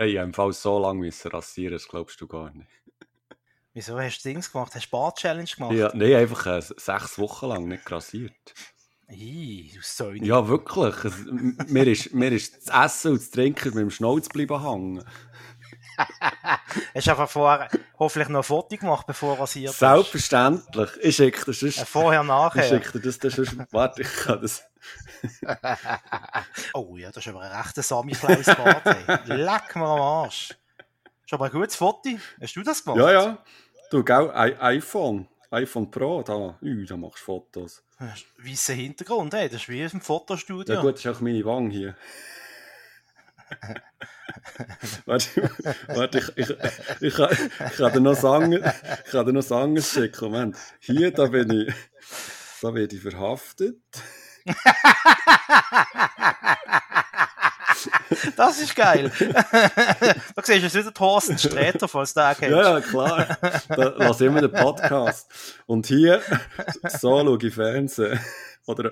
Hey, im Fall so lange müssen rasieren, das glaubst du gar nicht. Wieso hast du Dings gemacht? Hast du Bart-Challenge gemacht? Ja, nein, einfach äh, sechs Wochen lang nicht rasiert. Ih, du nicht. Ja, wirklich. Es, mir, ist, mir ist das Essen und das Trinken mit dem Schnauz bleiben hängen. Hast du einfach vorher hoffentlich noch ein Foto gemacht, bevor du rasiert? Selbstverständlich. Ich schicke dir sonst... Äh, Vorher, Ich nachher. schicke dir das dann sonst... Warte, ich kann das... Oh ja, das ist aber ein rechter Samifleis-Bart. ey. Leck mir am Arsch. Ist aber ein gutes Foto. Hast du das gemacht? Ja, ja. Du, gell, iPhone. iPhone Pro, da. Ui, da machst du Fotos. Weißer Hintergrund, ey. das ist wie im Fotostudio. Ja gut, das ist auch meine Wange hier. warte, warte, ich, ich, ich, kann, ich kann dir noch sagen, ich kann dir noch sagen schicken. Moment, hier, da bin ich, da werde ich verhaftet. Das ist geil. da siehst du jetzt wieder Thorsten Sträter, falls du den kennst. Ja, ja, klar. Da lasse ich immer den Podcast. Und hier, so schaue ich Fernsehen. Oder,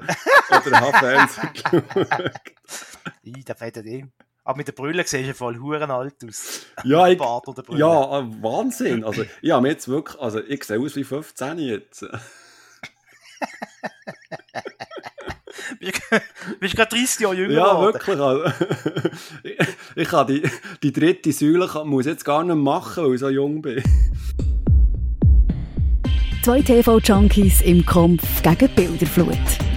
oder habe Fernsehen geschaut. Ih, der fährt eh. Aber mit der Brille siehst du voll huren alt aus. Ja, ich, ja, äh, Wahnsinn. Also, ich habe jetzt wirklich, also ich sehe aus wie 15 jetzt. Bist bist gerade 30 Jahre jünger Ja, geworden. wirklich. Also, ich, ich kann die, die dritte Säule kann, muss ich jetzt gar nicht machen, weil ich so jung bin. Zwei TV-Junkies im Kampf gegen Bilderflut.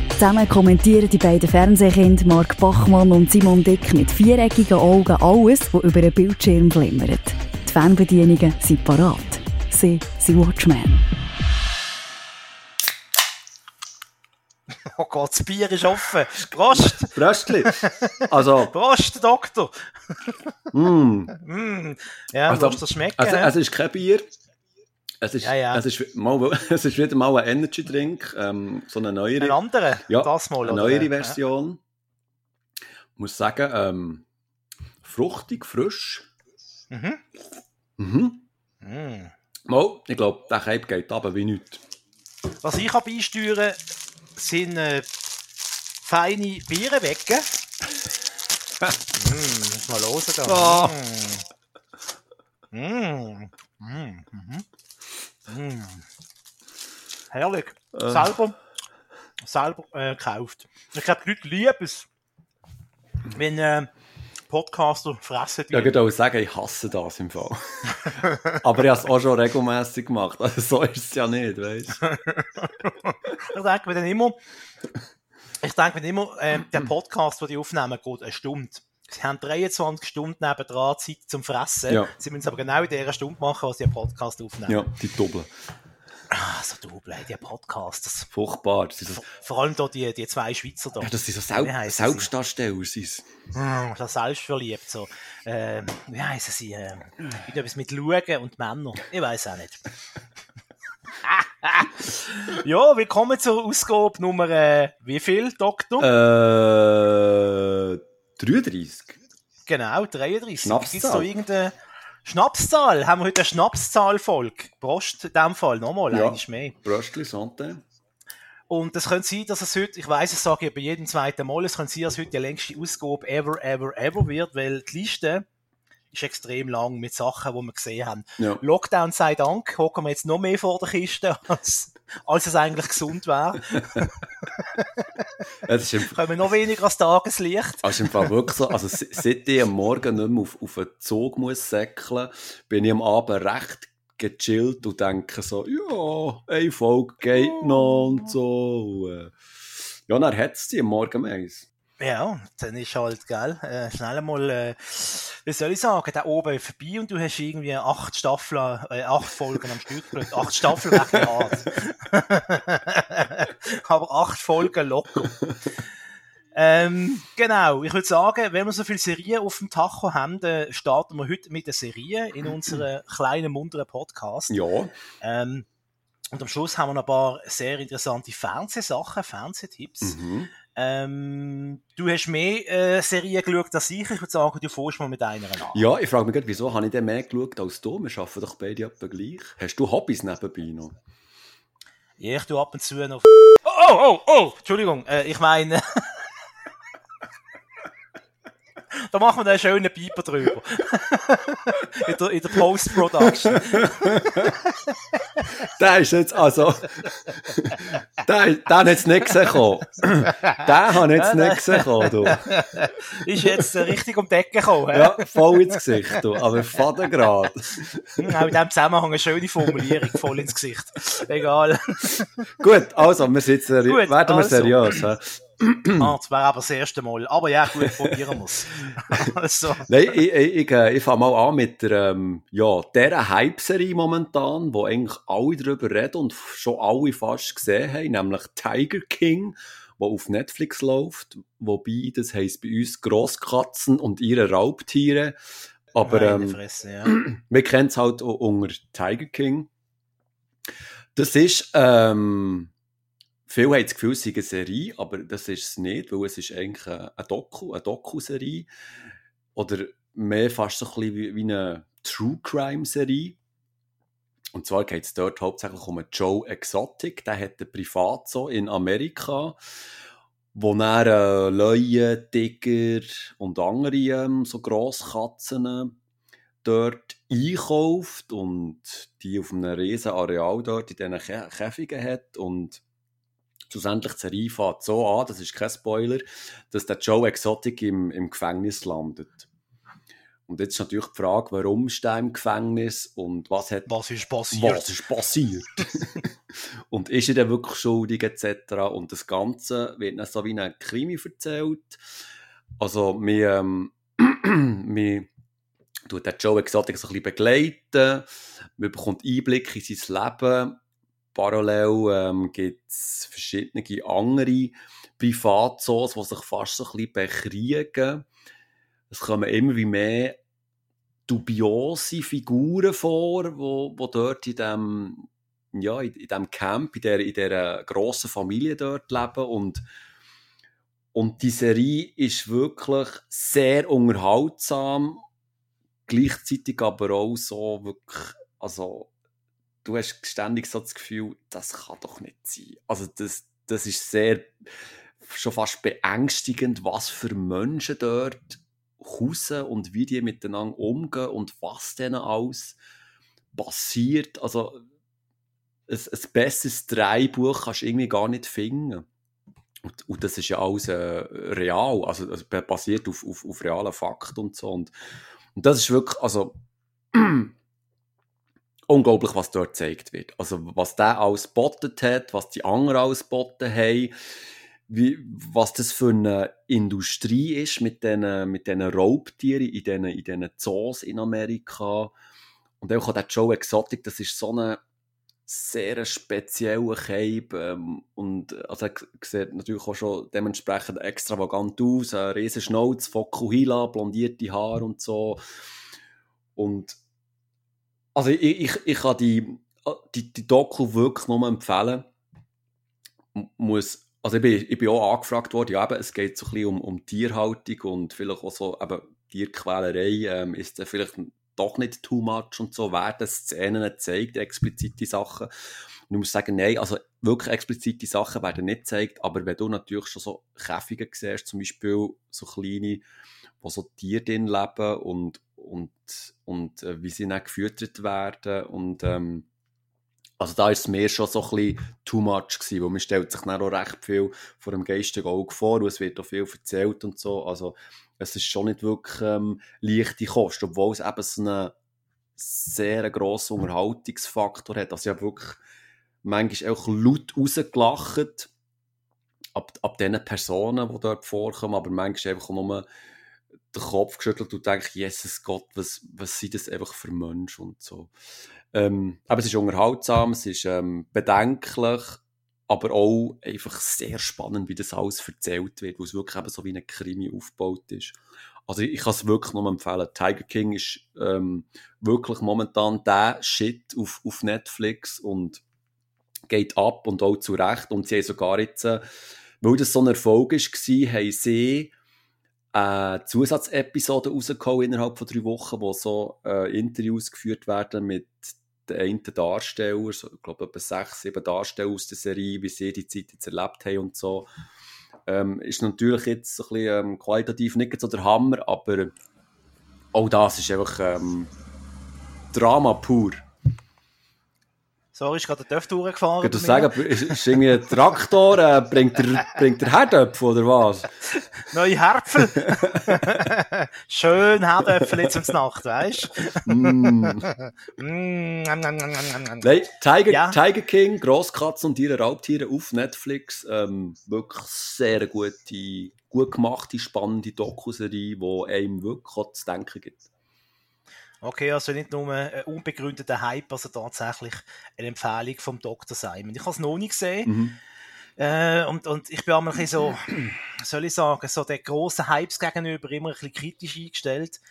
Zusammen kommentieren die beiden Fernsehkinder Mark Bachmann und Simon Dick mit viereckigen Augen alles, was über einen Bildschirm flimmert. Die Fernbedienungen sind parat. Sie sind Watchmen. Oh Gott, das Bier ist offen. Prost! Bröstli. Also, Prost, Doktor! mm, Mm. Ja, Also, das schmecken. also, hä? es ist kein Bier. Es ist, Ja, ja. Es, ist mal, es ist wieder mal ein Energy-Drink, ähm, so eine neuere, Ein anderer? ja, das mal, eine neuere Ja. Version. Ich muss sagen, ähm, fruchtig, frisch. Mhm. Mhm. Mm. Mal, ich glaube, der Cape geht aber wie nichts. Was ich kann beisteuern, sind äh, feine Bierenwecken. mm, muss mal hören da. Ah. Mm. Mm. Mm. Herrlich. Äh. Selber, selber äh, gekauft. Ich glaube, die Leute lieben es, wenn äh, Podcaster fressen. Ja, ich würde auch sagen, ich hasse das im Fall. aber ich habe es auch schon regelmäßig gemacht. Also so ist es ja nicht, weißt du? Ich denke mir dann immer, ich denke mir immer, ähm, der Podcast, den die aufnehmen, geht eine Stunde. Sie haben 23 Stunden nebendran Zeit zum Fressen. Ja. Sie müssen es aber genau in dieser Stunde machen, was sie einen Podcast aufnehmen. Ja, die Doppel. Ah, so Double, die Podcasters. Furchtbar. Das so, Vor allem da die, die zwei Schweizer da. ja, das sind so sie? Selbstdarsteller. sind's. Mm, so selbstverliebt. So. Ähm, wie heißen sie? Ähm, etwas mit Schauen und Männern. Ich weiß auch nicht. ja, willkommen zur Ausgabe Nummer äh, wie viel, Doktor? Äh, 33. Genau, 33. Schnapszahl. Gibt es da irgendeine Schnapszahl? Haben wir heute eine Schnapszahl-Folge? Prost, in dem Fall nochmal, Ja. eigentlich mehr. Bröstli, Santé. Und es könnte sein, dass es heute, ich weiß, es sage ich bei jedem zweiten Mal, es könnte sein, dass heute die längste Ausgabe ever, ever, ever wird, weil die Liste ist extrem lang mit Sachen, die wir gesehen haben. Ja. Lockdown sei Dank, hocken wir jetzt noch mehr vor der Kiste, als, als es eigentlich gesund wäre. Es ist im, Kommen noch weniger ans Tageslicht. es ist im Fall wirklich so, also se- seit ich am Morgen nicht mehr auf, auf einen Zug muss säckeln, bin ich am Abend recht gechillt und denke so, ja, eine Folge geht noch und so. Ja, dann hat es die am Morgen eins. Ja, dann ist halt, gell, äh, schnell mal, äh, wie soll ich sagen, da oben vorbei und du hast irgendwie acht Staffeln, äh, acht Folgen am Stück, acht Staffeln recht hart. Aber acht Folgen locker. Ähm, genau, ich würde sagen, wenn wir so viele Serien auf dem Tacho haben, dann starten wir heute mit der Serie in unserem kleinen, munteren Podcast. Ja, Ähm, und am Schluss haben wir noch ein paar sehr interessante Fernsehsachen, Fernsehtipps. mhm. Ähm, du hast mehr äh, Serien geschaut als ich. Ich würde sagen, du fährst mal mit einer an. ja ich frage mich gerade, wieso habe ich denn mehr geschaut als du? Wir arbeiten doch beide etwa gleich. Hast du Hobbys nebenbei noch? Ja, ich tue ab und zu noch... Oh, oh, oh, oh! Entschuldigung, äh, ich meine... da machen wir einen schönen Pieper drüber. in der, in der Post-Production. der ist jetzt, also, der, hat es nicht gesehen. habe ich jetzt nicht gesehen. Du. ist jetzt richtig um die Ecke gekommen. Ja, voll ins Gesicht, du. aber Vatergrad. Auch in diesem Zusammenhang eine schöne Formulierung, voll ins Gesicht. Egal. Gut, also, wir sitzen, Gut, werden wir also. seriös. Ah, das wäre aber das erste Mal. Aber ja, gut, probieren wir es. also. Nein, ich, ich, ich, äh, ich fange mal an mit der, ähm, ja, dieser Hype-Serie momentan, wo eigentlich alle darüber reden und schon alle fast gesehen haben, nämlich Tiger King, wo auf Netflix läuft. Wobei, das heisst bei uns Grosskatzen und ihre Raubtiere. Aber ähm, Fresse, ja. wir kennen es halt unter Tiger King. Das ist, ähm, Viele haben das Gefühl, es sei eine Serie, aber das ist es nicht, weil es ist eigentlich eine Doku, eine Doku-Serie. Oder mehr fast so ein bisschen wie, eine True Crime-Serie. Und zwar geht es dort hauptsächlich um Joe Exotic, der hat einen Privatzoo in Amerika, wo er äh, Löwen, Tiger und andere ähm, so Grosskatzen dort einkauft und die auf einem riesen Areal dort in diesen Käfigen hat und schlussendlich die Serie fängt so an, das ist kein Spoiler, dass der Joe Exotic im, im Gefängnis landet. Und jetzt ist natürlich die Frage, warum ist er im Gefängnis und was hat... Was ist passiert? Was ist passiert? und ist er denn wirklich schuldig etc. Und das Ganze wird dann so wie ein Krimi erzählt. Also, wir, ähm, tut der Joe Exotic so ein bisschen begleiten, man bekommt Einblick in sein Leben, Parallel ähm, gibt es verschiedene andere Privatzoos, die sich fast so ein bisschen bekriegen. Es kommen immer wie mehr dubiose Figuren vor, wo, wo dort in dem, ja, in, in dem Camp, in dieser, in dieser grossen Familie dort leben und und die Serie ist wirklich sehr unterhaltsam, gleichzeitig aber auch so wirklich, also du hast ständig so das Gefühl, das kann doch nicht sein. Also das, das ist sehr, schon fast beängstigend, was für Menschen dort hausen und wie die miteinander umgehen und was denen alles passiert. Also ein, ein besseres Dreibuch kannst du irgendwie gar nicht finden. Und, und das ist ja alles äh, real, also, also basiert auf, auf, auf realen Fakten und so. Und, und das ist wirklich, also unglaublich, was dort gezeigt wird. Also, was der alles bottet hat, was die anderen alles botten haben, wie, was das für eine Industrie ist mit diesen mit den Raubtieren in diesen, in diesen Zoos in Amerika. Und auch der Joe Exotic, das ist so eine sehr spezieller Cape ähm, und also er sieht natürlich auch schon dementsprechend extravagant aus, ein riesen Schnauz, Fokuhila, blondierte Haare und so und also ich, ich, ich kann die, die, die Doku wirklich nur empfehlen. Muss, also ich bin, ich bin auch angefragt worden, ja eben, es geht so ein bisschen um, um Tierhaltung und vielleicht auch so eben Tierquälerei, ähm, ist dann vielleicht doch nicht too much und so, werden Szenen zeigt, explizite Sachen. Und ich muss sagen, nein, also wirklich explizite Sachen werden nicht gezeigt, aber wenn du natürlich schon so Käfige siehst, zum Beispiel so kleine, wo so Tiere drin leben und und, und äh, wie sie dann gefüttert werden. Und ähm, also da ist es mir schon so ein bisschen too much gewesen, man stellt sich dann auch recht viel vor dem geistigen Auge vor und es wird auch viel erzählt und so. Also es ist schon nicht wirklich ähm, leichte Kost, obwohl es eben so einen sehr grossen Unterhaltungsfaktor hat. Also ich habe wirklich manchmal auch laut rausgelacht ab, ab den Personen, die dort vorkommen, aber manchmal einfach nur den Kopf geschüttelt und denke, Jesus Gott, was, was sind das einfach für Menschen und so. Ähm, aber es ist unterhaltsam, es ist ähm, bedenklich, aber auch einfach sehr spannend, wie das alles erzählt wird, wo es wirklich eben so wie ein Krimi aufgebaut ist. Also ich, kann es wirklich nur empfehlen. Tiger King ist ähm, wirklich momentan der Shit auf, auf Netflix und geht ab und auch zu Recht. Und sie haben sogar jetzt, äh, weil das so ein Erfolg war, haben sie äh, Zusatzepisode rausgekommen innerhalb von drei Wochen, wo so äh, Interviews geführt werden mit den einen Darstellern, so, ich glaube etwa sechs, sieben Darsteller aus der Serie, wie sie die Zeit jetzt erlebt haben und so. Ähm, ist natürlich jetzt ein bisschen ähm, qualitativ nicht so der Hammer, aber auch das ist einfach ähm, Drama pur. So ist gerade der durchgefahren. Ich würde sagen, ist, ist irgendwie ein Traktor, äh, bringt der, bringt der Herdöpfel oder was? Neue Herpfel. Schön Herdöpfel jetzt ums Nacht, weißt du? Mm. Mm. Nein, Tiger, Ja. Tiger King, Grosskatzen und ihre Raubtiere auf Netflix. Ähm, wirklich sehr gute, gut gemachte, spannende Dokuserie, die einem wirklich auch zu denken gibt. Okay, also nicht nur ein unbegründeter Hype, also tatsächlich eine Empfehlung vom Dr. Simon. Ich habe es noch nicht gesehen. Mhm. Äh, und, und ich bin einmal ein bisschen so, soll ich sagen, so den grossen Hypes gegenüber immer ein bisschen kritisch eingestellt.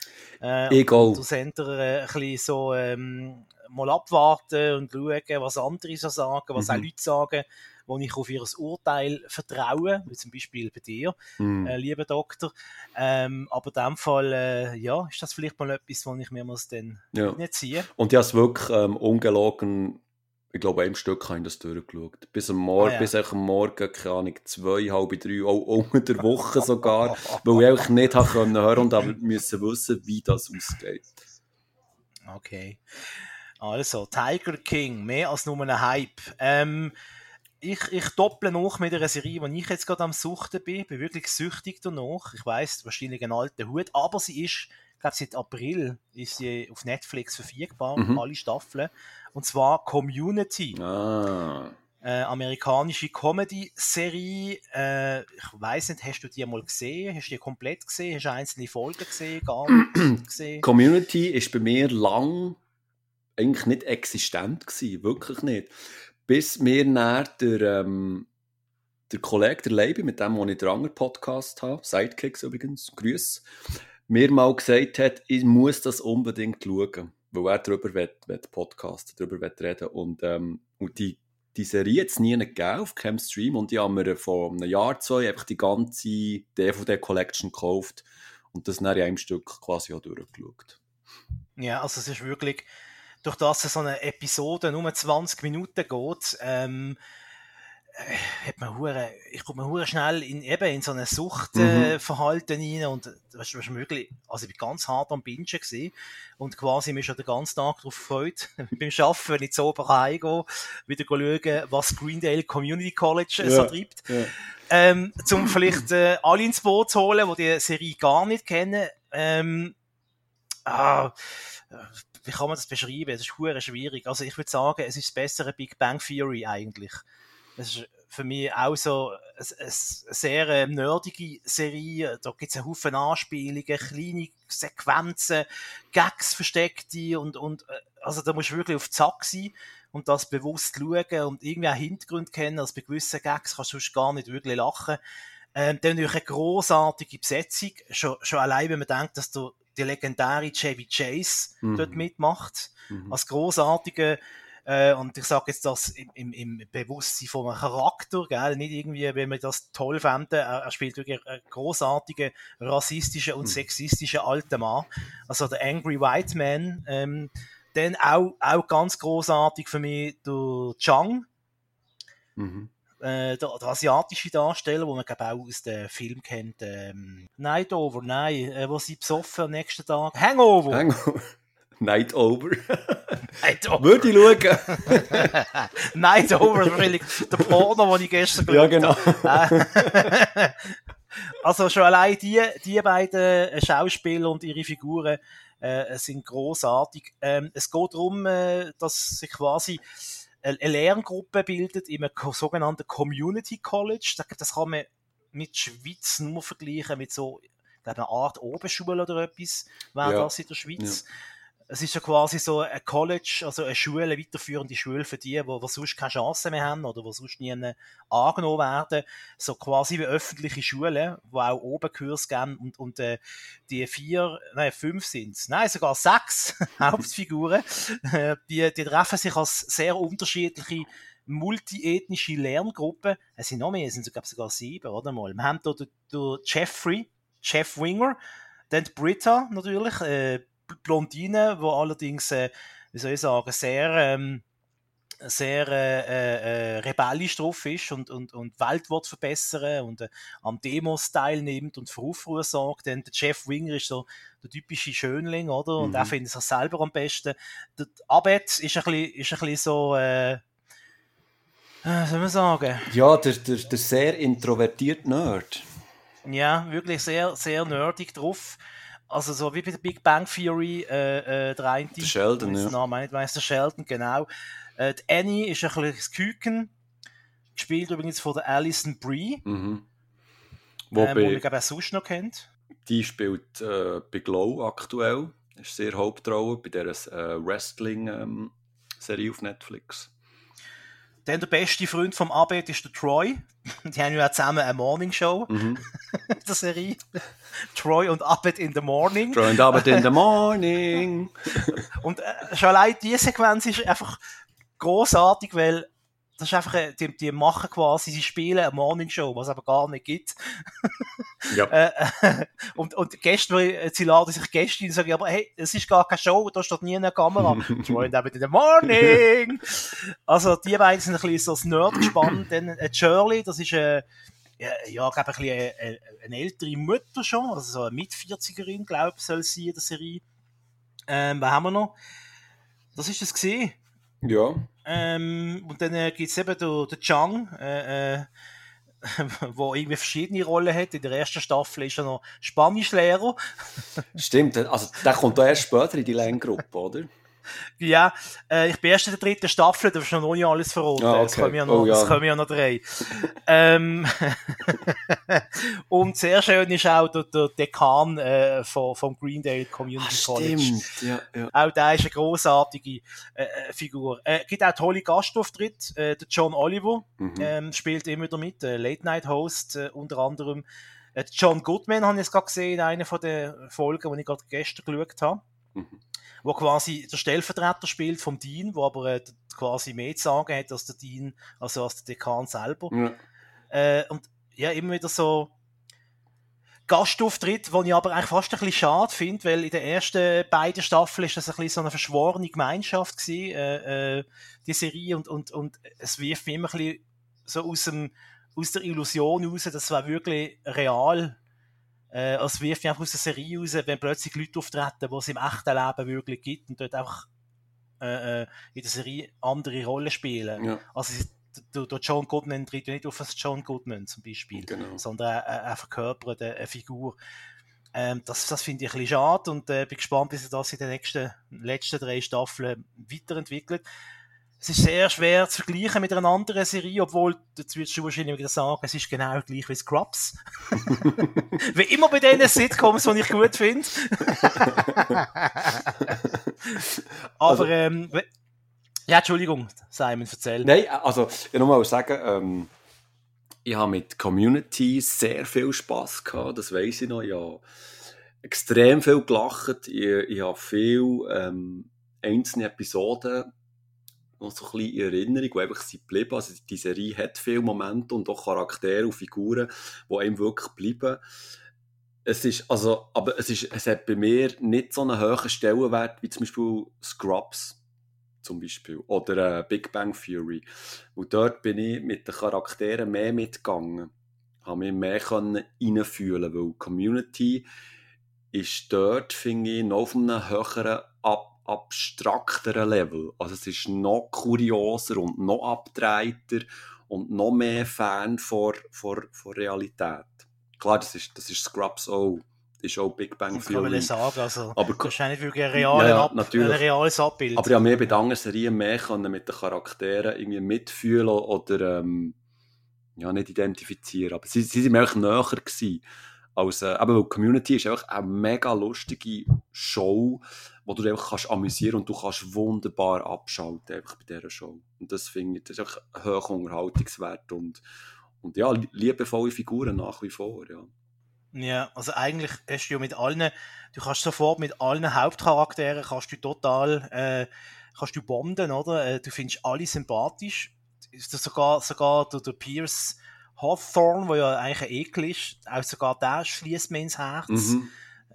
Äh, auch. und du Center äh, ein bisschen so ähm, mal abwarten und schauen, was andere so sagen, was Mhm. auch Leute sagen, wo ich auf ihr Urteil vertraue, wie zum Beispiel bei dir, Mhm. äh, lieber Doktor. Ähm, aber in dem Fall, äh, ja, ist das vielleicht mal etwas, wo ich mir muss dann Ja. nicht ziehen. Und ich habe es wirklich ähm, ungelogen, ich glaube, einem Stück habe ich das durchgeschaut. Bis am Morgen, Ah, ja. bis am Morgen, keine Ahnung, zwei, halb drei, auch unter der Woche sogar, weil ich eigentlich nicht habe können hören und aber müssen wissen, wie das ausgeht. Okay. Also, Tiger King, mehr als nur ein Hype. Ähm, ich, ich dopple noch mit einer Serie, die ich jetzt gerade am Suchten bin. Bin wirklich süchtig danach. Ich weiß wahrscheinlich ein alter Hut, aber sie ist, ich glaube, seit April ist sie auf Netflix verfügbar, Mhm. alle Staffeln. Und zwar Community. Ah. Äh, amerikanische Comedy-Serie. Äh, ich weiß nicht, hast du die mal gesehen? Hast du die komplett gesehen? Hast du einzelne Folgen gesehen? Gar nicht gesehen? Community ist bei mir lang eigentlich nicht existent gewesen, wirklich nicht. Bis mir näher der, ähm, der Kollege, der Leiby, mit dem, wo ich den anderen Podcast habe, Sidekicks übrigens, Grüß, mir mal gesagt hat, ich muss das unbedingt schauen, weil er darüber will, will podcasten, darüber will reden und, ähm, und die, die Serie es nie gegeben auf keinem Stream und ich habe mir vor einem Jahr, zwei einfach die ganze DVD-Collection gekauft und das dann in einem Stück quasi auch durchgeschaut. Ja, also es ist wirklich, durch das es so eine Episode nur 20 Minuten geht, ähm, äh, hat man hure, ich komme hure schnell in, eben in so ein Suchtverhalten äh, Verhalten rein und das ist wirklich, also ich bin ganz hart am Bingen gewesen und quasi mich schon den ganzen Tag darauf gefreut, beim Arbeiten, wenn ich zu oben heimgehe, wieder schauen, was Greendale Community College äh, so Ja. treibt Ja. ähm, zum vielleicht äh, alle ins Boot zu holen, die die Serie gar nicht kennen. Ähm, ah, äh, wie kann man das beschreiben? Es ist hure schwierig. Also ich würde sagen, es ist das bessere Big Bang Theory eigentlich. Das ist für mich auch so eine, sehr äh, nerdige Serie. Da gibt es einen Haufen Anspielungen, kleine Sequenzen, Gags versteckte und, und äh, also da musst du wirklich auf Zack sein und das bewusst schauen und irgendwie auch Hintergrund kennen. Also bei gewissen Gags kannst du sonst gar nicht wirklich lachen. Ähm, dann natürlich eine grossartige Besetzung. Schon, schon allein, wenn man denkt, dass der, die legendäre Chevy Chase Mhm. dort mitmacht. Mhm. Als grossartige, äh, und ich sage jetzt das im, im, im Bewusstsein von einem Charakter, gell? nicht irgendwie, wenn wir das toll fänden, er, er spielt wirklich einen grossartigen, rassistischen und Mhm. sexistischen alten Mann. Also der Angry White Man. Ähm, dann auch, auch ganz grossartig für mich der Chang, Mhm. Äh, der, der asiatische Darsteller, wo man glaube auch aus dem Film kennt, ähm, Night Over, nein, äh, wo sie besoffen am nächsten Tag, Hangover, Hangover. Night Over. Night Over, Würde ich schauen. Night Over, wahrscheinlich der Porno, den ich gestern Ja, geschaut genau. habe. also schon allein die, die beiden äh, Schauspieler und ihre Figuren äh, sind großartig. Ähm, es geht darum, äh, dass sich quasi eine eine Lerngruppe bildet in einem sogenannten Community College. Das, kann man mit Schweiz nur vergleichen mit so glaube, einer Art Oberschule oder etwas, wäre Ja. das in der Schweiz. Es ist ja quasi so ein College, also eine Schule, eine weiterführende Schule für die, die, sonst keine Chance mehr haben oder die sonst nie angenommen werden. So quasi wie öffentliche Schulen, die auch Oberkurs geben und, und äh, die vier, nein, fünf sind's, nein, sogar sechs Hauptfiguren, äh, die, die treffen sich als sehr unterschiedliche multiethnische Lerngruppen. Es sind noch mehr, es sind sogar, sogar sieben, oder mal. Wir haben hier den, den Jeffrey, Jeff Winger, dann die Britta natürlich, äh, Blondine, wo allerdings, äh, wie soll ich sagen, sehr, ähm, sehr äh, äh, rebellisch drauf ist und, und, und die Welt wird verbessern und äh, am Demos teilnimmt und für Aufruhr sorgt. Denn der Jeff Winger ist so der typische Schönling, oder? Und Mhm. er findet sich selber am besten. Der Abed ist ein bisschen, ist ein bisschen so, äh, äh, soll man sagen, Ja, der, der, der sehr introvertierte Nerd. ja, wirklich sehr, sehr nerdig drauf. Also so wie bei der Big Bang Theory, äh, äh, der eine, Der Sheldon, ja. auch nicht weiss, der Sheldon, genau. Äh, die Annie ist ein das Küken, gespielt übrigens von der Alison Brie, Mhm. ähm, wo Wobei, man glaube ich auch sonst noch kennt. die spielt äh, bei Glow aktuell. Ist sehr Hauptrolle bei dieser äh, Wrestling-Serie auf Netflix. Dann der beste Freund vom Abed ist der Troy. Die haben ja auch zusammen eine Morning Show Mhm. der Serie. Troy und Abed in the Morning. Joined up in the morning. Und äh, schon allein diese Sequenz ist einfach großartig, weil das ist einfach, äh, die, die machen quasi, sie spielen eine Morning Show, was es aber gar nicht gibt. Ja. Äh, äh, und, und Gäste, äh, sie laden sich Gäste und sagen, aber hey, es ist gar keine Show, da steht nie eine Kamera. Join eben in the morning! Also, die beiden sind ein bisschen so das Nerd gespannt. Dann äh, Shirley, das ist, äh, ja, ja, glaube ich, ein bisschen äh, äh, eine ältere Mutter schon, also so eine Mit-40erin, glaube ich, soll sie in der Serie. Ähm, was haben wir noch? Das ist es gesehen. Ja. Ähm, und dann äh, gibt es eben den, den Chang, äh, äh, wo irgendwie verschiedene Rollen hat. In der ersten Staffel ist er noch Spanischlehrer. Stimmt, also der kommt da erst später in die Lerngruppe, oder? Ja, äh, ich bin erst in der dritten Staffel, da ist noch nicht alles verraten. Ah, Es okay. kommen ja noch, Oh, ja. es kommen ja noch drei. ähm, und sehr schön ist auch der, der Dekan äh, vom, vom Greendale Community Ah, College. ja, ja. Auch der ist eine grossartige äh, äh, Figur. Äh, gibt auch tolle Gastauftritte. Äh, der John Oliver Mhm. ähm, spielt immer wieder mit, äh, Late Night Host äh, unter anderem. Äh, John Goodman habe ich jetzt gerade gesehen in einer von der Folgen, die ich gerade gestern geschaut habe. Mhm. Wo quasi der Stellvertreter spielt vom Dean, wo aber äh, quasi mehr zu sagen hat als der Dean, also als der Dekan selber. ja. Äh, und ja, immer wieder so Gastauftritt, den ich aber eigentlich fast ein bisschen schade finde, weil in den ersten beiden Staffeln ist das ein bisschen so eine verschworene Gemeinschaft gewesen, äh, äh, die Serie, und, und, und es wirft mich immer ein bisschen so aus, dem, aus der Illusion raus, das war wirklich real. Äh, also es wirft mich einfach aus der Serie raus, wenn plötzlich Leute auftreten, die es im echten Leben wirklich gibt und dort einfach äh, äh, in der Serie andere Rollen spielen. ja. Also es- der, der John Goodman tritt ja nicht auf als John Goodman zum Beispiel, Genau. sondern er, verkörpert eine, eine Figur. Ähm, das das finde ich ein bisschen schade und äh, bin gespannt, wie sich das in den nächsten, letzten drei Staffeln weiterentwickelt. Es ist sehr schwer zu vergleichen mit einer anderen Serie, obwohl, jetzt würdest du wahrscheinlich wieder sagen, es ist genau gleich wie Scrubs. wie immer bei diesen Sitcoms, die ich gut finde. Aber, Also- ähm, ja, Entschuldigung, Simon, erzähl. Nein, also, ich will mal sagen, ähm, ich habe mit Community sehr viel Spass gehabt, das weiss ich noch. Ich habe extrem viel gelacht. Ich, ich habe viel ähm, einzelne Episoden noch so ein bisschen in Erinnerung, die einfach sind geblieben. Also die Serie hat viele Momente und auch Charaktere und Figuren, die einem wirklich bleiben. Es ist, also, aber es, ist, es hat bei mir nicht so einen hohen Stellenwert wie zum Beispiel Scrubs zum Beispiel. Oder äh, Big Bang Theory. Und dort bin ich mit den Charakteren mehr mitgegangen. Habe mich mehr können reinfühlen weil Community ist dort, finde ich, noch auf einem höheren, ab abstrakteren Level. Also es ist noch kurioser und noch abgedrehter und noch mehr Fan vor, vor, vor Realität. Klar, das ist, das ist Scrubs auch. Das ist auch Big Bang Das kann man Theory. nicht sagen. Also, Aber das ist eigentlich wirklich ein, reale Ja, Ab ein reales Abbild. Aber ich habe mehr bei anderen Serien mehr können mit den Charakteren irgendwie mitfühlen oder ähm, ja, nicht identifizieren. Aber sie, sie sind mir näher gewesen. Als, äh, weil Community ist einfach eine mega lustige Show, wo du einfach kannst amüsieren und du kannst wunderbar abschalten einfach bei dieser Show. Und das finde ich, das ist einfach ein hoher Unterhaltungswert und, und ja, liebevolle Figuren nach wie vor, ja. Ja, also eigentlich hast du ja mit allen, du kannst sofort mit allen Hauptcharakteren kannst du total, äh, kannst du bonden, oder? Äh, du findest alle sympathisch. Ist das sogar, sogar der, der Pierce Hawthorne, der ja eigentlich ein Ekel ist, auch sogar der schließt mir ins Herz. Mhm.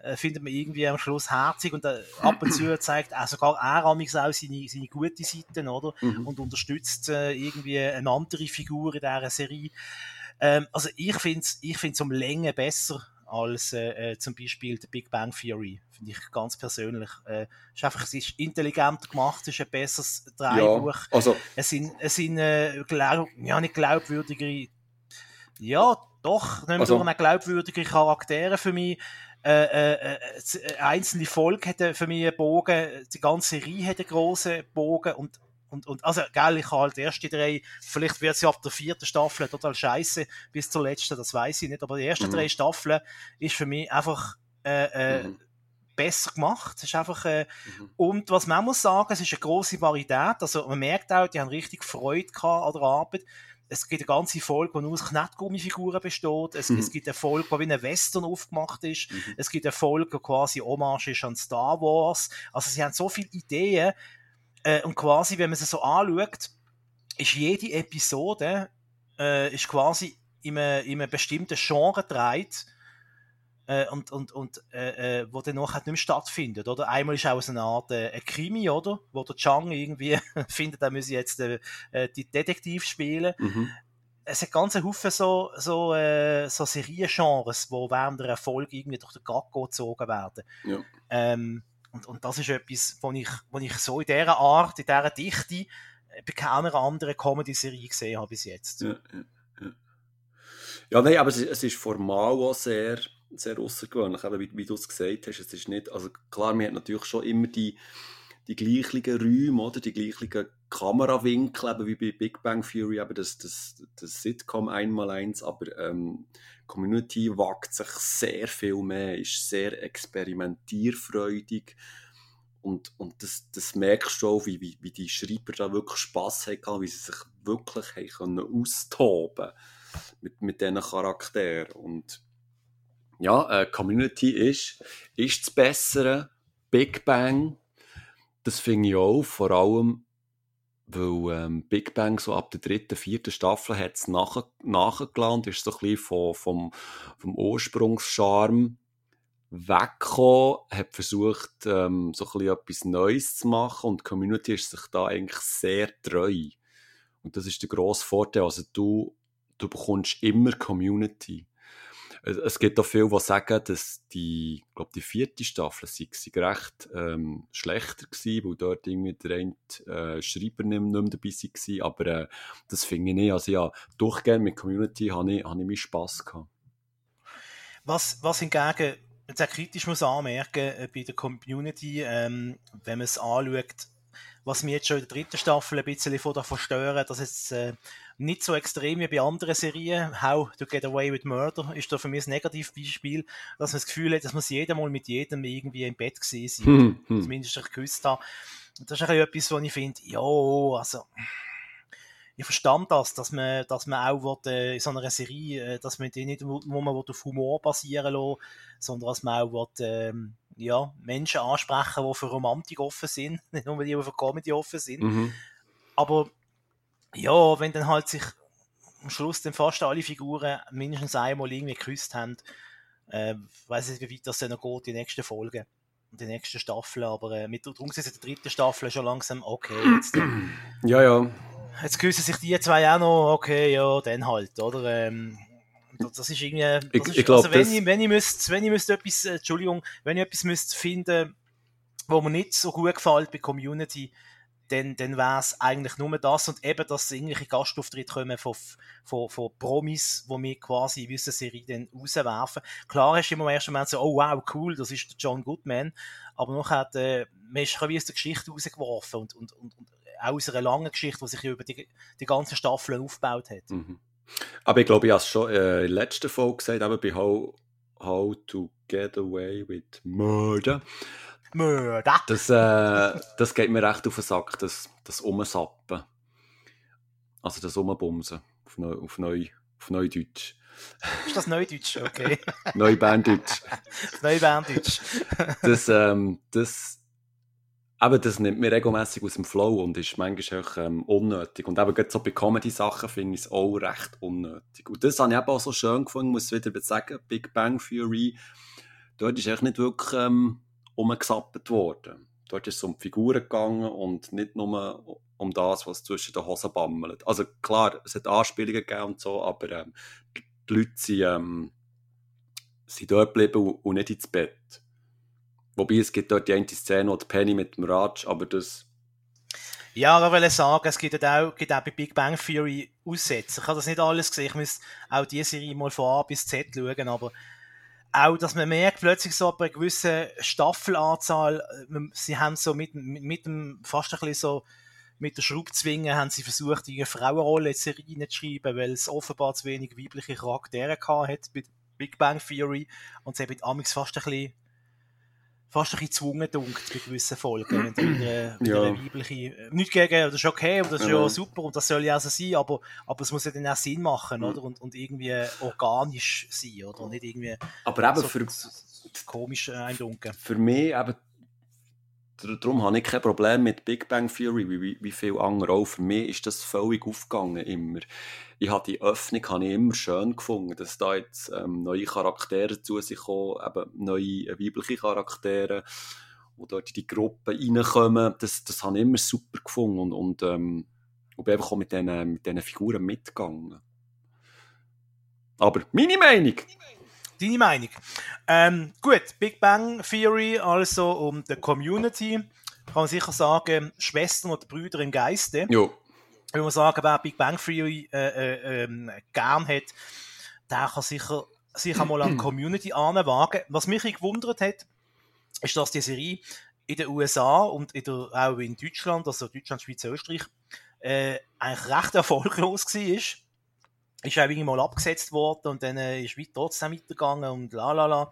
Äh, findet man irgendwie am Schluss herzig und äh, ab und zu zeigt auch sogar er auch seine, seine gute Seiten, oder? Mhm. Und unterstützt äh, irgendwie eine andere Figur in dieser Serie. Ähm, also ich finde es ich find's um Länge besser als äh, äh, zum Beispiel The Big Bang Theory, finde ich ganz persönlich. Äh, ist einfach, es ist intelligenter gemacht, es ist ein besseres Drehbuch. Ja, also. Es sind, es sind äh, glaub, ja, nicht glaubwürdige, ja, doch, nicht mehr also. glaubwürdige Charaktere für mich. Äh, äh, äh, einzelne Folge hätte für mich einen Bogen, die ganze Serie hätte einen grossen Bogen und und, und also, geil, ich habe halt die ersten drei, vielleicht wird sie ab der vierten Staffel total scheiße bis zur letzten, das weiß ich nicht, aber die ersten mhm. drei Staffeln ist für mich einfach äh, äh, mhm. besser gemacht. Es ist einfach, äh, mhm. Und was man muss sagen, es ist eine große Varietät. Also man merkt auch, die haben richtig Freude gehabt an der Arbeit. Es gibt eine ganze Folge, die nur aus Knettgummifiguren besteht. Es, mhm. es gibt eine Folge, die wie ein Western aufgemacht ist. Mhm. Es gibt eine Folge, die quasi Hommage ist an Star Wars. Also sie haben so viele Ideen, äh, und quasi, wenn man es so anschaut, ist jede Episode äh, ist quasi in einem, in einem bestimmten Genre dreht äh, und, und, und äh, äh wo dann noch nicht mehr stattfindet, oder? Einmal ist auch so eine Art äh, ein Krimi, oder? Wo der Chang irgendwie findet, er müsse jetzt äh, äh, die Detektiv spielen. Mhm. Es hat ganz Haufen so, so, äh, so Seriengenres, die während der Erfolg irgendwie durch den Gacko gezogen werden. Ja. Ähm, und, und das ist etwas, was ich, was ich so in dieser Art, in dieser Dichte äh, bei keiner anderen Comedy-Serie gesehen habe bis jetzt. Ja, ja, ja. ja nein, aber es ist, es ist formal auch sehr, sehr außergewöhnlich, wie, wie du es gesagt hast. Es ist nicht, also klar, man hat natürlich schon immer die, die gleichen Räume, oder? die gleichen Kamerawinkel, eben wie bei Big Bang Theory, eben das, das, das Sitcom einmal eins, aber ähm, Community wagt sich sehr viel mehr, ist sehr experimentierfreudig. Und, und das, das merkst du auch, wie, wie, wie die Schreiber da wirklich Spass hatten, wie sie sich wirklich haben austoben mit, mit diesen Charakteren. Und ja, äh, Community ist, ist das Bessere. Big Bang, das finde ich auch, vor allem weil ähm, Big Bang so ab der dritten, vierten Staffel hat es nach, nachgeladen, ist so ein bisschen vom, vom, vom Ursprungscharme weggekommen, hat versucht, ähm, so ein bisschen etwas Neues zu machen und die Community ist sich da eigentlich sehr treu. Und das ist der grosse Vorteil. Also du, du bekommst immer Community es gibt auch viele, die sagen, dass die, ich glaube, die vierte Staffel sei, sei recht ähm, schlechter gewesen, weil dort irgendwie der eine äh, Schreiber nicht, mehr dabei war. Aber äh, das finde ich nicht. Also ja, durchgehend mit Community habe ich, habe ich meinen Spass gehabt. Was, was hingegen sehr kritisch muss anmerken äh, bei der Community, ähm, wenn man es anschaut, was mir jetzt schon in der dritten Staffel ein bisschen von davon stören, dass es äh, nicht so extrem wie bei anderen Serien. How to Get Away with Murder ist da für mich ein Negativbeispiel, dass man das Gefühl hat, dass man jedes Mal mit jedem irgendwie im Bett gesehen hm, hm. zumindest ich geküsst habe. Das ist etwas, wo ich finde, ja, also ich verstand das, dass man, dass man auch will, äh, in so einer Serie, äh, dass man die nicht, wo man auf Humor basieren will, sondern dass man auch will, ähm, ja, Menschen ansprechen, die für Romantik offen sind, nicht nur die, die für Comedy offen sind. Mhm. Aber ja, wenn dann halt sich am Schluss dann fast alle Figuren mindestens einmal irgendwie geküsst haben, äh, weiß ich, wie weit das dann noch geht, die nächsten Folgen die nächsten Staffel, aber äh, mit der der dritten Staffel schon langsam, okay, jetzt, ja, ja. Jetzt küssen sich die zwei auch noch, okay, ja, dann halt, oder? Ähm, das ist irgendwie, das ich, ist, ich glaub, also wenn ich, wenn ich müsste, wenn ich müsste etwas, äh, Entschuldigung, wenn ich etwas müsste finden, wo mir nicht so gut gefällt bei Community, dann, dann wäre es eigentlich nur das und eben, dass irgendwelche Gastauftritte kommen von, von, von Promis, die wir quasi in dieser Serie dann rauswerfen. Klar du immer im ersten Moment so, oh wow, cool, das ist der John Goodman, aber noch hat, äh, man ist wie aus der Geschichte rausgeworfen und, und, und, und auch aus einer langen Geschichte, die sich über die, die ganzen Staffeln aufgebaut hat. Mhm. Aber ich glaube, ich habe es schon äh, in der letzten Folge gesagt, aber bei How, How to Get Away with Murder, Mörder. Das, äh, das geht mir recht auf den Sack, das, das Umsappen. Also das Umbumsen auf, Neu, auf, Neu, auf Neudeutsch. Ist das Neudeutsch? Okay. Neuberndeutsch. Neuberndeutsch. das, ähm, das, eben, das nimmt mir regelmäßig aus dem Flow und ist manchmal auch ähm, unnötig. Und eben gerade so bei Comedy-Sachen finde ich es auch recht unnötig. Und das habe ich eben auch so schön gefunden, muss ich wieder sagen, Big Bang Theory dort ist echt nicht wirklich ähm, umgesappt worden. Dort ist es um die Figuren gegangen und nicht nur um das, was zwischen den Hosen bammelt. Also klar, es hat Anspielungen gegeben und so, aber ähm, die Leute sind, ähm, sind dort geblieben und nicht ins Bett. Wobei es gibt dort die eine Szene, wo Penny mit dem Raj, aber das... Ja, ich wollte sagen, es gibt auch, gibt auch bei Big Bang Theory Aussätze. Ich habe das nicht alles gesehen, ich muss auch diese Serie mal von A bis Z schauen, aber auch, dass man merkt, plötzlich so bei gewissen Staffelanzahl, äh, sie haben so mit, mit, mit dem, fast ein bisschen so, mit der Schraubzwinge haben sie versucht, eine Frauenrolle in Serien zu schreiben, weil es offenbar zu wenig weibliche Charaktere gehabt hat bei Big Bang Theory und sie haben Amix fast ein bisschen fast ein bisschen gezwungen dunkt bei gewissen Folgen. Wenn eine, ja. eine weibliche, nicht gegen, das ist okay, und das ist ja. ja super und das soll ja auch so sein, aber, aber es muss ja dann auch Sinn machen, mhm. oder? Und, und irgendwie organisch sein, oder? Und nicht irgendwie aber eben so für, komisch eindunken. Für mich eben darum habe ich kein Problem mit Big Bang Theory, wie, wie viele andere auch. Für mich ist das völlig aufgegangen, immer. Ich habe die Öffnung habe ich immer schön gefunden, dass da jetzt ähm, neue Charaktere zu sich kommen, eben neue weibliche Charaktere, die dort in die Gruppe reinkommen. Das, das habe ich immer super gefunden und, und, ähm, und bin einfach auch mit diesen mit Figuren mitgegangen. Aber meine Meinung! Deine Meinung. Ähm, gut, Big Bang Theory, also um die Community, kann man sicher sagen, Schwestern oder Brüder im Geiste. Jo. Wenn man sagen, wer Big Bang Theory äh, äh, ähm, gern hat, der kann sicher sich einmal an die Community anwagen. Was mich gewundert hat, ist, dass die Serie in den USA und in der, auch in Deutschland, also Deutschland, Schweiz, Österreich, äh, eigentlich recht erfolglos war ist auch mal abgesetzt worden und dann äh, ist weit trotzdem weitergegangen und la la la.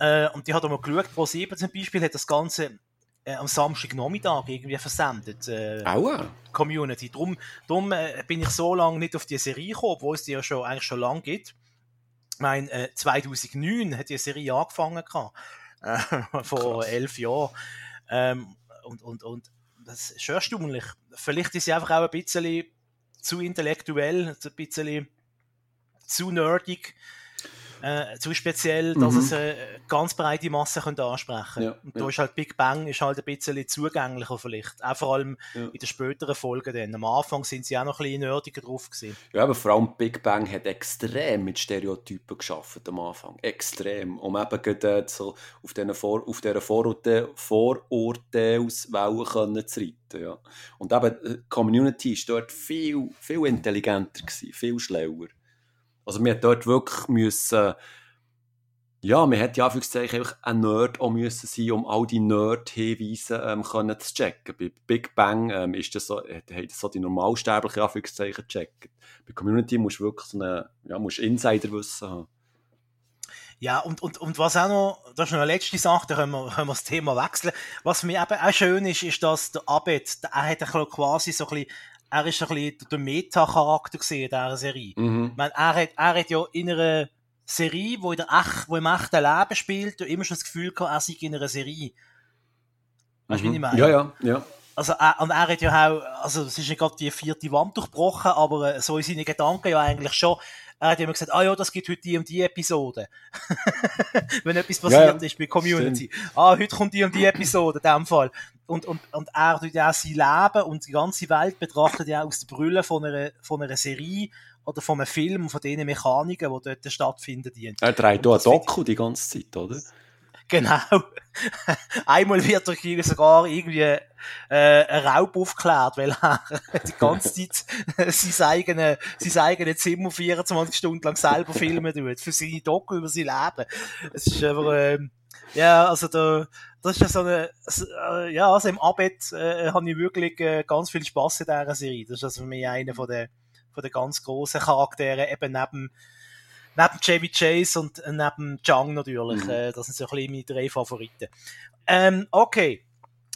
Äh, und die hat mal geschaut, Pro 7 zum Beispiel hat das Ganze äh, am Samstagnachmittag irgendwie versendet. Äh, Aua. Community. Darum, darum äh, bin ich so lange nicht auf die Serie gekommen, obwohl es die ja schon, eigentlich schon lange gibt. Ich meine, äh, 2009 hat die Serie angefangen gehabt, äh, vor Krass. elf Jahren. Ähm, und, und, und das ist schon erstaunlich. Vielleicht ist sie einfach auch ein bisschen zu intellektuell, ein bisschen zu nerdig, äh, zu speziell, dass mhm. es eine ganz breite Masse könnte ansprechen ja, Und da ja. ist halt Big Bang ist halt ein bisschen zugänglicher vielleicht. Auch vor allem ja. in den späteren Folgen dann. Am Anfang sind sie auch noch ein bisschen nerdiger drauf gewesen. Ja, aber vor allem Big Bang hat extrem mit Stereotypen geschafft am Anfang. Extrem. Um eben gerade so auf dieser, Vor auf dieser Vorurte Vorurteilswelle zu reiten. Ja. Und eben, die Community war dort viel, viel intelligenter, gewesen, viel schlauer. Also wir dort wirklich müssen, ja, man hätte ja Anführungszeichen ein Nerd auch müssen sein, um all die Nerd-Hinweise ähm, zu checken. Bei Big Bang ähm, ist das so, hat das so die normalsterbliche Anführungszeichen gecheckt. Bei Community musst du wirklich so eine, ja, musst Insiderwissen haben. Ja, und, und, und was auch noch, das ist noch eine letzte Sache, da können wir, können wir das Thema wechseln. Was mich eben auch schön ist, ist, dass der Abed, er hat quasi so ein bisschen er ist ein bisschen der Meta-Charakter in dieser Serie. Mhm. Meine, er, hat, er hat ja in einer Serie, wo, in der Ech, wo im echten Leben spielt, immer schon das Gefühl gehabt, er sei in einer Serie. Weißt du, mhm. wie ich meine? Ja, ja, ja. Also, er, und er hat ja auch, also, es ist nicht gerade die vierte Wand durchbrochen, aber äh, so in seinen Gedanken ja eigentlich schon. Er hat immer gesagt, ah ja, das gibt heute die und die Episode. Wenn etwas passiert ja, ist bei Community. Stimmt. Ah, heute kommt die und die Episode, in dem Fall und, und, und er tut ja auch sein Leben und die ganze Welt betrachtet ja aus der Brille von einer, von einer Serie oder von einem Film, von den Mechaniken, die dort stattfinden. Er dreht hier ein Doku die ganze Zeit, oder? Genau. Einmal wird er sogar irgendwie äh, ein Raub aufgeklärt, weil er die ganze Zeit sein eigenes, sein eigenes Zimmer 24 Stunden lang selber filmen tut, für seine Doku über sein Leben. Es ist einfach, äh, ja, also da, das ist ja so eine, äh, ja, also im Abed äh, habe ich wirklich äh, ganz viel Spaß in dieser Serie. Das ist also für mich einer von den, von den ganz grossen Charakteren, eben neben, neben Chevy Chase und äh, neben Chang natürlich. Mhm. Äh, das sind so ein bisschen meine drei Favoriten. Ähm, okay.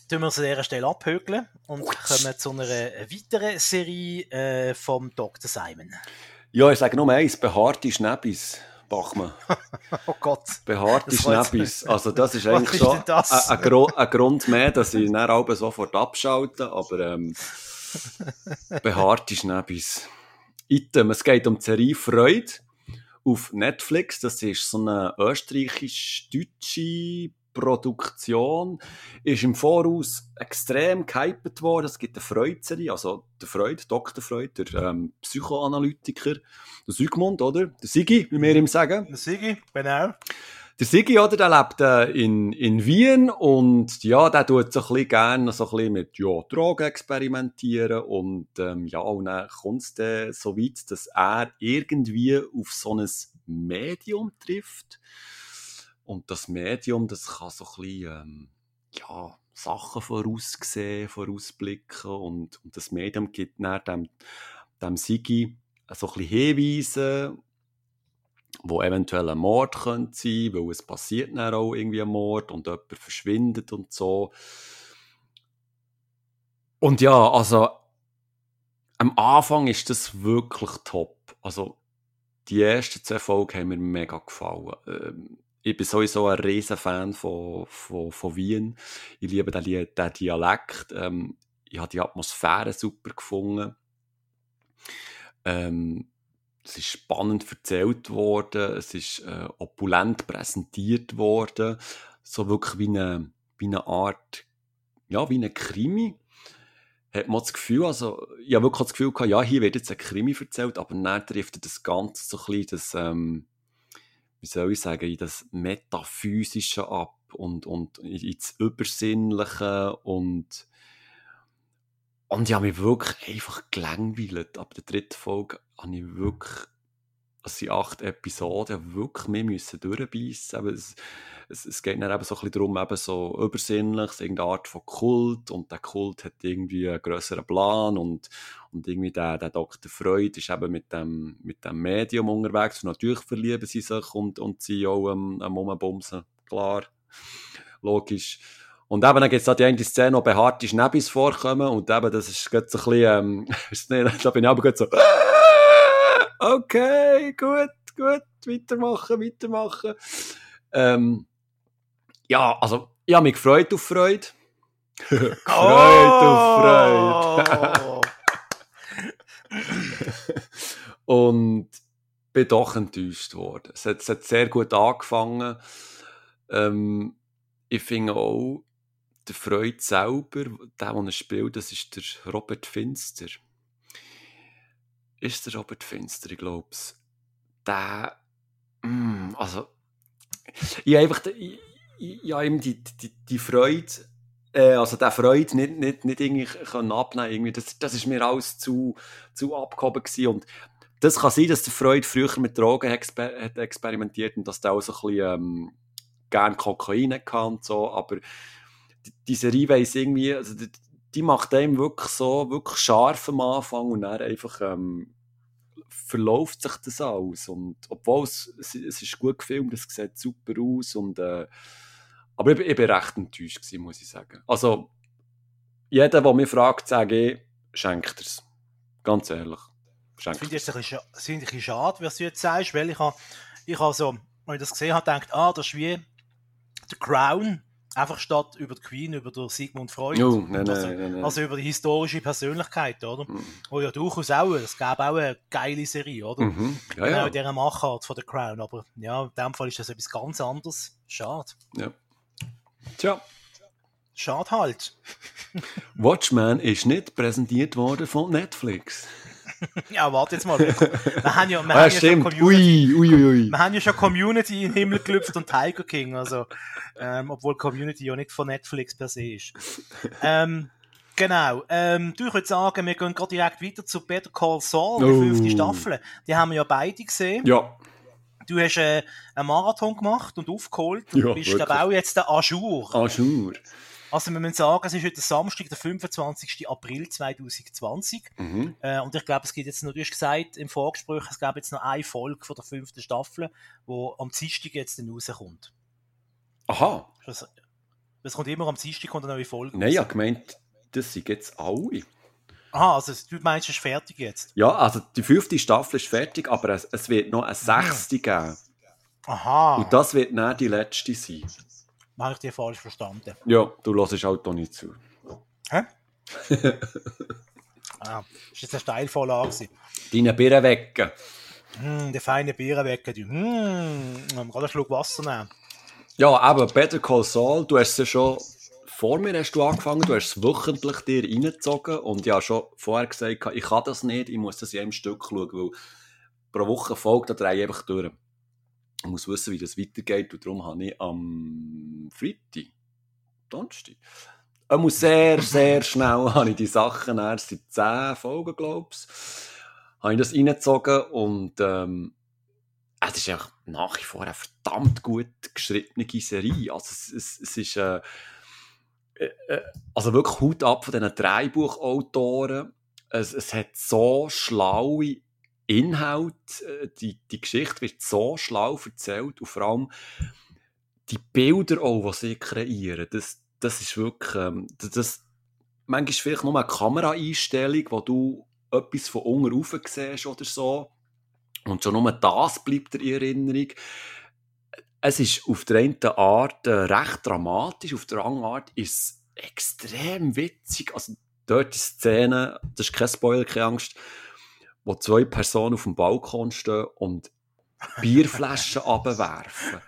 Tun wir uns an dieser Stelle abhökeln und kommen zu einer weiteren Serie äh, vom Dr. Simon. Ja, ich sage nur eins, behaarte Schnäppis. Bachmann. oh Gott. Behaarte Schnäppis. Also das ist eigentlich schon ein, ein, ein, Grund mehr, dass ich dann auch sofort abschalte, aber ähm, behaarte Schnäppis. Item, es geht um die Serie Freude auf Netflix. Das ist so eine österreichisch-deutsche Produktion. Ist im Voraus extrem gehypet worden. Es gibt eine Freud-Serie, also der Freud, Dr. Freud, der ähm, Psychoanalytiker, der Sigmund, oder? Der Sigi, wie wir ihm sagen. Der Sigi, genau. Der Sigi, oder, der lebt äh, in, in Wien und ja, der tut so ein bisschen gerne so ein bisschen mit ja, Drogen experimentieren und ähm, ja, und dann kommt es dann so weit, dass er irgendwie auf so ein Medium trifft. Und das Medium, das kann so ein bisschen, ähm, ja, Sachen voraussehen, vorausblicken und, und das Medium gibt dann dem, dem Sigi so ein bisschen Hinweise wo eventuell ein Mord könnte sein, weil es passiert dann auch irgendwie ein Mord und jemand verschwindet und so. Und ja, also am Anfang ist das wirklich top. Also die ersten zwei Folgen haben mir mega gefallen. Ähm, ich bin sowieso ein riesen Fan von, von, von Wien. Ich liebe den, den Dialekt. Ähm, ich habe die Atmosphäre super gefunden. Ähm, es ist spannend erzählt worden, es ist äh, opulent präsentiert worden, so wirklich wie eine, wie eine Art, ja, wie eine Krimi. Hat man das Gefühl, also, ich habe wirklich das Gefühl gehabt, ja, hier wird jetzt ein Krimi erzählt, aber dann trifft das Ganze so ein bisschen das, ähm, wie soll ich sagen, in das Metaphysische ab und, und ins Übersinnliche und, und ich habe mich wirklich einfach gelangweilt. Ab der dritten Folge habe ich wirklich, es sind acht Episoden, wirklich mehr müssen durchbeissen. Es, es, es geht dann eben so ein bisschen darum, eben so übersinnlich, irgendeine Art von Kult und der Kult hat irgendwie einen grösseren Plan und, und irgendwie der, der Dr. Freud ist eben mit dem, mit dem Medium unterwegs und natürlich verlieben sie sich und, und sie auch am, am Umbumsen, klar, logisch. Und eben, dann gibt es da die eine Szene, wo behaarte Schnäppis vorkommen und eben, das ist gerade so ein bisschen, ähm, da bin ich aber gerade so, okay, gut, gut, weitermachen, weitermachen. Ähm, ja, also, ich habe mich gefreut auf Freude. gefreut oh! auf Freude. und bin doch enttäuscht worden. Es hat, es hat sehr gut angefangen. Ähm, ich finde auch, der Freud selber, der, der er spielt, das ist der Robert Finster. Ist der Robert Finster, ich glaube es. Der, mm, also, ich einfach, ich, ich, ihm die, die, die Freude, äh, also der Freude nicht, nicht, nicht irgendwie können abnehmen irgendwie. Das, das ist mir alles zu, zu abgehoben gewesen. und das kann sein, dass der Freud früher mit Drogen exper hat experimentiert und dass der auch so ein bisschen, ähm, gern Kokain kann und so, aber die Serie weiss irgendwie, also die, die, macht einem wirklich so, wirklich scharf am Anfang und dann einfach ähm, verläuft sich das alles. Und obwohl es, es, es ist gut gefilmt, es sieht super aus und äh, aber ich, ich bin recht enttäuscht gewesen, muss ich sagen. Also, jeder, der mich fragt, sage ich, schenkt es. Ganz ehrlich. Schenkt das finde ich ein bisschen, ein bisschen schade, was du jetzt sagst, weil ich habe, ich habe so, als ich das gesehen habe, gedacht, ah, das ist wie The Crown, einfach statt über die Queen, über den Sigmund Freud. Oh, nein, also, nein, nein, also, über die historische Persönlichkeit, oder? Mhm. Wo ja durchaus auch, es gab auch eine geile Serie, oder? Mhm. Ja, genau ja. in dieser Machart von The Crown. Aber ja, in dem Fall ist das etwas ganz anderes. Schade. Ja. Tja. Schade halt. Watchmen ist nicht präsentiert worden von Netflix. Ja, warte jetzt mal. Wir haben ja, wir ah, haben ja schon Community, ui, ui, ui. Wir haben ja schon Community in den Himmel gelüpft und Tiger King, also, ähm, obwohl Community ja nicht von Netflix per se ist. Ähm, genau. Ähm, du, ich würde sagen, wir gehen gerade direkt weiter zu Better Call Saul, die Oh. fünfte Staffel. Die haben wir ja beide gesehen. Ja, Du hast äh, einen Marathon gemacht und aufgeholt und Ja, bist wirklich. aber auch jetzt der Ajour. schur. Also wir müssen sagen, es ist heute Samstag, der 25. April 2020. Mhm. Äh, und ich glaube, es gibt jetzt noch, du hast gesagt im Vorgespräch, es gab jetzt noch eine Folge von der fünften Staffel, wo am Dienstag jetzt dann rauskommt. Aha. Das, das kommt immer am Dienstag kommt eine neue Folge. Nein, ich raus. habe gemeint, das sind jetzt alle. Aha, also du meinst, es ist fertig jetzt? Ja, also die fünfte Staffel ist fertig, aber es, es wird noch eine sechste geben. Aha, Und das wird nicht die letzte sein. Habe ich dir falsch verstanden. Ja, du hörst halt auch nicht zu. Hä? ah, ist jetzt eine Steilvorlage. Deine Birnen wecken. Mm, der feine Bierenwecker, du. Mm, gerade einen Schluck Wasser nehmen. Ja, aber Better Call Saul, du hast es ja schon vor mir hast du angefangen, du hast es wöchentlich dir reingezogen und habe schon vorher gesagt, ich kann das nicht, ich muss das in einem Stück schauen, weil pro Woche folgt, da drehe ich einfach durch. Ich muss wissen, wie das weitergeht und darum habe ich am Freitag, Donnerstag, ich muss sehr, sehr schnell habe ich die Sachen erst seit 10 Folgen, glaube ich, habe ich das reingezogen und ähm, es ist einfach nach wie vor eine verdammt gut geschriebene Serie. Also es, es, es ist äh, äh, äh, also wirklich Hut ab von diesen Dreibuchautoren. Es, es hat so schlaue Inhalt, äh, die, die Geschichte wird so schlau erzählt und vor allem die Bilder auch, die sie kreieren, das, das ist wirklich, ähm, das, manchmal ist vielleicht nur eine Kameraeinstellung, wo du etwas von unten rauf siehst oder so und schon nur das bleibt dir in Erinnerung. Es ist auf der einen Art äh, recht dramatisch, auf der anderen Art ist es extrem witzig. Also dort die Szene, das ist kein Spoiler, keine Angst, wo zwei Personen auf dem Balkon stehen und Bierflaschen abwerfen.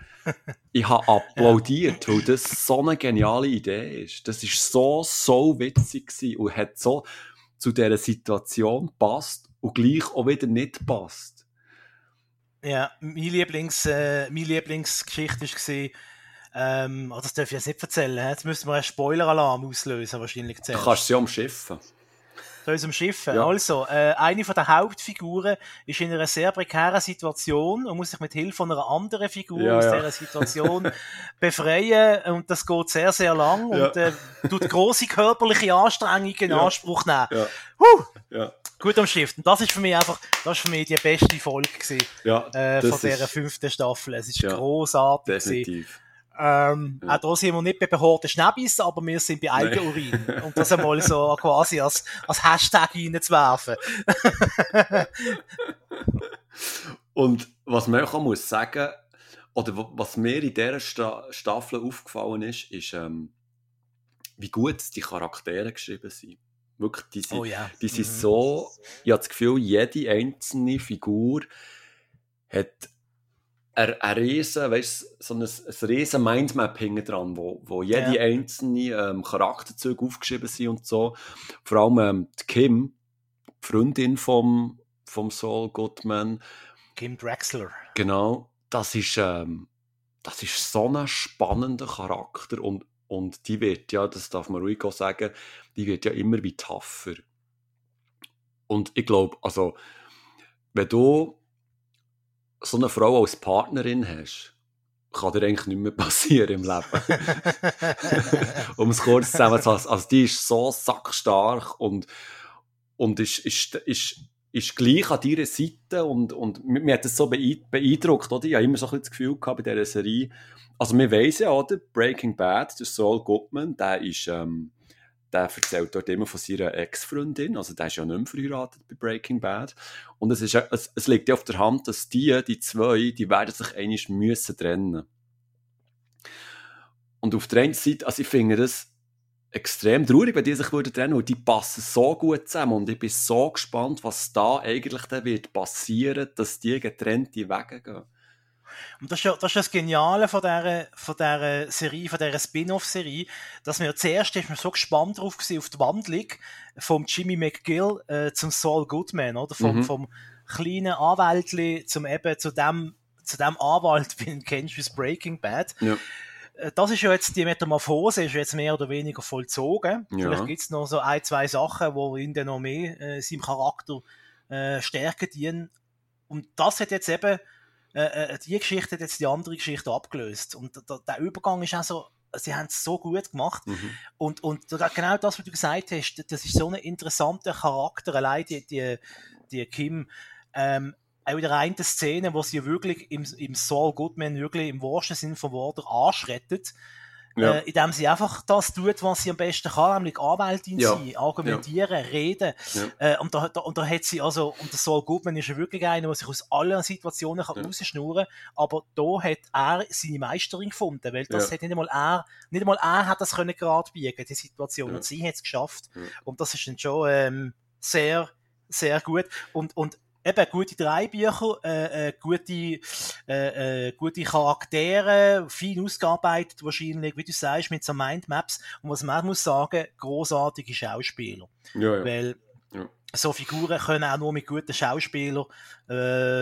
Ich habe applaudiert, weil das so eine geniale Idee ist. Das ist so, so witzig gewesen und hat so zu dieser Situation passt und gleich auch wieder nicht passt. Ja, meine, Lieblings, äh, meine Lieblingsgeschichte war, ähm, oh, das darf ich jetzt nicht erzählen, jetzt müssen wir einen Spoiler-Alarm auslösen, wahrscheinlich. Du kannst sie umschiffen. Zu unserem Schiff. Ja. Also, äh, eine von der Hauptfiguren ist in einer sehr prekären Situation und muss sich mit Hilfe einer anderen Figur ja, aus ja. dieser Situation befreien und das geht sehr, sehr lang und äh, tut große körperliche Anstrengungen in Anspruch nehmen. Huh! Gut am Schiff. Und das ist für mich einfach, das ist für mich die beste Folge gewesen, äh, von dieser fünften Staffel. Es ist großartig. Definitiv. Gewesen. Ähm, ja. Auch da sind wir nicht bei behaarten Schnäbis, aber wir sind bei Eigenurin. Nee. Um das einmal so quasi als, als Hashtag reinzuwerfen. Und was man auch muss sagen, oder was mir in dieser Sta Staffel aufgefallen ist, ist, ähm, wie gut die Charaktere geschrieben sind. Wirklich, die sind, oh yeah. die sind mhm. so, ich habe das Gefühl, jede einzelne Figur hat ein, ein riesen, weißt, so ein, ein riesen Mindmapping dran, wo, wo jede ja. einzelne ähm, Charakterzüge aufgeschrieben sind und so. Vor allem ähm, die Kim, die Freundin vom, vom Saul Goodman. Kim Drexler. Genau, das ist, ähm, das ist so ein spannender Charakter und, und die wird ja, das darf man ruhig auch sagen, die wird ja immer wie tougher. Und ich glaube, also, wenn du so eine Frau als Partnerin hast, kann dir eigentlich nicht mehr passieren im Leben. um es kurz zusammenzufassen. Also, die ist so sackstark und, und ist, ist, ist, ist gleich an deiner Seite und, und mir hat das so beeindruckt, oder? Ich habe immer so ein das Gefühl gehabt bei dieser Serie. Also, wir wissen ja, oder? Breaking Bad, der Saul Goodman, der ist, ähm, der erzählt dort immer von seiner Ex-Freundin, also der ist ja nicht mehr verheiratet bei Breaking Bad. Und es, ist, es, es liegt ja auf der Hand, dass die, die zwei, die werden sich eigentlich müssen trennen. Und auf der einen Seite, also ich finde das extrem traurig, wenn die sich würden trennen, weil die passen so gut zusammen und ich bin so gespannt, was da eigentlich dann wird passieren, dass die getrennte Wege gehen. Und das ist ja das, ist das Geniale von dieser, von dieser Serie, von dieser Spin-off-Serie, dass wir zuerst ist man so gespannt drauf gewesen, auf die Wandlung vom Jimmy McGill äh, zum Saul Goodman, oder? Vom, mhm. vom kleinen Anwältli zum eben zu dem, zu dem Anwalt, wie ihn kennst, wie Breaking Bad. Ja äh, das ist ja jetzt die Metamorphose, ist jetzt mehr oder weniger vollzogen. Ja. Vielleicht gibt es noch so ein, zwei Sachen, wo ihn dann noch mehr äh, seinem Charakter äh, stärken dienen. Und das hat jetzt eben äh, äh, die Geschichte hat jetzt die andere Geschichte abgelöst. Und der, der Übergang ist auch so, sie haben es so gut gemacht. Mhm. Und, und genau das, was du gesagt hast, das ist so ein interessanter Charakter, allein die, die, die Kim, ähm, auch in der einen Szene, wo sie wirklich im, im Saul Goodman wirklich im wahrsten Sinn vom Wort anschrettet ja. äh, indem sie einfach das tut, was sie am besten kann, nämlich Anwältin ja. sein, argumentieren, ja. reden. Äh, und, da, da, und da hat sie also, und der Saul Goodman ist ja wirklich einer, der sich aus allen Situationen kann ja. rausschnurren kann, aber da hat er seine Meisterin gefunden, weil das hat nicht einmal er, nicht einmal er hat das können gerade biegen, die Situation, und sie hat es geschafft. Und das ist dann schon ähm, sehr, sehr gut. Und, und eben gute Dreibücher, äh, äh, gute, äh, äh, gute Charaktere, fein ausgearbeitet wahrscheinlich, wie du sagst, mit so Mindmaps. Und was man auch muss sagen, großartige Schauspieler. Ja, ja. Weil Ja. so Figuren können auch nur mit guten Schauspielern äh,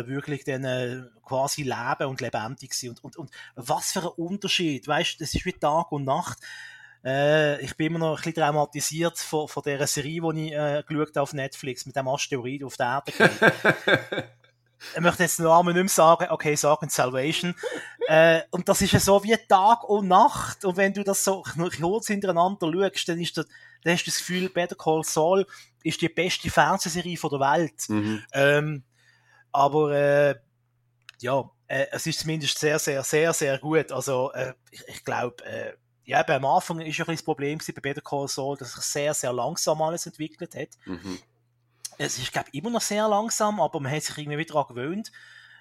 wirklich dann äh, quasi leben und lebendig sein. Und, und, und was für ein Unterschied, weißt du, das ist wie Tag und Nacht. Äh, ich bin immer noch ein bisschen traumatisiert von, von dieser Serie, die ich äh, geschaut habe auf Netflix mit dem Asteroid auf der Erde. ich möchte jetzt den Namen nicht mehr sagen, okay, sagen Salvation. äh, und das ist ja so wie Tag und Nacht. Und wenn du das so kurz hintereinander schaust, dann, ist das, dann hast du das Gefühl, Better Call Saul ist die beste Fernsehserie von der Welt. Mhm. Ähm, aber äh, ja, äh, es ist zumindest sehr, sehr, sehr, sehr gut. Also äh, ich, ich glaube, äh, ja, eben am Anfang ist ja ein das Problem bei Better Call Saul, dass sich sehr, sehr langsam alles entwickelt hat. Mhm. Es ist, glaube ich, immer noch sehr langsam, aber man hat sich irgendwie wieder daran gewöhnt.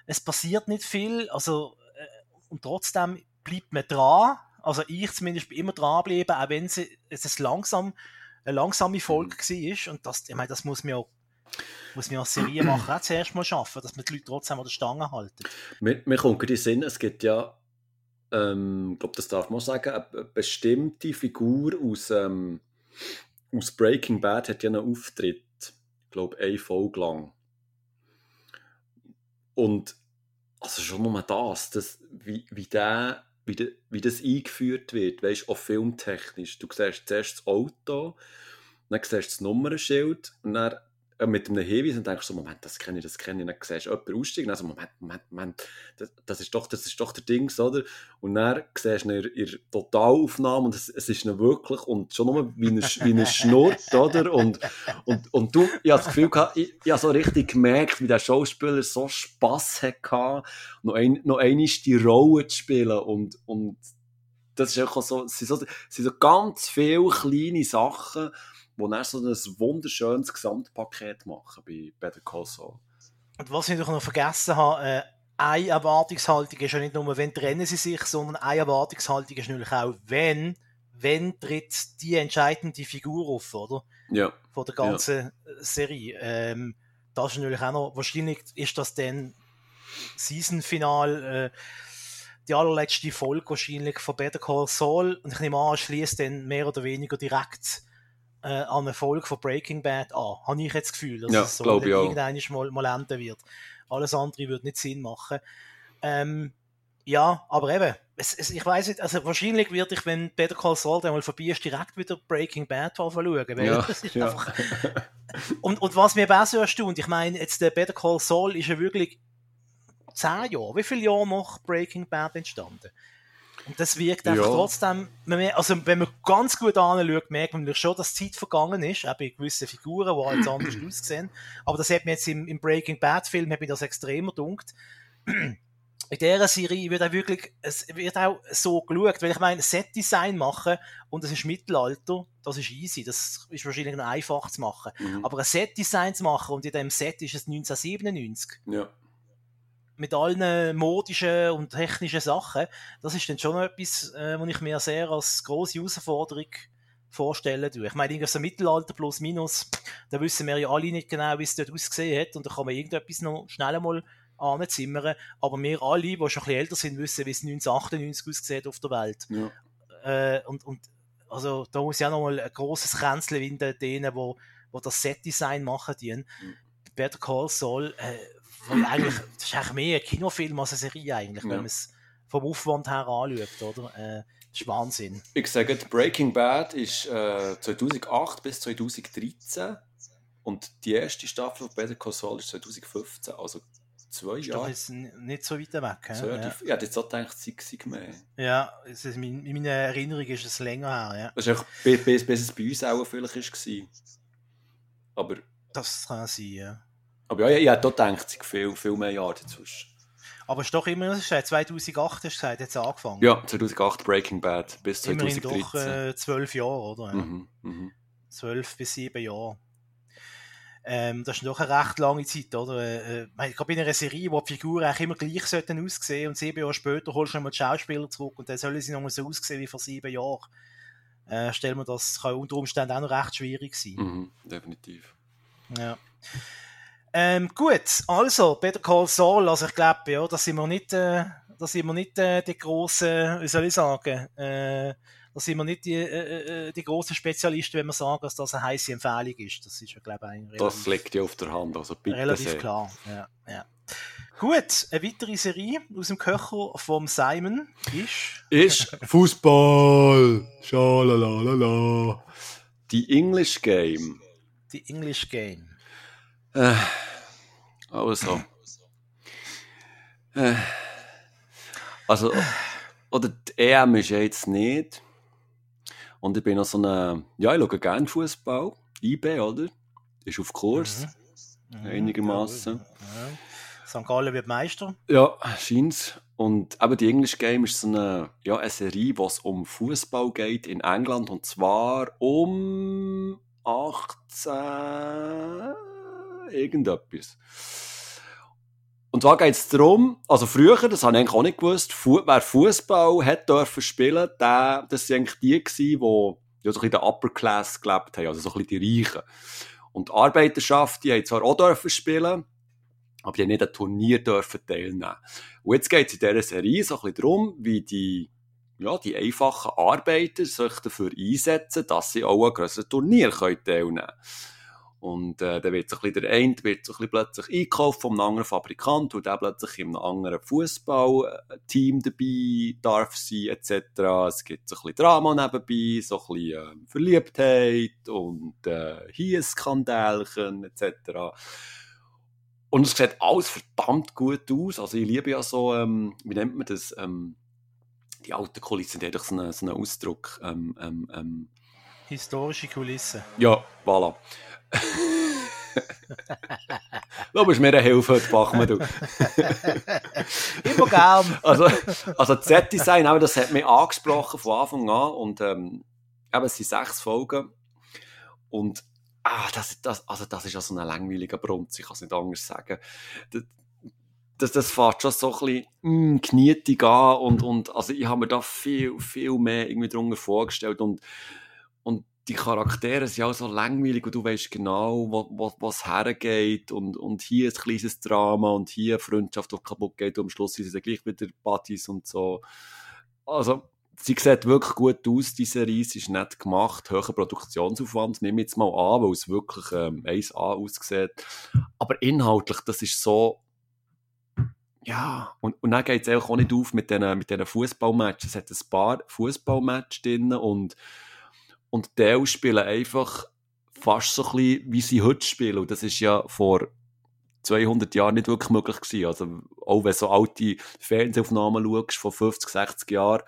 Es passiert nicht viel, also äh, und trotzdem bleibt man dran. Also ich zumindest bin immer dranbleiben, auch wenn es, es ist langsam, eine langsame Folge war. Und das, ich meine, das muss man auch muss man als Serienmacher auch zuerst mal schaffen, dass man die Leute trotzdem an der Stange halten. Mir, mir kommt in den Sinn, es gibt ja, ähm, ich glaube, das darf man sagen, eine bestimmte Figur aus, ähm, aus Breaking Bad hat ja einen Auftritt, ich glaube, eine Folge lang. Und also schon nur das, das wie, wie, der, wie, de, wie das eingeführt wird, weißt du, auch filmtechnisch. Du siehst zuerst das Auto, dann siehst du das Nummernschild und dann mit einem Hinweis und denkst so, Moment, das kenne ich, das kenne ich. Dann siehst du jemanden aussteigen, also Moment, Moment, Moment, das, das, ist doch, das ist doch der Dings, oder? Und dann siehst du ihn in ihrer Totalaufnahme und es, es ist ihn wirklich und schon nur wie er, wie er schnurrt, oder? Und, und, und du, ich habe das Gefühl gehabt, ich, ich habe so richtig gemerkt, wie der Schauspieler so Spass hatte, noch, ein, noch die Rolle zu spielen und, und das ist auch so, es sind so, es sind so ganz viele kleine Sachen, die dann so ein wunderschönes Gesamtpaket machen bei Better Call Saul. Und was ich noch vergessen habe, äh, eine Erwartungshaltung ist ja nicht nur, wenn trennen sie sich, sondern eine Erwartungshaltung ist natürlich auch, wenn, wenn tritt die entscheidende Figur auf, oder? Ja. Von der ganzen ja. Serie. Ähm, das ist natürlich auch noch, wahrscheinlich ist das dann Season-Final, äh, die allerletzte Folge wahrscheinlich von Better Call Saul und ich nehme an, schließt dann mehr oder weniger direkt äh, an Folge von Breaking Bad an. Habe ich jetzt das Gefühl, dass ja, es so irgendwann mal, mal enden wird. Alles andere würde nicht Sinn machen. Ähm, ja, aber eben, es, es, ich weiß nicht, also wahrscheinlich werde ich, wenn Better Call Saul dann mal vorbei ist, direkt wieder Breaking Bad schauen, weil ja, das ist ja. einfach... und, und was mir so erstaunt, ich meine, jetzt der Better Call Saul ist ja wirklich zehn Jahre, wie viele Jahre nach Breaking Bad entstanden? Und das wirkt einfach Ja. trotzdem, also wenn man ganz gut anschaut, merkt man schon, dass Zeit vergangen ist, auch bei gewissen Figuren, die halt anders aussehen. Aber das hat mir jetzt im, im Breaking Bad Film, hat mir das extremer dunkt. In dieser Serie wird auch wirklich, es wird auch so geschaut, weil ich meine, Set-Design machen und es ist Mittelalter, das ist easy, das ist wahrscheinlich einfach zu machen. Mhm. Aber ein Set-Design zu machen und in dem Set ist es 1997, ja. Mit allen modischen und technischen Sachen, das ist dann schon etwas, äh, was ich mir sehr als grosse Herausforderung vorstellen tue. Ich meine, irgendwie so Mittelalter plus minus, da wissen wir ja alle nicht genau, wie es dort ausgesehen hat und da kann man irgendetwas noch schnell mal anzimmern, aber wir alle, die schon ein bisschen älter sind, wissen, wie es 1998 aussieht auf der Welt. ja. Äh, und, und also da muss ja noch mal ein grosses Kränzchen winden, denen, wo, wo das Set-Design machen. Mhm. Better Call Saul, äh, weil eigentlich, das ist eigentlich mehr ein Kinofilm als eine Serie eigentlich, Ja. wenn man es vom Aufwand her anschaut, oder? Äh, das ist Wahnsinn. Ich sage, Breaking Bad ist äh, 2008 bis 2013 und die erste Staffel von Better Call Saul ist 2015, also zwei Ist Jahre. n- nicht so weit weg. So, ja. die, ich hätte jetzt auch gedacht, sie sei mehr. ja, ist, in in meiner Erinnerung ist es länger her, ja. Das ist auch bis, bis, bis es bei uns auch vielleicht war. Aber, Das kann sein, ja. Aber ja, ich, ich hätte auch gedacht, viel, viel mehr Jahre dazwischen. Aber es ist doch immer, das ist seit 2008 hast du gesagt, jetzt angefangen. Ja, 2008 Breaking Bad bis Immerhin 2013. doch äh, zwölf Jahre, oder? Mhm, mhm. zwölf bis sieben Jahre. Ähm, das ist doch eine recht lange Zeit, oder? Äh, ich meine, gerade bei einer Serie, wo die Figuren eigentlich immer gleich sollten aussehen und sieben Jahre später holst du nochmal die Schauspieler zurück und dann sollen sie nochmal so aussehen wie vor sieben Jahren. Äh, stell mir das kann unter Umständen auch noch recht schwierig sein. Mhm, definitiv. Ja. Ähm, gut, also, Better Call Saul, also ich glaube, ja, da sind wir nicht, äh, da sind wir nicht äh, die grossen, wie soll ich sagen, äh, da sind wir nicht die, äh, äh die grossen Spezialisten, wenn wir sagen, dass das eine heiße Empfehlung ist. Das ist ja, glaube ich, relativ, Das liegt ja auf der Hand, also bitte Relativ sehr. klar, ja, ja. Gut, eine weitere Serie aus dem Köcher vom Simon ist... Ist Fußball. Schalalalala. Die English Game. Die English Game. Äh, also. Äh, also, oder die EM ist ja jetzt nicht. Und ich bin noch so eine, ja, ich schaue gerne Fußball. IB, oder? Ist auf Kurs. Mhm. Einigermaßen. Ja. St. Gallen wird Meister. Ja, scheint Und aber die English Game ist so eine, ja, eine Serie, wo es um Fußball geht in England. Und zwar um 18 irgendetwas. Und zwar geht es darum, also früher, das habe ich eigentlich auch nicht gewusst, wer Fußball hat dürfen spielen, der, das waren eigentlich die gewesen, die ja, so ein der Upper Class gelebt haben, also so ein bisschen die Reichen. Und die Arbeiterschaft, die haben zwar auch dürfen spielen, aber die haben nicht an Turnier dürfen teilnehmen. Und jetzt geht es in dieser Serie so ein bisschen darum, wie die, ja, die einfachen Arbeiter sich dafür einsetzen, dass sie auch an grösseren Turnier teilnehmen können. Und äh, dann wird so ein bisschen der eine wird so ein bisschen plötzlich einkauft von einem anderen Fabrikant und der plötzlich in einem anderen Fußballteam dabei darf sein, etc. Es gibt so ein bisschen Drama nebenbei, so ein bisschen äh, Verliebtheit und äh, hier ein Skandalchen, etc. Und es sieht alles verdammt gut aus. Also ich liebe ja so, ähm, wie nennt man das, ähm, die alten Kulissen, die doch so einen, so einen Ausdruck. Ähm, ähm, ähm. Historische Kulissen. Ja, voilà. Du bist mir Hilfe heute, Bachmann, du. Immer gern. Also, also das Set-Design, das hat mich angesprochen von Anfang an und ähm, eben, es sind sechs Folgen und ah, das, das, also das ist ja so ein langweiliger Brunz, ich kann es nicht anders sagen. Das, das, das fährt schon so ein bisschen mm, knietig an und, und also ich habe mir da viel, viel mehr irgendwie drunter vorgestellt und, und die Charaktere sind auch so langweilig und du weißt genau, wo, wo, was hergeht und, und hier ein kleines Drama und hier eine Freundschaft, die kaputt geht und am Schluss sind sie gleich wieder Buddies und so. Also, sie sieht wirklich gut aus, diese Serie, sie ist nett gemacht, hoher Produktionsaufwand, nehme jetzt mal an, weil es wirklich ähm, 1A aussieht. Aber inhaltlich, das ist so, ja, und, und dann geht es auch nicht auf mit diesen mit Fußballmatches. Es hat ein paar Fußballmatches drin und und die spielen einfach fast so ein bisschen, wie sie heute spielen. Und das ist ja vor 200 Jahren nicht wirklich möglich gewesen. Also, auch wenn so alte Fernsehaufnahmen schaust, von 50, 60 Jahren,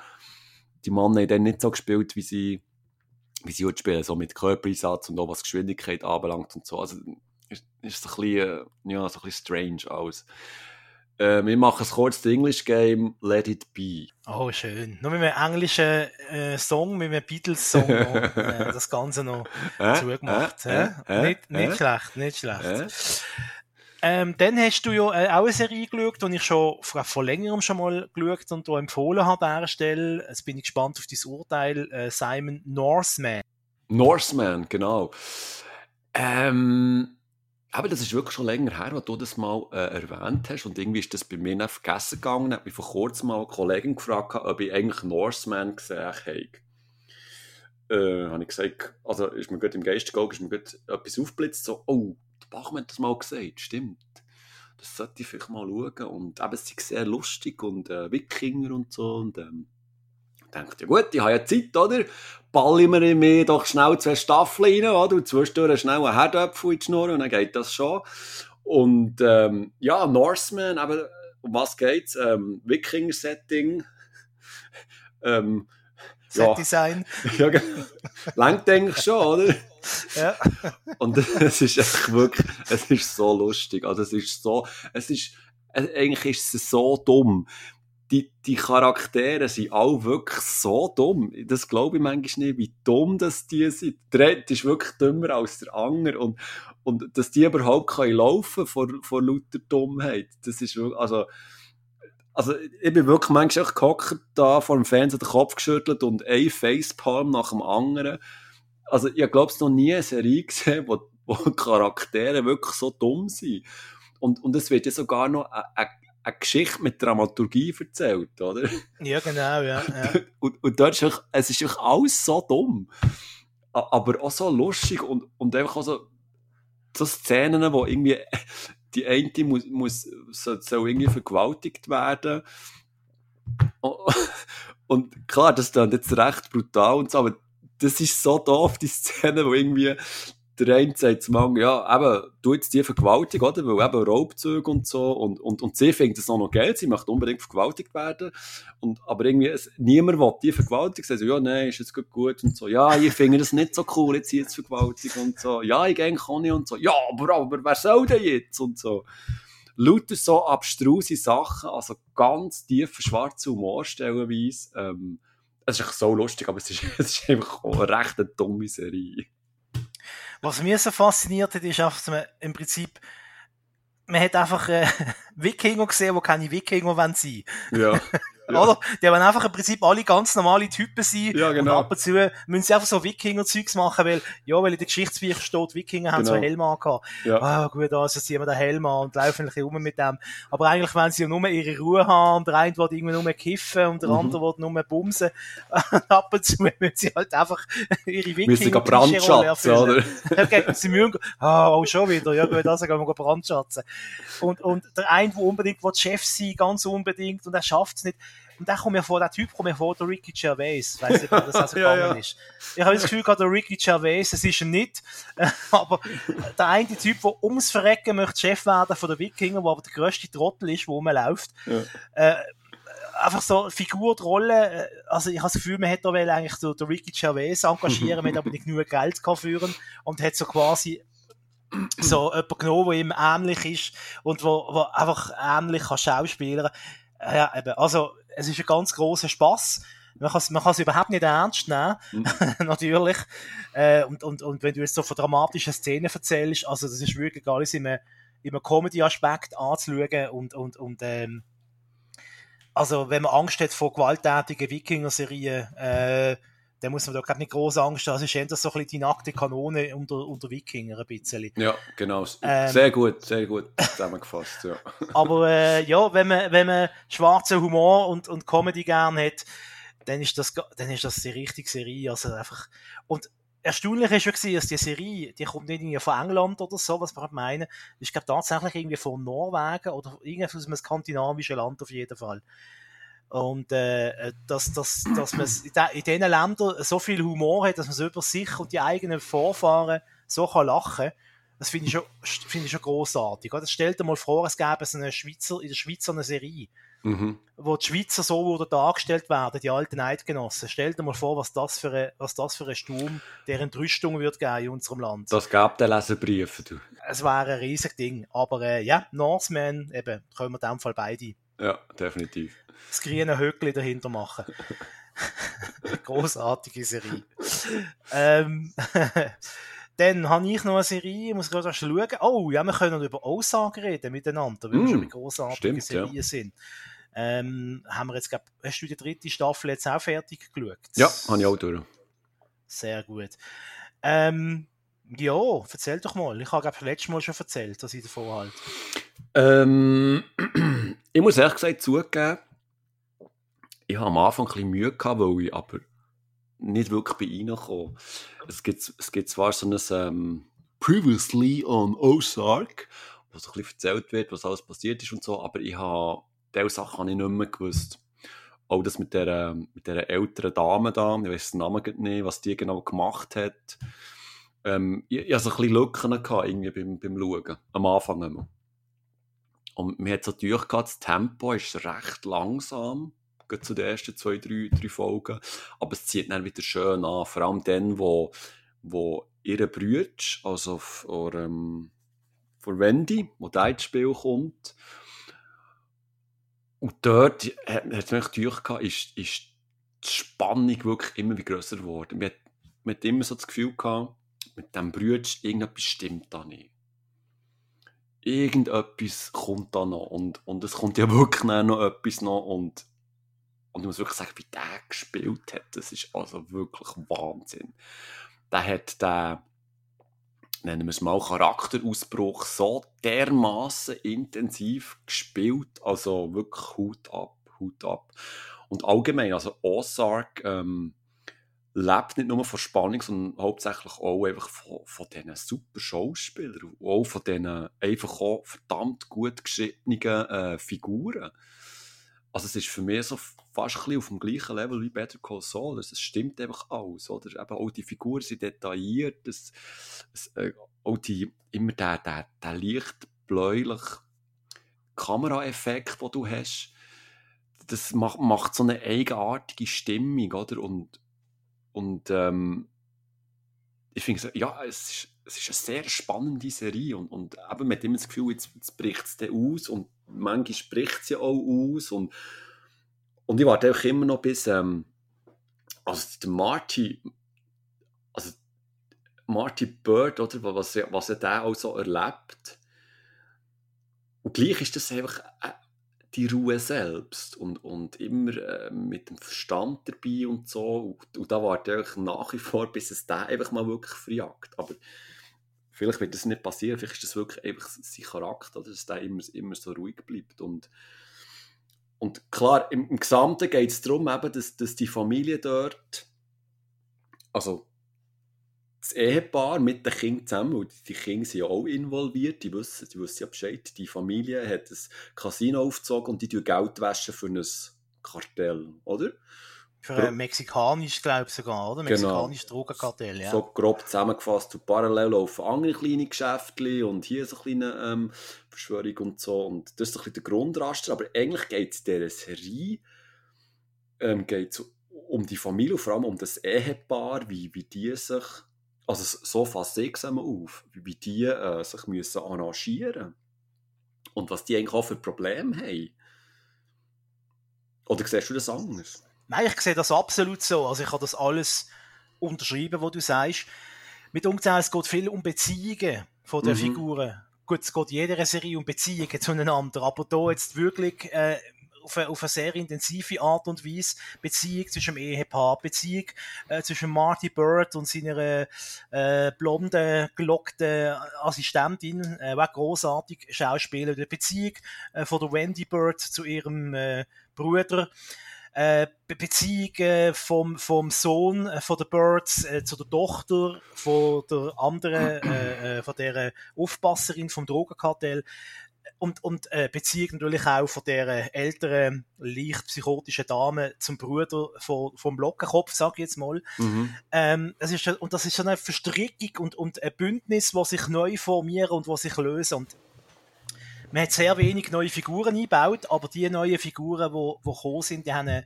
die Männer haben dann nicht so gespielt, wie sie, wie sie heute spielen, so mit Körpereinsatz und auch was Geschwindigkeit anbelangt und so. Also, ist, ist ein bisschen, ja, so ein bisschen strange alles. Äh, wir machen es kurz, das English Game, Let It Be. Oh, schön. Nur mit einem englischen äh, Song, mit einem Beatles-Song äh, das Ganze noch äh, zugemacht. Nicht nicht schlecht, nicht schlecht. Ähm, dann hast du ja äh, auch eine Serie geschaut, die ich schon vor, vor längerem schon mal geschaut und empfohlen habe an dieser Stelle. Jetzt bin ich gespannt auf dein Urteil. Äh, Simon Norseman. Norseman, genau. Ähm, aber das ist wirklich schon länger her, als du das mal äh, erwähnt hast. Und irgendwie ist das bei mir nicht vergessen gegangen. Ich habe mich vor kurzem mal eine Kollegin gefragt, ob ich eigentlich Norseman gesehen habe. Äh, habe ich gesagt, also ist mir gut im Geist gegangen, ist mir gut etwas aufgeblitzt, so, oh, der Bachmann hat das mal gesagt, stimmt. Das sollte ich vielleicht mal schauen. Und eben, es ist sehr lustig und äh, Wikinger und so. Und ähm, denkt, ja gut, ich habe ja Zeit, oder? Ball immer in mir doch schnell zwei Staffeln rein, oder? Und zwischendurch schnell einen Herdöpfel in die Schnur und dann geht das schon. Und ähm, ja, Norseman, aber um was geht's? Ähm, Wikinger-Setting. ähm, Set-Design. Ja, ja Langt denke ich schon, oder? ja. Und es ist echt wirklich, es ist so lustig. Also es ist so, es ist, eigentlich ist es so dumm die, die Charaktere sind auch wirklich so dumm. Das glaube ich manchmal nicht, wie dumm das die sind. Der eine ist wirklich dümmer als der andere. Und, und dass die überhaupt können laufen vor, vor lauter Dummheit, das ist wirklich, also, also ich bin wirklich manchmal gehockt da vor dem Fernseher den Kopf geschüttelt und ein Facepalm nach dem anderen. Also ich glaube es noch nie eine Serie gesehen, wo, wo Charaktere wirklich so dumm sind. Und, und es wird ja sogar noch eine, eine Geschichte mit Dramaturgie erzählt, oder? Ja, genau, ja. ja. und, und dort ist es ist alles so dumm. Aber auch so lustig und, und einfach auch so, so Szenen, wo irgendwie die eine muss, muss soll, soll irgendwie vergewaltigt werden. Und klar, das ist dann jetzt recht brutal und so, aber das ist so doof, die Szene, wo irgendwie der eine sagt zum anderen, ja, eben, du jetzt die Vergewaltigung, oder? Weil eben Raubzüge und so, und, und, und sie findet es auch noch Geld, sie möchte unbedingt vergewaltigt werden, und, aber irgendwie, es, niemand will die Vergewaltigung, sagt so, ja, nein, ist jetzt gut, und so, ja, ich finde das nicht so cool, jetzt jetzt Vergewaltigung und so, ja, ich gehe kann nicht, und so, ja, aber, aber wer soll denn jetzt, und so. Lauter so abstruse Sachen, also ganz tiefer schwarzer Humor stellenweise, ähm, es ist echt so lustig, aber es ist, es ist einfach auch eine recht dumme Serie. Was mich so fasziniert hat, ist einfach, dass man im Prinzip, man hat einfach äh, Wikinger gesehen, die keine Wikinger sein wollen. Ja. Ja. Oder? Die haben einfach im Prinzip alle ganz normale Typen sein. Ja, genau. Und ab und zu müssen sie einfach so Wikinger-Zeugs machen, weil, ja, weil in den Geschichtsbüchern steht, Wikinger haben Genau. so Helme angehabt. Ja. Ah, gut, also ziehen wir den Helm an und laufen ein bisschen rum mit dem. Aber eigentlich wollen sie ja nur ihre Ruhe haben der eine will irgendwie nur kiffen und der Mhm. andere will nur bumsen. Und ab und zu müssen sie halt einfach ihre Müssen Wikinger brandschatzen, oder? Okay, sie müssen, ah, oh, schon wieder, ja gut, also gehen wir brandschatzen. Und, und der eine, der unbedingt will Chef sein, ganz unbedingt, und er schafft es nicht. Und dann kommt mir vor, der Typ kommt mir vor, der Ricky Gervais. Weiss nicht, ob das also Ja, gegangen ja. ist. Ich habe das Gefühl der Ricky Gervais, es ist er nicht. aber der eine Typ, der ums Verrecken möchte Chef werden von der Wikinger, der aber der grösste Trottel ist, der rumläuft. Ja. Äh, einfach so Figur, Rolle, äh, also ich habe das Gefühl, man hätte da eigentlich so den Ricky Gervais engagieren, man hat aber nicht genug Geld ihn und hat so quasi so jemanden genommen, der ihm ähnlich ist und wo, wo einfach ähnlich kann schauspielern. Äh, Ja, eben, also es ist ein ganz großer Spaß. Man kann es man kann's überhaupt nicht ernst nehmen, natürlich. Äh, und, und, und wenn du jetzt so von dramatischen Szenen erzählst, also das ist wirklich alles in einem, in einem Comedy-Aspekt anzuschauen und, und, und ähm, also wenn man Angst hat vor gewalttätigen Wikinger-Serien, äh, dann muss man da glaub nicht groß Angst haben. Es ist eher so ein bisschen die nackte Kanone unter, unter Wikinger ein bisschen. Ja, genau. Ähm. sehr gut, sehr gut zusammengefasst, ja. Aber äh, ja, wenn man, wenn man schwarzen Humor und, und Comedy gern hat, dann ist das, dann ist das die richtige Serie. Also einfach, und erstaunlich ist schon dass die Serie, die kommt nicht irgendwie von England oder so, was man halt meinen. Ich glaube tatsächlich irgendwie von Norwegen oder irgendwie aus einem skandinavischen Land auf jeden Fall. Und äh, dass, dass, dass man in diesen Ländern so viel Humor hat, dass man so über sich und die eigenen Vorfahren so kann lachen das finde ich schon, finde ich schon großartig. Oder? Stell dir mal vor, es gäbe so eine Schweizer, in der Schweiz eine Serie, Mhm. wo die Schweizer so wurden dargestellt werden, die alten Eidgenossen. Stell dir mal vor, was das für ein, was das für ein Sturm der Entrüstung wird geben in unserem Land. Das gab den Leserbriefen, du. Es wäre ein riesiges Ding. Aber äh, ja, Norseman, eben, können wir in dem Fall beide Ja, definitiv. Das grüne Höckli dahinter machen. Großartige Serie. ähm, dann habe ich noch eine Serie, ich muss gerade erst schauen. Oh, ja, wir können über Aussagen reden miteinander, weil wir Mm, schon bei großartigen stimmt, ja. Serien sind. Ähm, haben wir jetzt, glaub, hast du die dritte Staffel jetzt auch fertig geschaut? Ja, habe ich auch durch. Sehr gut. Ähm, ja, erzähl doch mal. Ich habe, glaube letztes Mal schon erzählt, dass ich davon halte. Ähm, ich muss ehrlich gesagt zugeben, ich habe am Anfang ein bisschen Mühe gehabt, weil ich aber nicht wirklich bei kam. Es gibt, es gibt zwar so ein ähm, Previously on Ozark, wo so ein bisschen erzählt wird, was alles passiert ist und so, aber ich habe diese Sachen nicht mehr gewusst. Auch das mit der, mit der älteren Dame da, ich weiß den Namen nicht, was die genau gemacht hat. Ähm, ich, ich hatte so ein bisschen Lücken irgendwie beim, beim Schauen, am Anfang immer. Und mir hat es natürlich gehabt, das Tempo ist recht langsam, gerade zu den ersten zwei, drei, drei Folgen. Aber es zieht dann wieder schön an, vor allem dann, wo, wo ihre Brüder, also vor, ähm, vor Wendy, wo da ins Spiel kommt. Und dort hat es mich gehabt, ist, ist die Spannung wirklich immer wie grösser geworden. Man man hat immer so das Gefühl gehabt, mit diesem Brüder, irgendetwas stimmt da nicht irgendetwas kommt da noch und, und es kommt ja wirklich noch etwas noch und, und ich muss wirklich sagen, wie der gespielt hat, das ist also wirklich Wahnsinn. Der hat den, nennen wir es mal, Charakterausbruch so dermaßen intensiv gespielt. Also wirklich Hut ab, Hut ab. Und allgemein, also Ozark ähm, lebt nicht nur von Spannung, sondern hauptsächlich auch einfach von, von diesen super Schauspielern auch von diesen einfach auch verdammt gut geschriebenen äh, Figuren. Also es ist für mich so fast auf dem gleichen Level wie Better Call Saul. Es stimmt einfach alles, oder? Eben auch die Figuren sind detailliert, es, es, äh, auch die, immer der, der, der leicht bläuliche Kameraeffekt, den du hast, das macht, macht so eine eigenartige Stimmung, oder? Und, und ähm, ich finde, ja, es ist, es ist eine sehr spannende Serie und, und eben mit dem das Gefühl, jetzt, jetzt bricht es aus und manchmal spricht sie auch aus und, und ich warte auch immer noch bis, ähm, also der Marty, also Marty Bird, oder, was, was er da auch so erlebt, und gleich ist das einfach äh, die Ruhe selbst und, und immer äh, mit dem Verstand dabei und so. Und, und da warte ich nach wie vor, bis es da einfach mal wirklich verjagt. Aber vielleicht wird das nicht passieren, vielleicht ist das wirklich einfach sein Charakter, dass der immer, immer so ruhig bleibt. Und, und klar, im, im Gesamten geht es darum, eben, dass, dass die Familie dort, also das Ehepaar mit den Kindern zusammen, und die Kinder sind ja auch involviert, die wissen, die wissen ja Bescheid, die Familie hat ein Casino aufgezogen und die tun Geld waschen für ein Kartell, oder? Für ein mexikanisch, glaube ich sogar, oder? Mexikanisches genau. Drogenkartell, ja. So grob zusammengefasst, und parallel laufen andere kleine Geschäfte und hier so eine kleine ähm, Verschwörung und so. Und das ist so ein bisschen der Grundraster, aber eigentlich geht es in dieser Serie ähm, geht's um die Familie und vor allem um das Ehepaar, wie, wie die sich, also so fasst ich auf, wie die äh, sich müssen arrangieren und was die eigentlich auch für Probleme haben. Oder siehst du das anders? Nein, ich sehe das absolut so. Also ich habe das alles unterschrieben, was du sagst. Mit Umzug, es geht viel um Beziehungen von den mhm. Figuren. Gut, es geht jeder Serie um Beziehungen zueinander, aber da jetzt wirklich äh, auf, eine, auf eine sehr intensive Art und Weise Beziehung zwischen dem Ehepaar, Beziehung äh, zwischen Marty Bird und seiner äh, blonden, gelockten Assistentin, äh, war großartig Schauspieler, die Beziehung äh, von der Wendy Bird zu ihrem äh, Bruder, äh, Beziehungen vom, vom Sohn äh, von der Birds äh, zu der Tochter von der anderen, äh, äh, von der Aufpasserin vom Drogenkartell und, und äh, Beziehung natürlich auch von der älteren, leicht psychotischen Dame zum Bruder von, vom Lockenkopf, sag ich jetzt mal. Mhm. Ähm, das ist, und das ist so eine Verstrickung und, und ein Bündnis, was sich neu formieren und was sich lösen. Und man hat sehr wenig neue Figuren eingebaut, aber die neuen Figuren, die, die gekommen sind, die haben,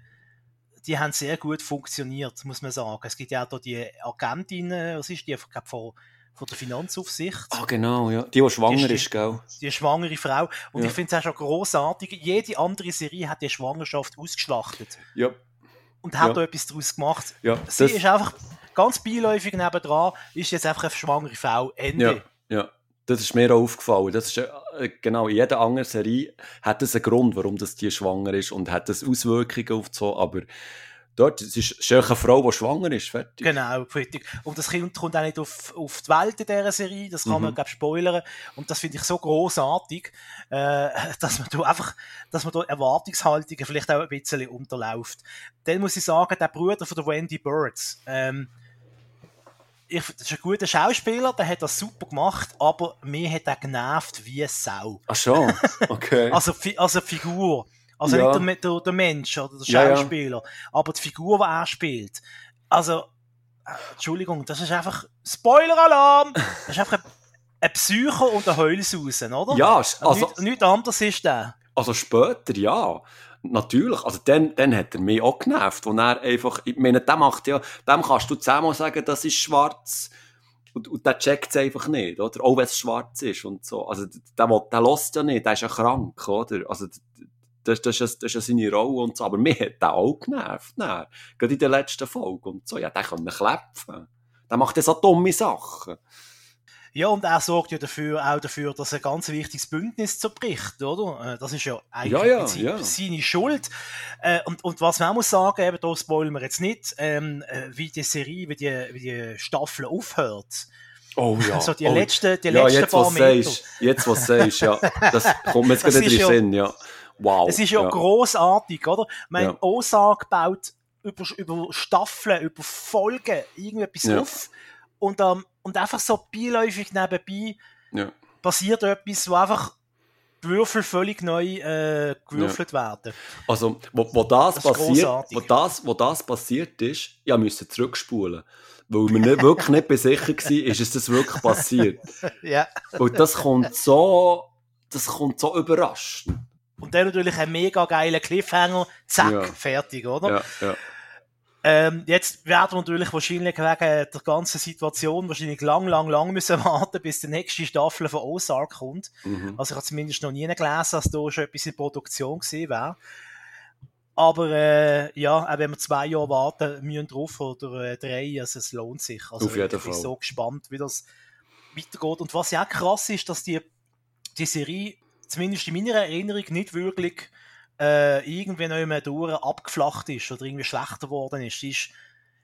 die haben sehr gut funktioniert, muss man sagen. Es gibt ja auch da die Agentin, was ist die, ich glaube, von, von der Finanzaufsicht. Ah, genau, ja. Die, die schwanger die, ist, gell? Die schwangere Frau. Und ja. ich finde es auch schon großartig. Jede andere Serie hat die Schwangerschaft ausgeschlachtet. Ja. Und hat ja. da etwas daraus gemacht. Ja, Sie ist einfach ganz beiläufig nebendran, ist jetzt einfach eine schwangere Frau. Ende. Ja, ja. Das ist mir auch aufgefallen. Das ist, äh, genau, in jeder anderen Serie hat es einen Grund, warum das die schwanger ist und hat das Auswirkungen auf so, aber dort es ist eine Frau, die schwanger ist, fertig. Genau, fertig. Und das Kind kommt auch nicht auf, auf die Welt in dieser Serie, das kann mhm. man, glaube spoilern. Und das finde ich so großartig, äh, dass man da einfach, dass man da Erwartungshaltungen vielleicht auch ein bisschen unterläuft. Dann muss ich sagen, der Bruder von der Wendy Birds, ähm, ich, das ist ein guter Schauspieler, der hat das super gemacht, aber mir hat er genervt wie eine Sau. Ach schon, okay. also, also Figur. Also ja. nicht der, der, der, Mensch oder der Schauspieler, ja, ja. aber die Figur, die er spielt. Also, Entschuldigung, das ist einfach Spoiler-Alarm! Das ist einfach ein, ein Psycho und ein Heulsausen, oder? Ja, also... Nichts, nichts anderes ist der. Also später, ja. Natürlich, also dann, dann hat er mich auch genervt, wo er einfach, ich meine, der macht ja, dem kannst du zehnmal sagen, das ist schwarz, und, und der checkt es einfach nicht, oder? Auch wenn es schwarz ist und so. Also, der, der, der lässt ja nicht, der ist ja krank, oder? Also, das, das, ist, das ist ja seine Rolle und so. Aber mir hat der auch genervt, ne? Gerade in der letzten Folge und so. Ja, der kann klepfen. Der macht ja so dumme Sachen. Ja, und er sorgt ja dafür, auch dafür, dass ein ganz wichtiges Bündnis zerbricht, oder? Äh, das ist ja eigentlich ja, ja, ja. seine Schuld. Äh, und, und was man auch muss sagen, eben, da spoilern wir jetzt nicht, ähm, äh, wie die Serie, wie die, wie die Staffel aufhört. Oh ja. Also die oh, letzten, die ja, letzten jetzt, paar was Meter. sagst, jetzt, was sagst, ja. Das kommt mir jetzt gerade in ja- Sinn, ja. Wow. Es ist ja, grossartig, oder? Mein Ja. Osag baut über, über Staffeln, über Folgen irgendetwas Ja. auf und, ähm, und einfach so beiläufig nebenbei Ja. passiert etwas, wo einfach die Würfel völlig neu äh, gewürfelt werden. Also, wo, wo das, Das passiert, wo das, wo das passiert ist, ja, müssen zurückspulen. Weil mir nicht, wirklich nicht besicher war, ist es das wirklich passiert. Ja. Weil das kommt so, das kommt so überraschend. Und dann natürlich ein mega geiler Cliffhanger, zack, Ja. fertig, oder? Ja, ja. Ähm, jetzt werden wir natürlich wahrscheinlich wegen der ganzen Situation wahrscheinlich lang, lang, lang müssen warten, bis die nächste Staffel von Ozark kommt. Mhm. Also ich habe zumindest noch nie gelesen, dass da schon etwas in Produktion gewesen wäre. Aber äh, ja, auch wenn wir zwei Jahre warten müssen drauf oder äh, drei, also es lohnt sich. Also Auf jeden ich bin Fall. so gespannt, wie das weitergeht. Und was ja auch krass ist, dass die, die Serie, zumindest in meiner Erinnerung, nicht wirklich äh, irgendwie noch mehr durch abgeflacht ist oder irgendwie schlechter geworden ist. Sie ist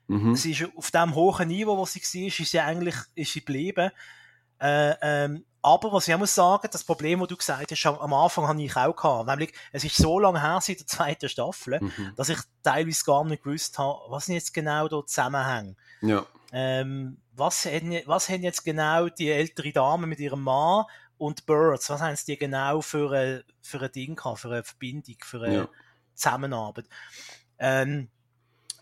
Mhm. sie ist auf dem hohen Niveau, wo sie war, ist sie eigentlich ist sie geblieben. Äh, ähm, aber was ich auch muss sagen, das Problem, das du gesagt hast, am Anfang habe ich auch gehabt. Nämlich, es ist so lange her seit der zweiten Staffel, Mhm. dass ich teilweise gar nicht gewusst habe, was jetzt genau da Zusammenhänge. Ja. Ähm, was, haben, was haben jetzt genau die ältere Dame mit ihrem Mann und Birds, was haben sie die genau für ein, für ein Ding gehabt, für eine Verbindung, für eine Ja. Zusammenarbeit? Ähm,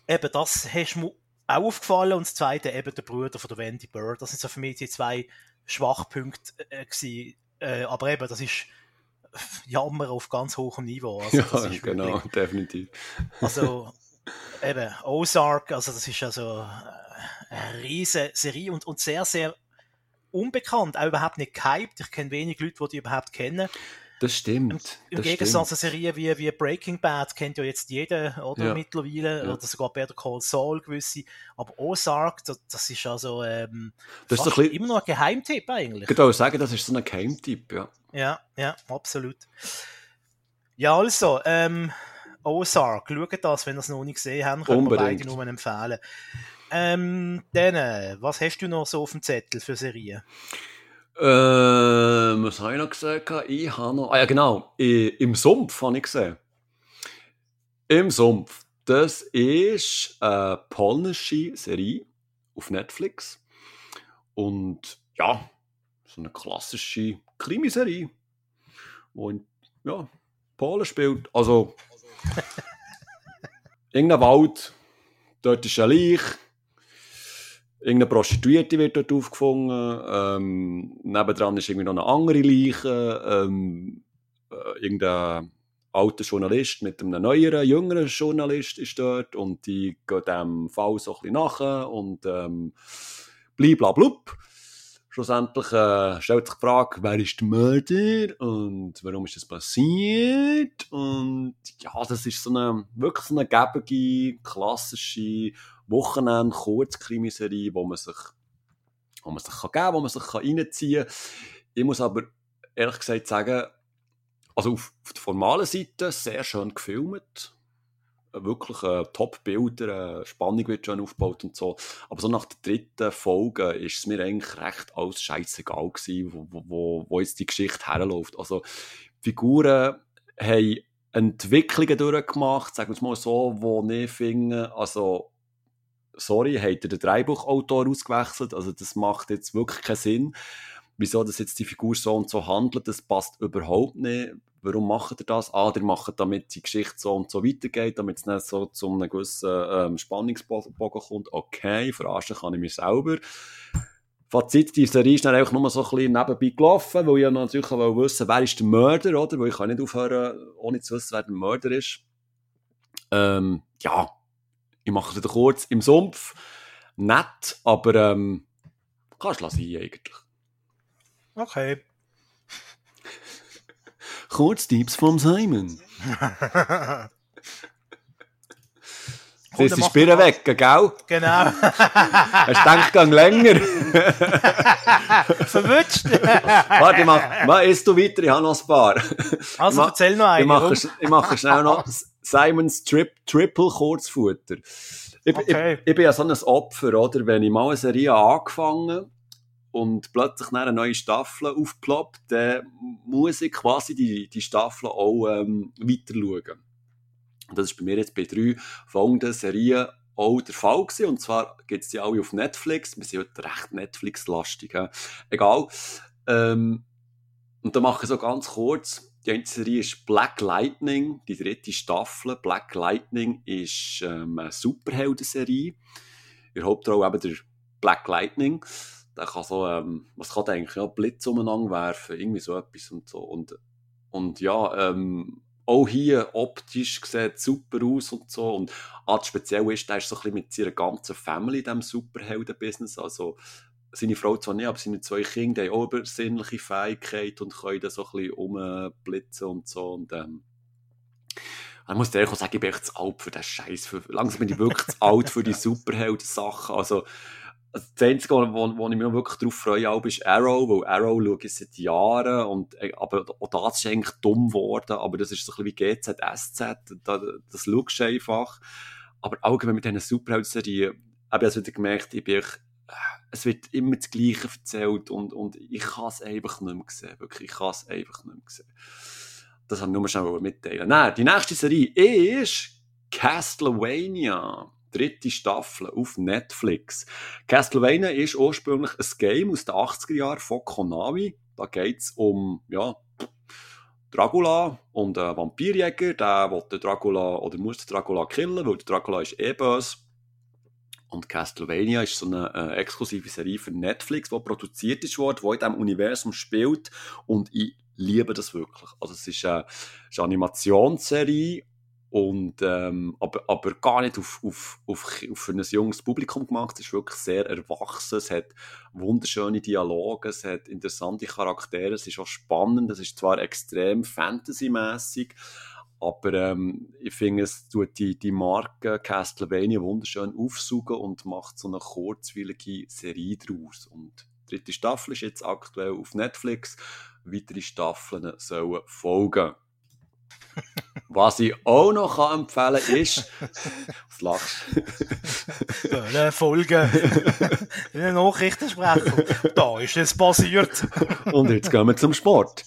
eben, das hast mir auch aufgefallen und das zweite eben der Bruder von der Wendy Bird. Das sind so für mich die zwei Schwachpunkte äh, gewesen. Äh, aber eben, das ist Jammer auf ganz hohem Niveau. Also, ja, genau, wirklich- definitiv. also, eben, Ozark, also das ist also eine riesige Serie und, und sehr, sehr unbekannt, auch überhaupt nicht gehypt. Ich kenne wenig Leute, die die überhaupt kennen. Das stimmt. Im das Gegensatz zu Serien wie, wie Breaking Bad kennt ja jetzt jeder, oder Ja. mittlerweile, Ja. oder sogar Better Call Saul gewisse. Aber Ozark, das, das ist also ähm, Das ist bisschen- immer noch ein Geheimtipp eigentlich. Ich würde auch sagen, das ist so ein Geheimtipp, ja. Ja, ja, absolut. Ja, also, ähm, Ozark, schaut das, wenn ihr es noch nicht gesehen habt, können wir beide nur empfehlen. Ähm, dann, was hast du noch so auf dem Zettel für Serien? Ähm, was habe ich noch gesagt? Ich habe noch. Ah ja, genau. I, Im Sumpf habe ich gesehen. Im Sumpf. Das ist eine polnische Serie auf Netflix. Und ja, so eine klassische Krimiserie, wo in ja, Polen spielt. Also, irgendein Wald, dort ist ein Leich. Irgendeine Prostituierte wird dort aufgefunden. Ähm, nebendran ist irgendwie noch eine andere Leiche. Ähm, äh, irgendein alter Journalist mit einem neueren, jüngeren Journalist ist dort und die gehen dem Fall so ein bisschen nach und ähm, bliblablub. Schlussendlich äh, stellt sich die Frage, wer ist der Mörder und warum ist das passiert? Und ja, das ist so eine, wirklich so eine gebige, klassische Wochenend-Kurzkrimiserie, wo man sich, wo man sich kann geben kann, wo man sich kann reinziehen kann. Ich muss aber ehrlich gesagt sagen, also auf, auf der formalen Seite sehr schön gefilmt. Wirklich äh, Top-Bilder, äh, Spannung wird schön aufgebaut und so. Aber so nach der dritten Folge ist es mir eigentlich recht alles scheißegal gewesen, wo, wo- wo, jetzt die Geschichte herläuft. Also, Figuren haben Entwicklungen durchgemacht, sagen wir es mal so, wo ich finde, also, sorry, hat er den Dreibuchautor ausgewechselt? Also, das macht jetzt wirklich keinen Sinn. Wieso dass jetzt die Figur so und so handelt, das passt überhaupt nicht. Warum macht er das? Ah, der macht, damit die Geschichte so und so weitergeht, damit es nicht so zu einem gewissen ähm, Spannungsbogen kommt. Okay, verarschen kann ich mich selber. Fazit, die Serie ist dann einfach nur so ein bisschen nebenbei gelaufen, weil ich natürlich auch wissen wer ist der Mörder, oder? Weil ich kann nicht aufhören, ohne zu wissen, wer der Mörder ist. Ähm, ja, ich mache es kurz. Im Sumpf, nett, aber ähm, kannst du sein eigentlich. Okay. Kurztipps vom Simon. Komm, Das ist mach doch weg, gell? Genau. Hast du gedacht, gang länger? Verwünscht. Warte, ich mach, mach, isst du weiter, ich habe noch ein paar. Also Ich ma- erzähl noch Ich einen. mache, warum? sch- ich mache schnell noch Simons Trip, Triple Kurzfutter. Ich, Okay. ich, ich bin ja so ein Opfer, oder? Wenn ich mal eine Serie angefangen und plötzlich eine neue Staffel aufploppt, dann muss ich quasi die, die Staffel auch ähm, weiter schauen. Das ist bei mir jetzt bei drei folgenden Serien auch der Fall gewesen. Und zwar gibt es die alle auf Netflix. Wir sind heute recht Netflix-lastig. Egal. Ähm, und da mache ich so ganz kurz. Die eine Serie ist Black Lightning, die dritte Staffel. Black Lightning ist ähm, eine Superhelden-Serie. Ihr Hauptrolle eben der Black Lightning. Der kann so, ähm, was kann der eigentlich? Ja, Blitz umeinander werfen, irgendwie so etwas und so. Und, und ja, ähm, auch hier optisch sieht super aus und so. Und ah, speziell ist, der ist so ein bisschen mit seiner ganzen Family in diesem Superhelden-Business. Also, seine Frau zwar nicht, aber seine zwei Kinder haben auch übersinnliche Fähigkeit und können da so ein bisschen umblitzen und so. Und, ähm, ich muss dir auch sagen, ich bin echt zu alt für den Scheiß. Langsam bin ich wirklich zu alt für die Superhelden-Sachen. Also, also das Einzige, wo, wo ich mich wirklich darauf freue, ist Arrow, weil Arrow schaue ich seit Jahren, und, äh, aber auch das ist eigentlich dumm geworden, aber das ist so ein bisschen wie GZSZ, da, das schaust du einfach. Aber allgemein mit diesen Superhelden-Serien, habe ich also wieder gemerkt, ich bin äh, es wird immer das Gleiche erzählt und, und ich kann es einfach nicht mehr sehen, wirklich, ich kann es einfach nicht mehr sehen. Das habe ich nur schnell mitteilen. Nein, die nächste Serie ist Castlevania dritte Staffel auf Netflix. Castlevania ist ursprünglich ein Game aus den 80er Jahren von Konami. Da geht es um, ja, Dracula und einen Vampirjäger, der will den Dracula oder muss den Dracula killen, weil der Dracula ist eh böse. Und Castlevania ist so eine äh, exklusive Serie für Netflix, die produziert worden, die in diesem Universum spielt. Und ich liebe das wirklich. Also es ist, äh, ist eine Animationsserie und, ähm, aber, aber gar nicht auf, auf, auf, auf für ein junges Publikum gemacht. Es ist wirklich sehr erwachsen. Es hat wunderschöne Dialoge, es hat interessante Charaktere, es ist auch spannend. Es ist zwar extrem fantasymäßig, aber ähm, ich finde, es tut die, die Marke Castlevania wunderschön aufsuchen und macht so eine kurzweilige Serie daraus. Und die dritte Staffel ist jetzt aktuell auf Netflix. Weitere Staffeln sollen folgen. Was ich auch noch empfehlen kann, ist, was lachst du? Eine Folge, eine Nachrichtensprecher. Da ist es passiert. Und jetzt gehen wir zum Sport.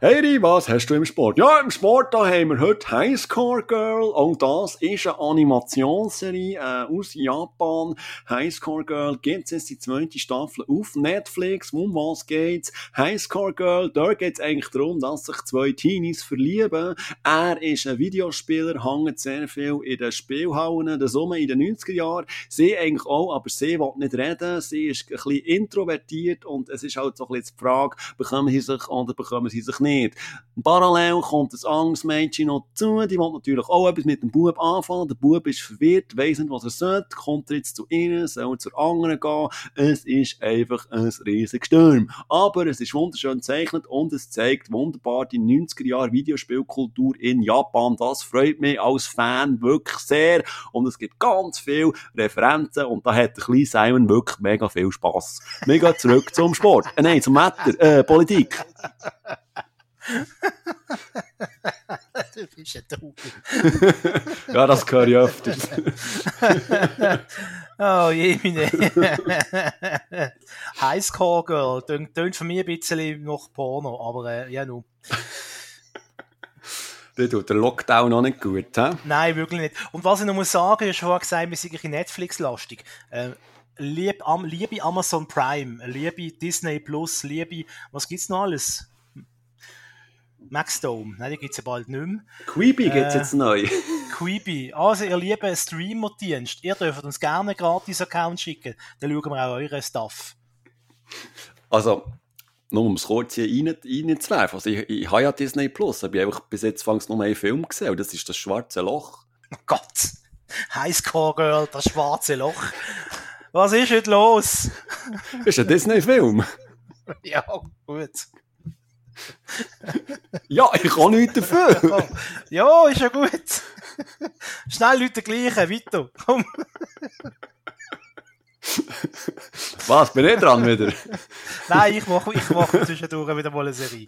Hey was hast du im Sport? Ja, im Sport da haben wir heute Highscore Girl. Auch das ist eine Animationsserie äh, aus Japan. Highscore Girl gibt es jetzt die zweite Staffel auf Netflix. Um was geht's? Highscore Girl, da geht es eigentlich darum, dass sich zwei Teenies verlieben. Er ist ein Videospieler, hängt sehr viel in den Spielhallen, der Summe in den 90er Jahren. Sie eigentlich auch, aber sie will nicht reden. Sie ist ein bisschen introvertiert und es ist halt so ein bisschen die Frage, bekommen sie sich oder bekommen sie sich nicht. Parallel kommt das Angstmädchen noch zu, die will natürlich auch etwas mit dem Bub anfangen. Der Bub ist verwirrt, weiss nicht, was er sollte, kommt jetzt zu ihnen, soll zur anderen gehen. Es ist einfach ein riesiger Sturm. Aber es ist wunderschön gezeichnet und es zeigt wunderbar die 90er Jahre Videospielkultur in Japan. Das freut mich als Fan wirklich sehr. Und es gibt ganz viele Referenzen und da hat der kleine Simon wirklich mega viel Spass. Mega zurück zum Sport. Äh, nein, zum Wetter, äh, Politik. du bist ein Trauer. ja, das höre ich öfters. oh je, meine. Highscore Girl. Tönt für mich ein bisschen noch Porno, aber äh, ja, nun. Der tut der Lockdown noch nicht gut, hä? Nein, wirklich nicht. Und was ich noch muss sagen, ich habe vorhin gesagt, wir sind ein Netflix-lastig. Äh, lieb, am, liebe Amazon Prime, liebe Disney Plus, liebe, was gibt's noch alles? Maxdome, nein, die gibt's ja bald nicht mehr. Quibi äh, jetzt neu. Quibi, also ihr lieben Streamer-Dienst, ihr dürft uns gerne einen Gratis-Account schicken, dann schauen wir auch euren Stuff. Also, nur um es kurz hier rein, reinzuwerfen. Also ich, ich habe ja Disney Plus, aber ich habe bis jetzt fangs nur einen Film gesehen und das ist das Schwarze Loch. Oh Gott! Highscore Girl, das Schwarze Loch. Was ist heute los? Das ist ein Disney-Film. ja, gut. ja, ich kann nichts dafür. ja, ist ja gut. Schnell Leute gleichen, weiter. Komm. Was, bin ich dran wieder? Nein, ich mache ich mach zwischendurch wieder mal eine Serie.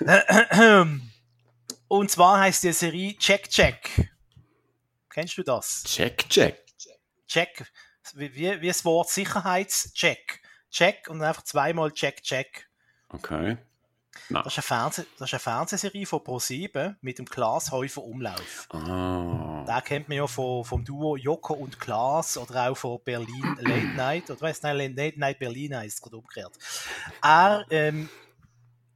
Und zwar heißt die Serie Check Check. Kennst du das? Check Check. Check. Wie, wie das Wort Sicherheitscheck. Check und einfach zweimal Check, Check. Okay. Das ist, eine Fernseh das ist eine Fernsehserie von Pro7 mit dem Klaas Häufer Umlauf. Ah. Den kennt man ja von, vom Duo Joko und Klaas oder auch von Berlin Late Night. Oder weißt du, Late Night Berlin heißt es gerade umgekehrt. Er ähm,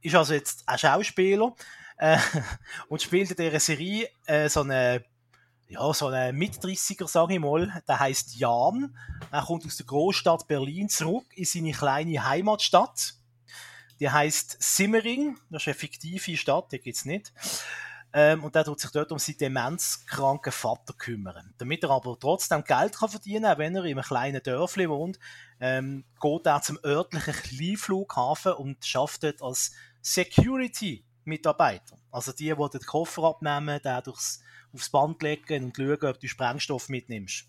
ist also jetzt ein Schauspieler äh, und spielt in dieser Serie äh, so eine ja, so ein Mit-30er, sage ich mal, der heißt Jan. Er kommt aus der Großstadt Berlin zurück in seine kleine Heimatstadt. Die heißt Simmering. Das ist eine fiktive Stadt, die gibt's nicht. Ähm, und der tut sich dort um seinen demenzkranken Vater kümmern. Damit er aber trotzdem Geld kann verdienen kann, wenn er in einem kleinen Dörfli wohnt, ähm, geht er zum örtlichen Kleinflughafen und schafft dort als Security-Mitarbeiter. Also die, die den Koffer abnehmen, der durchs, aufs Band legen und schauen, ob du Sprengstoff mitnimmst.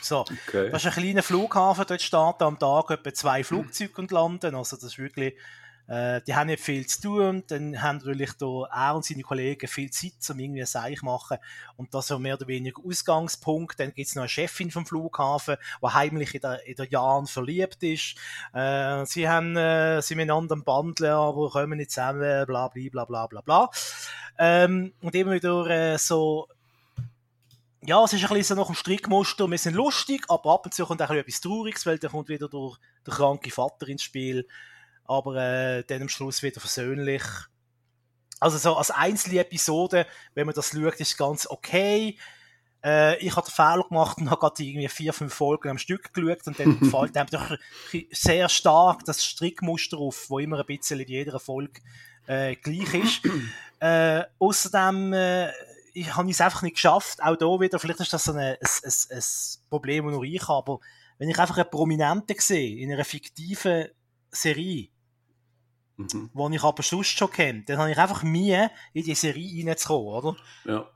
So, Okay. das ist ein kleiner Flughafen, dort starten am Tag etwa zwei Flugzeuge und landen. Also das ist wirklich, äh, die haben nicht viel zu tun. Und dann haben natürlich da er und seine Kollegen viel Zeit, um irgendwie ein Seich machen. Und das ist mehr oder weniger Ausgangspunkt. Dann gibt es noch eine Chefin vom Flughafen, die heimlich in der, in der Jan verliebt ist. Äh, sie haben, äh, sie miteinander am Bandeln, aber kommen nicht zusammen, bla, bla, bla, bla, bla, bla. Ähm, und immer wieder äh, so ja, es ist ein bisschen so nach dem Strickmuster. Wir sind lustig, aber ab und zu kommt auch etwas Trauriges, weil dann kommt wieder der, der kranke Vater ins Spiel. Aber äh, dann am Schluss wieder versöhnlich. Also so als einzelne Episode, wenn man das schaut, ist ganz okay. Äh, ich habe den Fehler gemacht und habe gerade irgendwie vier, fünf Folgen am Stück geschaut und dann gefällt einem doch sehr stark das Strickmuster auf, wo immer ein bisschen in jeder Folge äh, gleich ist. äh, außerdem äh, ich habe es einfach nicht geschafft. Auch da wieder, vielleicht ist das so ein, ein, ein, ein Problem, das nur ich habe, aber wenn ich einfach einen Prominenten sehe, in einer fiktiven Serie, Mhm. die ich aber sonst schon kenne, dann habe ich einfach Mühe, in die Serie reinzukommen, oder? Ja.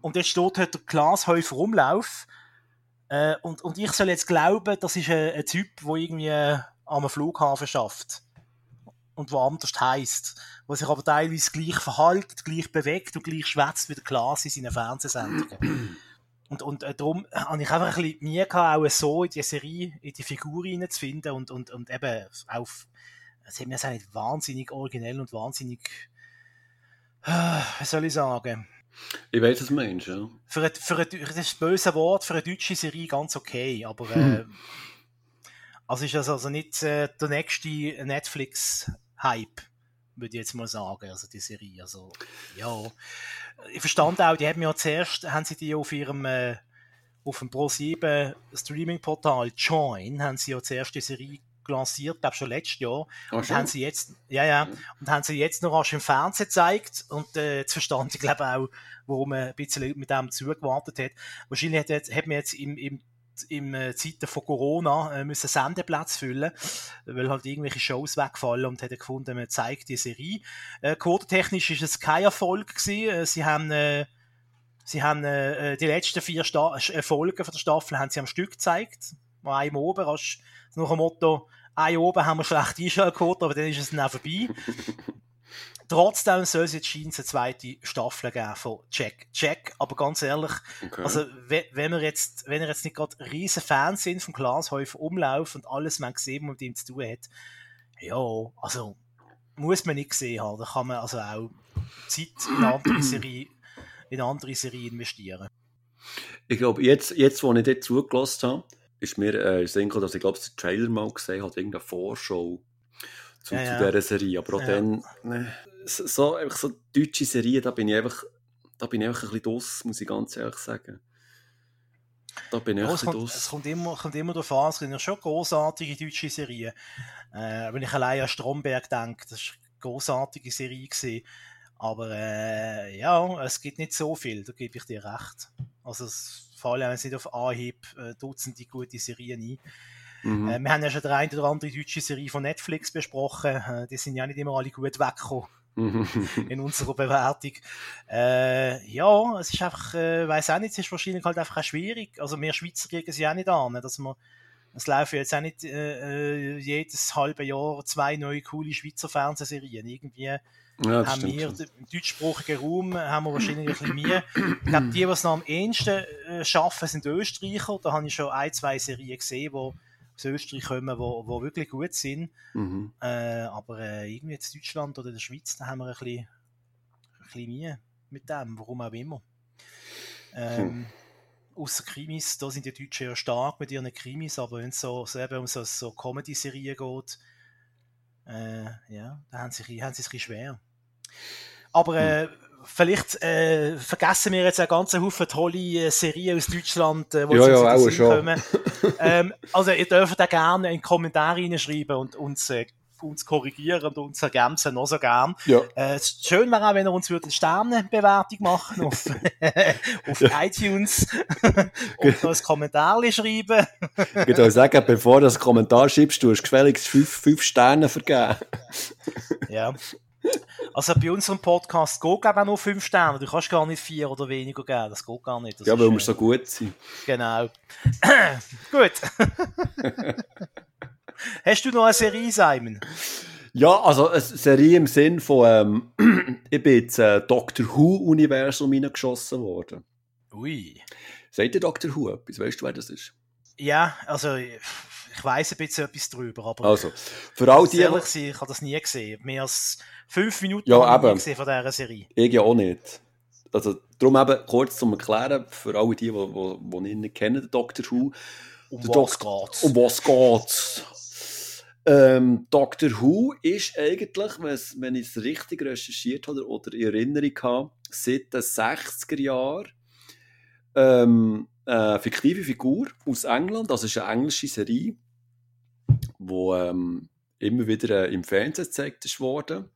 Und jetzt steht halt der Glashäufer Umlauf, äh, und, und ich soll jetzt glauben, das ist ein, ein Typ, der irgendwie äh, am Flughafen schafft und wo anders heisst, wo sich aber teilweise gleich verhält, gleich bewegt und gleich schwätzt wie der Klaas in seinen Fernsehsendungen. Und, und äh, darum habe ich einfach ein bisschen Mühe gehabt, auch so in die Serie, in die Figur reinzufinden und, und, und eben auf, es hat mir auch nicht wahnsinnig originell und wahnsinnig, äh, wie soll ich sagen, Ich weiß, was du meinst, ja. für ein, für ein, das ist ein böse Wort, für eine deutsche Serie ganz okay, aber äh, also ist das also nicht äh, der nächste Netflix-Hype, würde ich jetzt mal sagen, also die Serie, also ja. Ich verstand auch, die haben ja zuerst, haben sie die auf ihrem äh, auf dem Pro7 Streaming-Portal Join, haben sie ja zuerst die Serie lanciert, glaube schon letztes Jahr. Ah, Und schon? haben sie jetzt, ja, ja, und haben sie jetzt noch rasch im Fernsehen gezeigt und äh, jetzt verstand ich glaube auch, warum man ein bisschen mit dem zugewartet hat. Wahrscheinlich hat, hat man jetzt im, im im äh, Zeiten von Corona äh, müssen Sendeplatz füllen, weil halt irgendwelche Shows wegfallen und hat gefunden, man zeigt die Serie. Äh, quotentechnisch ist es kein Erfolg gewesen. Sie haben Sie haben äh, die letzten vier Sta Folgen von der Staffel haben sie am Stück gezeigt. Mal einem oben, hast nach dem Motto, ein oben haben wir schlecht Einschaltquote, aber dann ist es dann auch vorbei. Trotzdem soll es jetzt scheint eine zweite Staffel geben von Check. Check, aber ganz ehrlich, Okay. also we- wenn wir jetzt, wenn ihr jetzt nicht gerade riesen Fans sind vom Glashäufer Umlauf und alles man gesehen, was mit ihm zu tun hat, ja, also muss man nicht gesehen haben. Da kann man also auch Zeit in andere Serie, in andere Serie investieren. Ich glaube, jetzt, jetzt, wo ich dort zugelassen habe, ist mir äh, Sinn gekommen, dass ich glaube, den Trailer mal gesehen habe, irgendeine Vorschau zu, Ja, zu ja. dieser Serie. Aber auch Ja. dann, ne, so, einfach so deutsche Serien, da bin ich einfach, da bin ich einfach ein bisschen draus, muss ich ganz ehrlich sagen. Da bin ich ein es, bisschen kommt, es draus. kommt immer, kommt immer darauf an, es sind ja schon großartige deutsche Serien. Äh, wenn ich allein an Stromberg denke, das war eine großartige Serie. Gewesen. Aber äh, ja, es gibt nicht so viel, da gebe ich dir recht. Also es fallen uns nicht auf Anhieb äh, Dutzende gute Serien ein. Mhm. Äh, wir haben ja schon die eine oder andere deutsche Serie von Netflix besprochen. Äh, die sind ja nicht immer alle gut weggekommen in unserer Bewertung. Äh, ja, es ist einfach, äh, weiß auch nicht, es ist wahrscheinlich halt einfach auch schwierig. Also wir Schweizer kriegen sie auch nicht an, dass man es laufen jetzt auch nicht äh, äh, jedes halbe Jahr zwei neue coole Schweizer Fernsehserien. Irgendwie ja, haben stimmt wir im deutschsprachigen Raum haben wir wahrscheinlich ein bisschen mehr. Ich glaube, die, die es noch am ehesten äh, schaffen, sind Österreicher. Da habe ich schon ein, zwei Serien gesehen, wo aus Österreich kommen, wo, wo wirklich gut sind. Mhm. Äh, aber äh, irgendwie in Deutschland oder der Schweiz, da haben wir ein bisschen, ein bisschen Mühe mit dem, warum auch immer. Ähm, hm. Außer Krimis, da sind die Deutschen ja stark mit ihren Krimis, aber wenn es so, so um so, so Comedy-Serien geht, äh, ja, da haben sie, haben sie es ein bisschen schwer. Aber äh, hm vielleicht äh, vergessen wir jetzt einen ganzen Haufen tolle äh, Serien aus Deutschland, äh, die ja, ja, auch schon. kommen. ähm, also ihr dürft auch gerne in Kommentare reinschreiben und uns, äh, uns korrigieren und uns ergänzen, noch so gern. Ja. Äh, schön wäre auch, wenn ihr uns eine Sternenbewertung machen auf, auf iTunes und ein Kommentar schreiben. ich würde sagen, bevor du das Kommentar schreibst, du hast gefälligst fünf, fünf Sterne vergeben. ja. Also bei unserem Podcast geht glaube auch nur 5 Sterne. Du kannst gar nicht 4 oder weniger geben. Das geht gar nicht. Das ja, weil wir so gut sind. Genau. gut. Hast du noch eine Serie, Simon? Ja, also eine Serie im Sinn von, ähm, ich bin jetzt äh, Doctor Who-Universum hineingeschossen worden. Ui. Sagt ihr Doctor Who etwas? Weißt du, wer das ist? Ja, also ich weiß ein bisschen etwas drüber, aber also, für all die, ehrlich sein, ich habe das nie gesehen. Mehr als fünf Minuten ja, gesehen von dieser Serie. Ich ja auch nicht. Also, darum eben kurz zum Erklären, für alle die, die, die, die ihn nicht kennen, den Dr. Who. Um was geht's? Um was geht's? Ähm, Doctor Who ist eigentlich, wenn ich es richtig recherchiert habe oder in Erinnerung habe, seit den 60er Jahren ähm, eine fiktive Figur aus England, das ist eine englische Serie, wo ähm, immer wieder äh, im Fernsehen gezeigt ist worden.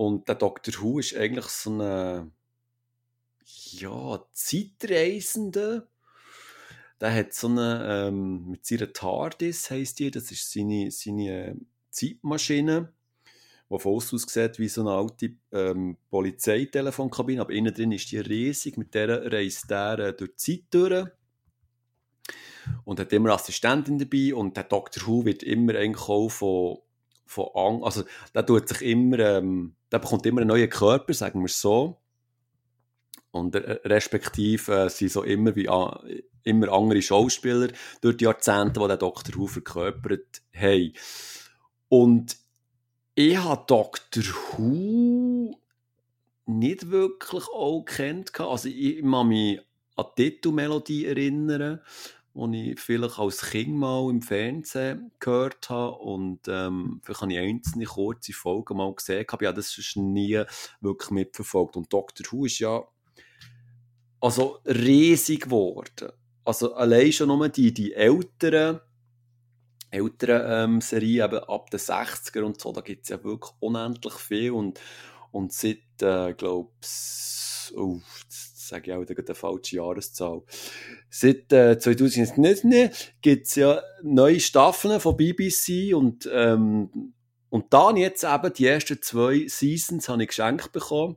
Und der Dr. Who ist eigentlich so ein ja, Zeitreisender. Der hat so eine, ähm, mit seiner TARDIS heisst die, das ist seine, seine äh, Zeitmaschine, die von außen aussieht wie so eine alte ähm, Polizeitelefonkabine, aber innen drin ist die riesig, mit der reist er äh, durch die Zeit durch und hat immer Assistentin dabei und der Dr. Who wird immer eigentlich auch von, von Angst, also der tut sich immer, ähm, der bekommt immer einen neuen Körper, sagen wir es so. Und äh, respektive äh, sind so immer wie äh, immer andere Schauspieler durch die Jahrzehnte, die der Dr. Who verkörpert haben. Und ich habe Dr. Who nicht wirklich auch kennt. Also ich kann mich an die Titelmelodie erinnern die ich vielleicht als Kind mal im Fernsehen gehört habe und ähm, vielleicht habe ich einzelne kurze Folgen mal gesehen, habe das sonst nie wirklich mitverfolgt. Und Doctor Who ist ja also riesig geworden. Also allein schon nur die, die älteren, älteren ähm, Serien, eben ab den 60er und so, da gibt es ja wirklich unendlich viel und, und seit, äh, glaube ich, sage ich auch eine falsche Jahreszahl. Seit äh, 2019 gibt es ja neue Staffeln von BBC und, ähm, und dann jetzt eben die ersten zwei Seasons habe ich geschenkt bekommen,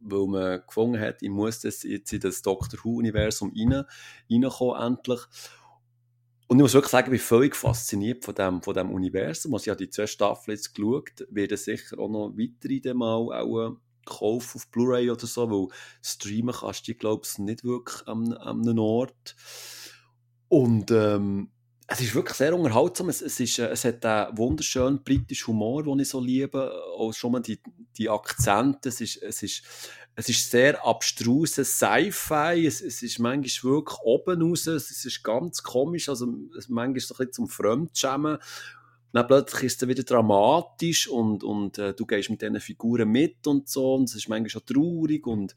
weil man gefunden hat, ich muss das jetzt in das Doctor Who-Universum rein, reinkommen, endlich. Und ich muss wirklich sagen, ich bin völlig fasziniert von dem, von dem Universum. Also ich habe die zwei Staffeln jetzt geschaut, werde sicher auch noch weitere mal auch kaufen auf Blu-ray oder so, weil streamen kannst du glaube ich, nicht wirklich an, an einem Ort. Und ähm, es ist wirklich sehr unterhaltsam. Es, es, ist, äh, es hat einen wunderschönen britischen Humor, den ich so liebe. Auch schon mal die, die Akzente. Es ist, es ist, es ist sehr abstruses Sci-Fi. Es, es ist manchmal wirklich oben raus. Es ist ganz komisch. Also, manchmal so ein bisschen zum Fremdschämen dann plötzlich ist es wieder dramatisch und, und äh, du gehst mit diesen Figuren mit und so und es ist manchmal schon traurig und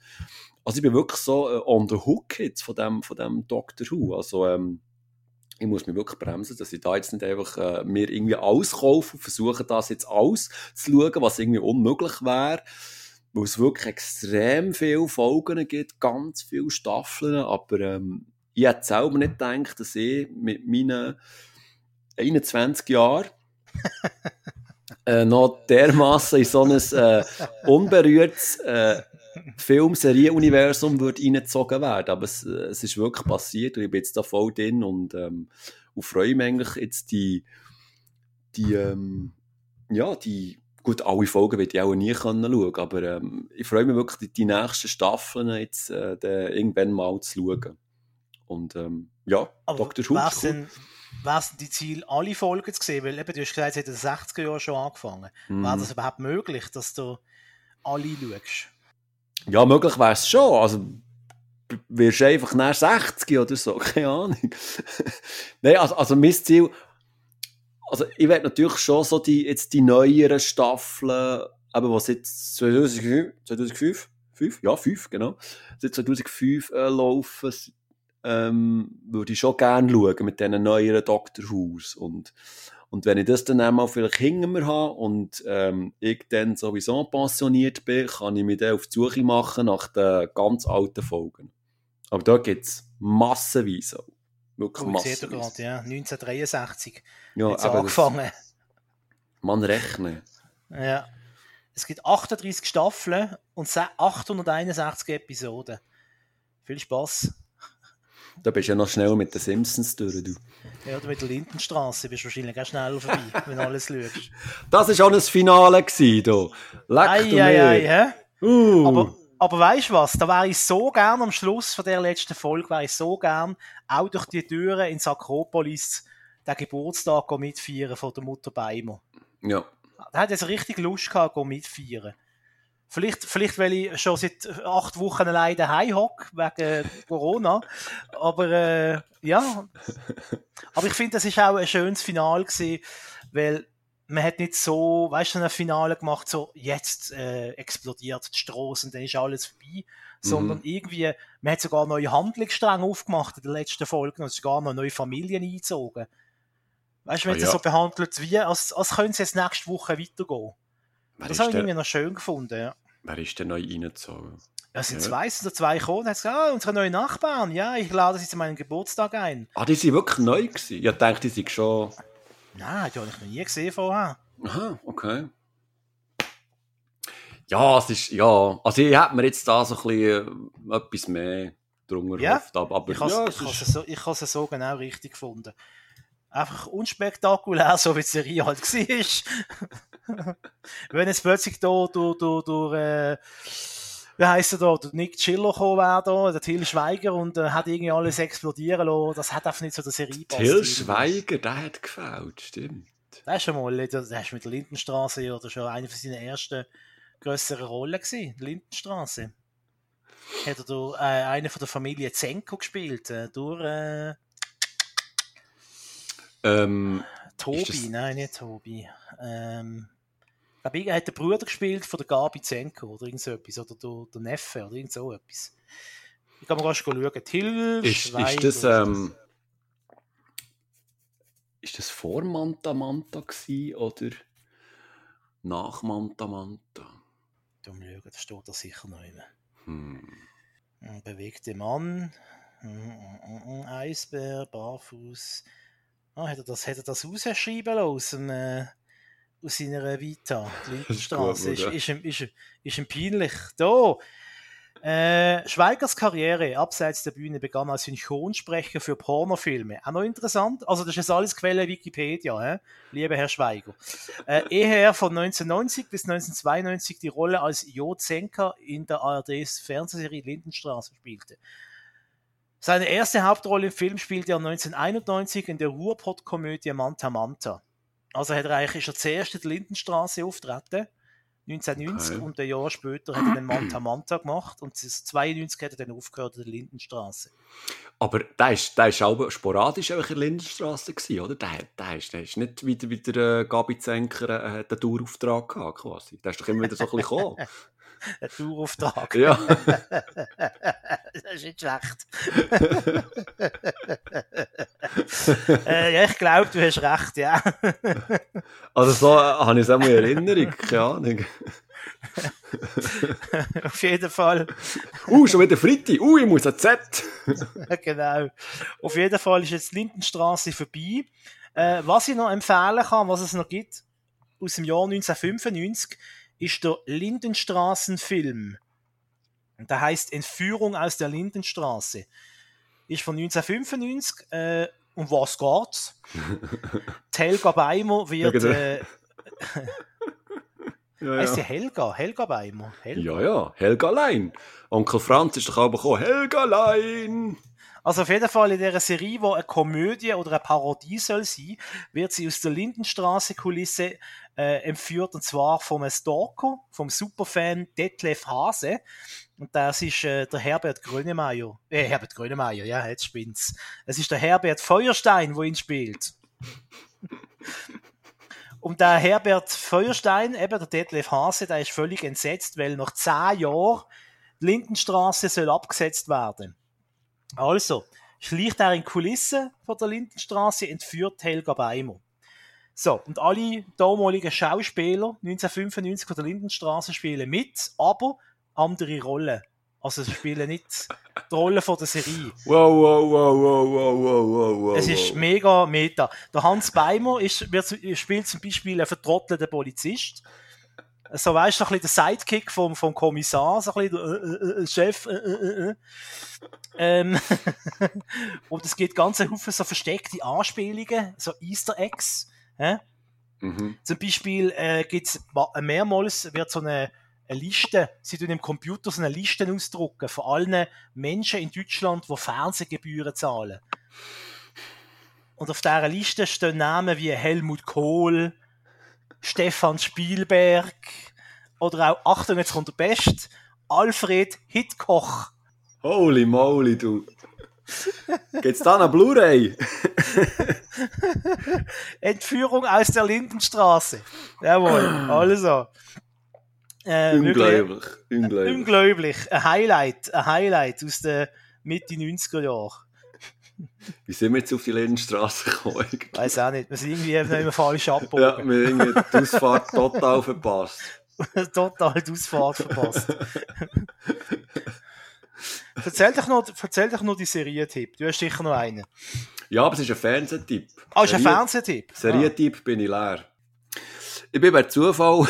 also ich bin wirklich so äh, on the hook jetzt von dem, von dem Doctor Who, also ähm, ich muss mich wirklich bremsen, dass ich da jetzt nicht einfach äh, mir irgendwie alles kaufe und versuche das jetzt alles zu schauen, was irgendwie unmöglich wäre, weil es wirklich extrem viele Folgen gibt, ganz viele Staffeln, aber ähm, ich hätte selber nicht gedacht, dass ich mit meinen 21 Jahren äh, noch dermaßen in so ein äh, unberührtes äh, Film-Serien-Universum reingezogen werden. Aber es, äh, es ist wirklich passiert und ich bin jetzt da voll drin und, ähm, und freue mich eigentlich jetzt die, die, ähm, ja, die, gut, alle Folgen werde ich auch nie können schauen, aber ähm, ich freue mich wirklich, die, die nächsten Staffeln jetzt äh, irgendwann mal zu schauen. Und ähm, ja, aber Dr. Who wäre es die Ziel, alle Folgen zu sehen? Weil eben, du hast gesagt, es hat in den 60er Jahren schon angefangen. Mhm. Wäre das überhaupt möglich, dass du alle schaust? Ja, möglich wäre es schon. Also, wirst du einfach nach 60 oder so, keine Ahnung. Nein, also, also mein Ziel, also ich werde natürlich schon so die, jetzt die neueren Staffeln, aber was jetzt 2005, 2005, 5? Ja, 5, genau, seit 2005 äh, laufen, ähm, würde ich schon gerne schauen mit diesen neueren Doctor Who's und und wenn ich das dann einmal vielleicht hinter mir habe und ähm, ich dann sowieso pensioniert bin, kann ich mich dann auf die Suche machen nach den ganz alten Folgen. Aber da gibt es massenweise. Wirklich Oh, massenweise. ja. 1963 Ja, es eben, das- angefangen. Man rechnet. Ja. Es gibt 38 Staffeln und se- 861 Episoden. Viel Spaß. Da bist du ja noch schnell mit den Simpsons durch. Du. Ja, oder mit der Lindenstraße bist du wahrscheinlich auch schneller vorbei, wenn du alles schaust. Das war auch ein Finale. Gewesen, da. Leck Ei, ei, ei, hä? Uh. Aber, aber weißt du was? Da wäre ich so gern am Schluss von der letzten Folge, wäre ich so gern auch durch die Türen ins Akropolis den Geburtstag mitfeiern von der Mutter Beimer. Ja. Da hat jetzt richtig Lust gehabt, mitfeiern. Vielleicht, vielleicht, weil ich schon seit acht Wochen allein daheim hocke, wegen Corona. Aber, äh, ja. Aber ich finde, das ist auch ein schönes Finale gewesen, weil man hat nicht so, weißt du, ein Finale gemacht, so, jetzt äh, explodiert die Straße und dann ist alles vorbei. Sondern irgendwie, man hat sogar neue Handlungsstränge aufgemacht in der letzten Folge und es sogar noch neue Familien eingezogen. Weißt du, wenn Ah, sie ja. so behandelt, wie, als, als können sie jetzt nächste Woche weitergehen. Das habe ich irgendwie noch schön gefunden, ja. wer ist denn neu reingezogen? Es sind Ja. zwei, sind zwei gekommen und haben gesagt, ah, unsere neuen Nachbarn, ja, ich lade sie zu meinem Geburtstag ein. Ah, die sind wirklich neu gewesen. Ich dachte, die sind schon... Nein, die habe ich noch nie gesehen vorher. Aha, okay. Ja, es ist, ja, also ich hätte mir jetzt da so ein bisschen äh, etwas mehr drunter Ja, gehofft, aber, Ich habe ja, es es ich ist, so, ich es so genau richtig gefunden. Einfach unspektakulär, so wie die Serie halt war. Wenn jetzt plötzlich da durch, durch, durch äh, wie heisst er da, der Nick Chiller gekommen wäre da, der Till Schweiger und äh, hat irgendwie alles explodieren lassen, das hat einfach nicht so der Serie gepasst. Till. Schweiger, der hat gefällt, stimmt. Das ist schon mal, das ist mit der Lindenstraße oder schon eine von seinen ersten grösseren Rollen gewesen, die Lindenstraße. Hat er da äh, eine von der Familie Zenko gespielt, äh, durch äh, Ähm, Tobi, das- nein, nicht Tobi. Ähm, glaube, er hat den Bruder gespielt von der Gabi Zenko oder irgend so etwas, oder der, der Neffe oder irgend so etwas. Ich kann mal rasch schauen. Till ist, ist das, ähm, ist das vor Manta Manta gewesen, oder nach Manta Manta? Du mal schauen, da steht da sicher noch immer. Hm. Ein bewegter Mann, mm, mm, Eisbär, barfuß. Ah, hat er das, hat er das rausschreiben lassen äh, aus seiner Vita? Die Lindenstraße. gut, Ist, ist, ist, ihm- ist ihm peinlich. Da! Äh, Schweigers Karriere abseits der Bühne begann als Synchronsprecher für Pornofilme. Auch noch interessant. Also, das ist alles Quelle Wikipedia, hä? lieber Herr Schweiger. Äh, ehe er von 1990 bis 1992 die Rolle als Jo Zenker in der ARDs Fernsehserie Lindenstraße spielte. Seine erste Hauptrolle im Film spielte er 1991 in der Ruhrpott-Komödie Manta Manta. Also hat er eigentlich, ist er zuerst in der Lindenstraße auftreten, 1990, Okay. und ein Jahr später hat er den Manta Manta gemacht und 92 hat er dann aufgehört in der Lindenstraße. Aber der ist, der ist auch sporadisch in der Lindenstraße gewesen, oder? Der, der, ist, der ist nicht wieder, wieder äh, Gabi Zenker äh, einen Dauerauftrag gehabt, quasi. Der ist doch immer wieder so ein bisschen gekommen. Ein Tourauftrag. ja. das ist nicht schlecht. äh, ja, ich glaube, du hast recht, ja. Also so äh, habe ich es auch mal in Erinnerung, keine Ahnung. Auf jeden Fall. Uh, schon wieder Fritti. Uh, ich muss ein Z. genau. Auf jeden Fall ist jetzt die Lindenstraße vorbei. Äh, was ich noch empfehlen kann, was es noch gibt, aus dem Jahr 1995, ist der Lindenstraßenfilm. Und Der heißt Entführung aus der Lindenstraße. Ist von 1995. Äh, um was geht's? Helga Beimer wird. Ja. Äh, Ja, heißt die ja. Helga? Helga Beimer? Helga? ja, ja. Helga Lein. Onkel Franz ist doch auch gekommen. Helga Lein. Also auf jeden Fall in dieser Serie, wo eine Komödie oder eine Parodie soll sein, wird sie aus der Lindenstraße-Kulisse äh, entführt und zwar vom Stalker, vom Superfan Detlef Hase. Und das ist äh, der Herbert Grönemeyer. Äh, Herbert Grönemeyer, ja, jetzt spinnt's. Es ist der Herbert Feuerstein, wo ihn spielt. Und der Herbert Feuerstein, eben der Detlef Hase, der ist völlig entsetzt, weil nach zehn Jahren die Lindenstraße soll abgesetzt werden. Also, schleicht er in Kulissen von der Lindenstraße, entführt Helga Beimer. So, und alle damaligen Schauspieler 1995 von der Lindenstraße spielen mit, aber andere Rollen. Also sie spielen nicht die Rolle von der Serie. Wow, wow, wow, wow, wow, wow, wow. Es ist mega meta. Der Hans Beimer ist, wird, spielt zum Beispiel einen vertrottelten Polizist. So weißt du, ein bisschen der Sidekick vom, vom Kommissar, so ein bisschen der äh, äh, Chef. Äh, äh, äh. Ähm, und es gibt ganz Haufen so versteckte Anspielungen, so Easter Eggs. Äh? Mhm. Zum Beispiel äh, gibt's mehrmals wird so eine, eine Liste, sie tun im Computer so eine Liste ausdrucken von allen Menschen in Deutschland, die Fernsehgebühren zahlen. Und auf dieser Liste stehen Namen wie Helmut Kohl, Stefan Spielberg oder auch, Achtung, jetzt kommt der Best, Alfred Hitkoch. Holy moly, du. Geht's da eine Blu-ray? Entführung aus der Lindenstraße. Jawohl, also. Äh, unglaublich, unglaublich. Unglaublich. Ein Highlight, ein Highlight aus den Mitte 90er Jahren. Wie sind wir jetzt auf die Lindenstraße gekommen? Ich weiß auch nicht. Wir sind irgendwie nicht mehr falsch abgebogen. Ja, wir haben die Ausfahrt total verpasst. total die Ausfahrt verpasst. erzähl, dich noch, erzähl dich noch die Serientipp. Du hast sicher noch einen. Ja, aber es ist ein Fernsehtipp. Ah, oh, ist ein Fernsehtipp? Serientipp ah. bin ich leer. Ich bin bei Zufall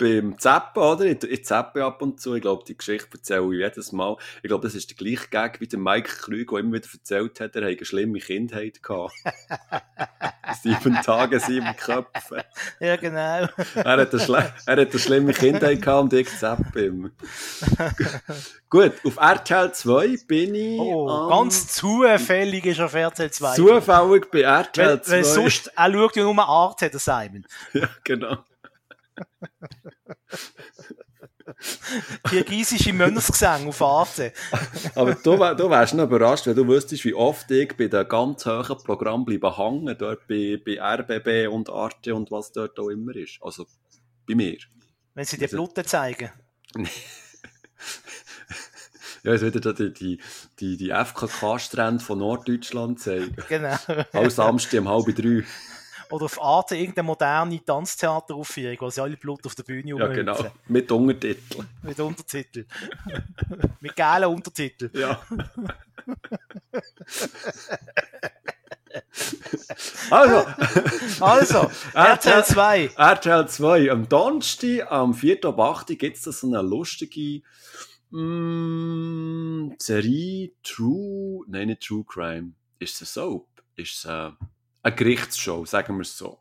beim Zappen, oder? Ich, ich zappe ab und zu. Ich glaube, die Geschichte erzähle ich jedes Mal. Ich glaube, das ist der gleiche Gag wie der Mike Krüger, der immer wieder erzählt hat, er hätte eine schlimme Kindheit gehabt. sieben Tage, sieben Köpfe. Ja, genau. er, hat eine er hat eine schlimme Kindheit gehabt und ich zappe immer. Gut, auf RTL 2 bin ich. Oh, ganz zufällig ist auf RTL 2. Zufällig bei RTL 2. Weil, weil sonst, er schaut ja nur Arte, der Simon. Ja, genau. Kirgisische Mönchsgesang auf Arte. Aber du, du wärst noch überrascht, wenn du wüsstest, wie oft ich bei den ganz hohen Programmen bleibe hängen, dort bei, bei RBB und Arte und was dort auch immer ist. Also, bei mir. Wenn sie dir also, Blut zeigen. ja, es wieder die, die, die, die FKK-Strände von Norddeutschland zeigen. Genau. All Samstag um halb drei oder auf Arte irgendeine moderne Tanztheateraufführung, wo sie alle Blut auf der Bühne Ja, genau. Mit Untertiteln. Mit Untertiteln. Mit geilen Untertiteln. Ja. also, also RTL 2. RTL 2. Am Donnerstag, am 4. ab 8. gibt es so eine lustige mm, Serie True, nein, nicht True Crime. Ist es Soap? Ist es äh, eine Gerichtsshow, sagen wir es so.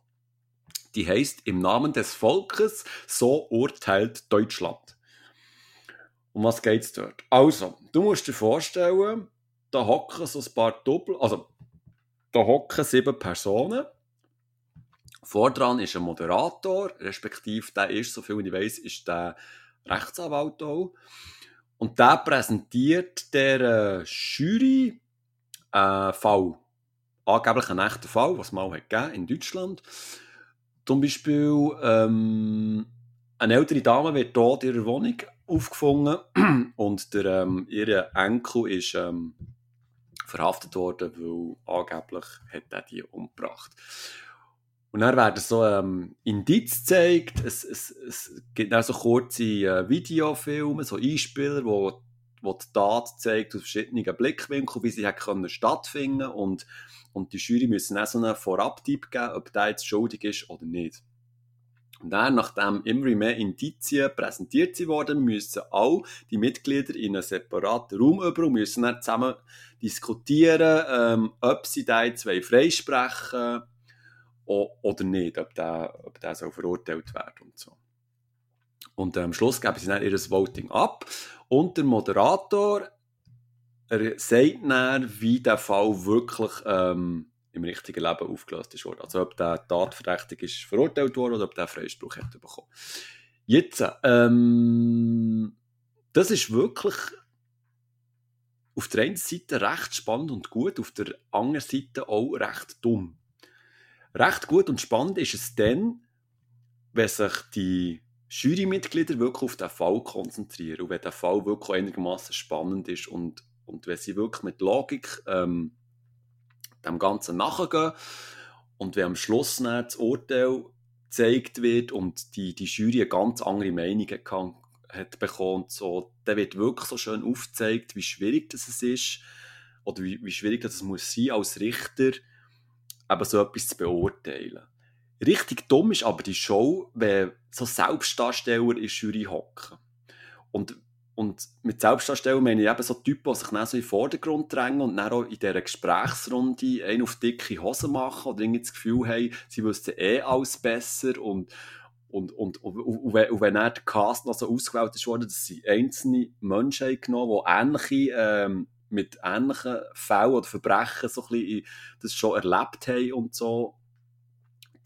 Die heißt Im Namen des Volkes, so urteilt Deutschland. Um was geht es dort? Also, du musst dir vorstellen, da hocken so ein paar Doppel, also da hocken sieben Personen. Vordran ist ein Moderator, respektive der ist, so viel ich weiß, ist der Rechtsanwalt auch. Und der präsentiert der äh, Jury einen Fall angeblich ein echter Fall, was mal hat gegeben in Deutschland. Zum Beispiel ähm, eine ältere Dame wird dort in ihrer Wohnung aufgefunden und der, ähm, ihr Enkel ist ähm, verhaftet worden, weil angeblich hat die umgebracht. Und dann werden so ähm, Indiz gezeigt, es, es, es gibt kurze äh, Videofilme, so Einspieler, wo, wo die Tat zeigt aus verschiedenen Blickwinkeln, wie sie hat können stattfinden und und die Jury müssen auch so einen Vorabtipp geben, ob der jetzt schuldig ist oder nicht. Und dann, nachdem immer mehr Indizien präsentiert sie worden, müssen auch die Mitglieder in einen separaten Raum über und müssen dann zusammen diskutieren, ähm, ob sie da jetzt freisprechen oder nicht, ob der, ob der so verurteilt wird und so. Und am Schluss geben sie dann ihr Voting ab und der Moderator er sagt dann, wie der Fall wirklich ähm, im richtigen Leben aufgelöst ist worden. Also ob der Tatverdächtig ist verurteilt worden oder ob der Freispruch hat bekommen. Jetzt, ähm, das ist wirklich auf der einen Seite recht spannend und gut, auf der anderen Seite auch recht dumm. Recht gut und spannend ist es dann, wenn sich die Jurymitglieder wirklich auf den Fall konzentrieren und wenn der Fall wirklich einigermaßen spannend ist und, und wenn sie wirklich mit Logik ähm, dem Ganzen nachgehen und wenn am Schluss dann das Urteil gezeigt wird und die, die Jury eine ganz andere Meinung kann, hat bekommen, so, dann wird wirklich so schön aufgezeigt, wie schwierig das ist oder wie, wie schwierig das muss sein als Richter, eben so etwas zu beurteilen. Richtig dumm ist aber die Show, wenn so Selbstdarsteller in Jury hocken. Und, und mit Selbstdarsteller meine ich eben so Typen, die sich dann so in den Vordergrund drängen und dann auch in dieser Gesprächsrunde einen auf dicke Hosen machen oder irgendwie das Gefühl haben, sie wüssten eh alles besser und, und, und, und, und, wenn, dann der Cast noch so ausgewählt ist worden, dass sie einzelne Menschen genommen haben, die ähnliche, ähm, mit ähnlichen Fällen oder Verbrechen so ein bisschen das schon erlebt haben und so,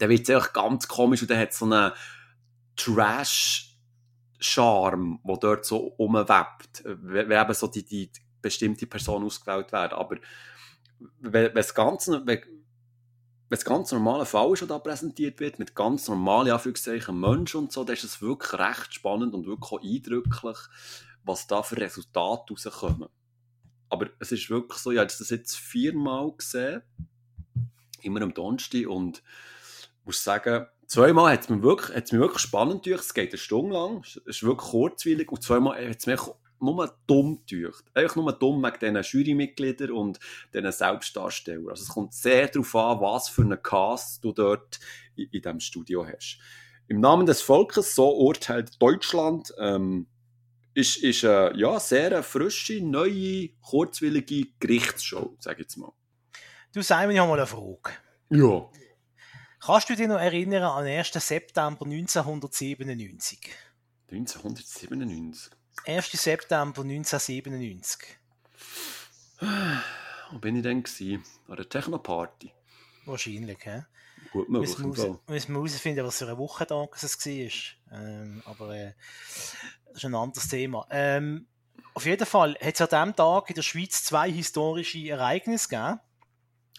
dann wird es ganz komisch und dann hat so einen Trash-Charme, der dort so umwebt, wenn eben so die, die bestimmte Person ausgewählt werden. Aber wenn es ganz normaler Fall ist, der da präsentiert wird, mit ganz normalen Anführungszeichen Menschen und so, dann ist es wirklich recht spannend und wirklich auch eindrücklich, was da für Resultate rauskommen. Aber es ist wirklich so, ich habe das jetzt viermal gesehen, immer am Donnerstag und muss sagen, zweimal hat es mir wirklich, hat's mir wirklich spannend durch. Es geht eine Stunde lang, es ist wirklich kurzweilig und zweimal hat es mich nur dumm durch. Einfach nur dumm wegen diesen Jurymitgliedern und diesen Selbstdarstellern. Also es kommt sehr darauf an, was für einen Cast du dort in, in diesem Studio hast. Im Namen des Volkes, so urteilt Deutschland, ähm, ist, ist eine ja, sehr eine frische, neue, kurzwillige Gerichtsshow, sage ich jetzt mal. Du Simon, ich habe mal eine Frage. Ja. Kannst du dich noch erinnern an den 1. September 1997? 1997? 1. September 1997. Wo bin ich denn gewesen? An der Techno-Party? Wahrscheinlich, hä? Gut möglich. Müssen wir herausfinden, was für eine Woche da es war. Ähm, aber äh, das ist ein anderes Thema. Ähm, auf jeden Fall hat es an diesem Tag in der Schweiz zwei historische Ereignisse gegeben.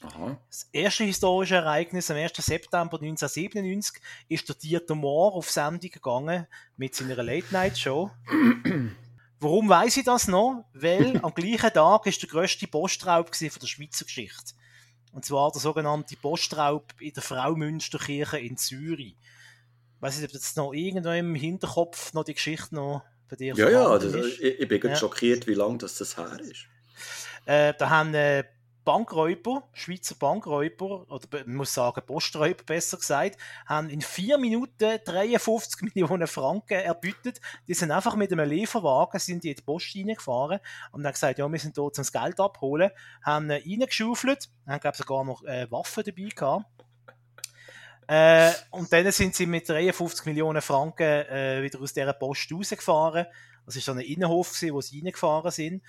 Aha. Das erste historische Ereignis am 1. September 1997 ist der Dieter Mohr auf Sendung gegangen mit seiner Late-Night-Show. Warum weiß ich das noch? Weil am gleichen Tag ist der grösste Postraub von der Schweizer Geschichte. Und zwar der sogenannte Postraub in der Fraumünsterkirche in Zürich. Ich weiß nicht, ob das noch irgendwo im Hinterkopf noch die Geschichte noch bei dir Ja, ja, das, ich, ich, bin ja. schockiert, wie lange das, das her ist. Äh, da haben äh, Bankräuber, Schweizer Bankräuber, oder man muss sagen Posträuber besser gesagt, haben in vier Minuten 53 Millionen Franken erbütet. Die sind einfach mit einem Lieferwagen sind in die Post reingefahren und haben gesagt, ja, wir sind dort zum Geld abholen, haben reingeschaufelt, haben, glaube sogar noch äh, Waffen dabei gehabt. Äh, und dann sind sie mit 53 Millionen Franken äh, wieder aus dieser Post rausgefahren. Das war so ein Innenhof, gewesen, wo sie reingefahren sind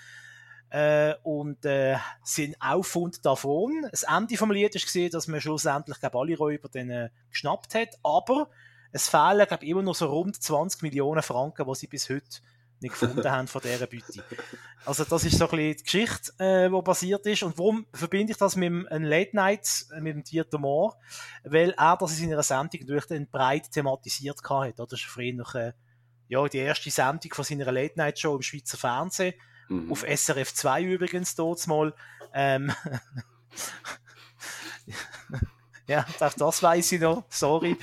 äh, und äh, sind auf und davon. Das Ende vom Lied ist gesehen, dass man schlussendlich glaub, alle Räuber dann äh, geschnappt hat, aber es fehlen glaub, immer noch so rund 20 Millionen Franken, die sie bis heute nicht gefunden haben von dieser Bütte. Also das ist so ein bisschen die Geschichte, äh, die passiert ist. Und warum verbinde ich das mit einem Late Night, äh, mit dem Dieter Mohr? Weil er das in seiner Sendung natürlich dann breit thematisiert hat. Das ist früher noch, äh, ja, die erste Sendung von seiner Late Night Show im Schweizer Fernsehen Mhm. Auf SRF 2 übrigens dort mal. Ähm, ja, auch das weiß ich noch. Sorry.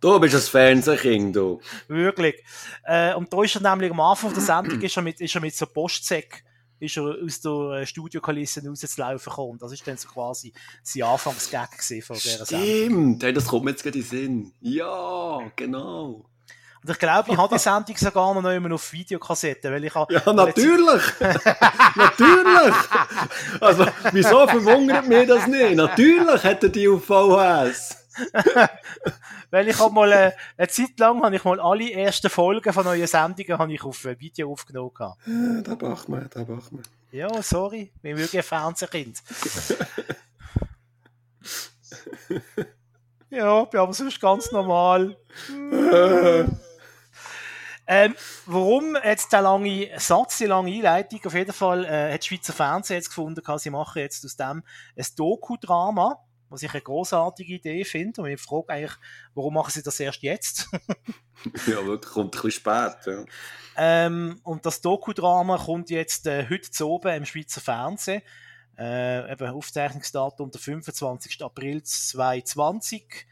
du bist ein Fernsehkind, du. Wirklich. Äh, und da ist er nämlich am Anfang der Sendung ist er mit, ist er mit so Postsäck ist er aus der Studiokulisse rauszulaufen gekommen. Das ist dann so quasi sein Anfangsgag von dieser Sendung. Stimmt, das kommt mir jetzt gerade in den Sinn. Ja, genau. Und ich glaube, ich habe die Sendung sogar noch immer auf Videokassette, weil ich habe... Ja, natürlich! natürlich! Also, wieso verwundert mir das nicht? Natürlich hat er die auf VHS. Weil ich hab mal, äh, eine Zeit lang habe ich mal alle ersten Folgen von neuen Sendungen habe ich auf äh, Video aufgenommen. gehabt. Ja, da macht man, da macht man. Ja, sorry, ich bin wirklich ein Fernsehkind. ja, bin aber sonst ganz normal. Ähm, warum jetzt der lange Satz, die lange Einleitung? Auf jeden Fall äh, hat Schweizer Fernsehen jetzt gefunden, sie machen jetzt aus dem ein Doku-Drama, was ich eine großartige Idee finde. Und ich frage eigentlich, warum machen sie das erst jetzt? ja, wirklich, kommt ein bisschen spät. Ja. Ähm, und das Doku-Drama kommt jetzt äh, heute zu oben im Schweizer Fernsehen. Äh, eben Aufzeichnungsdatum der 25. April 2020.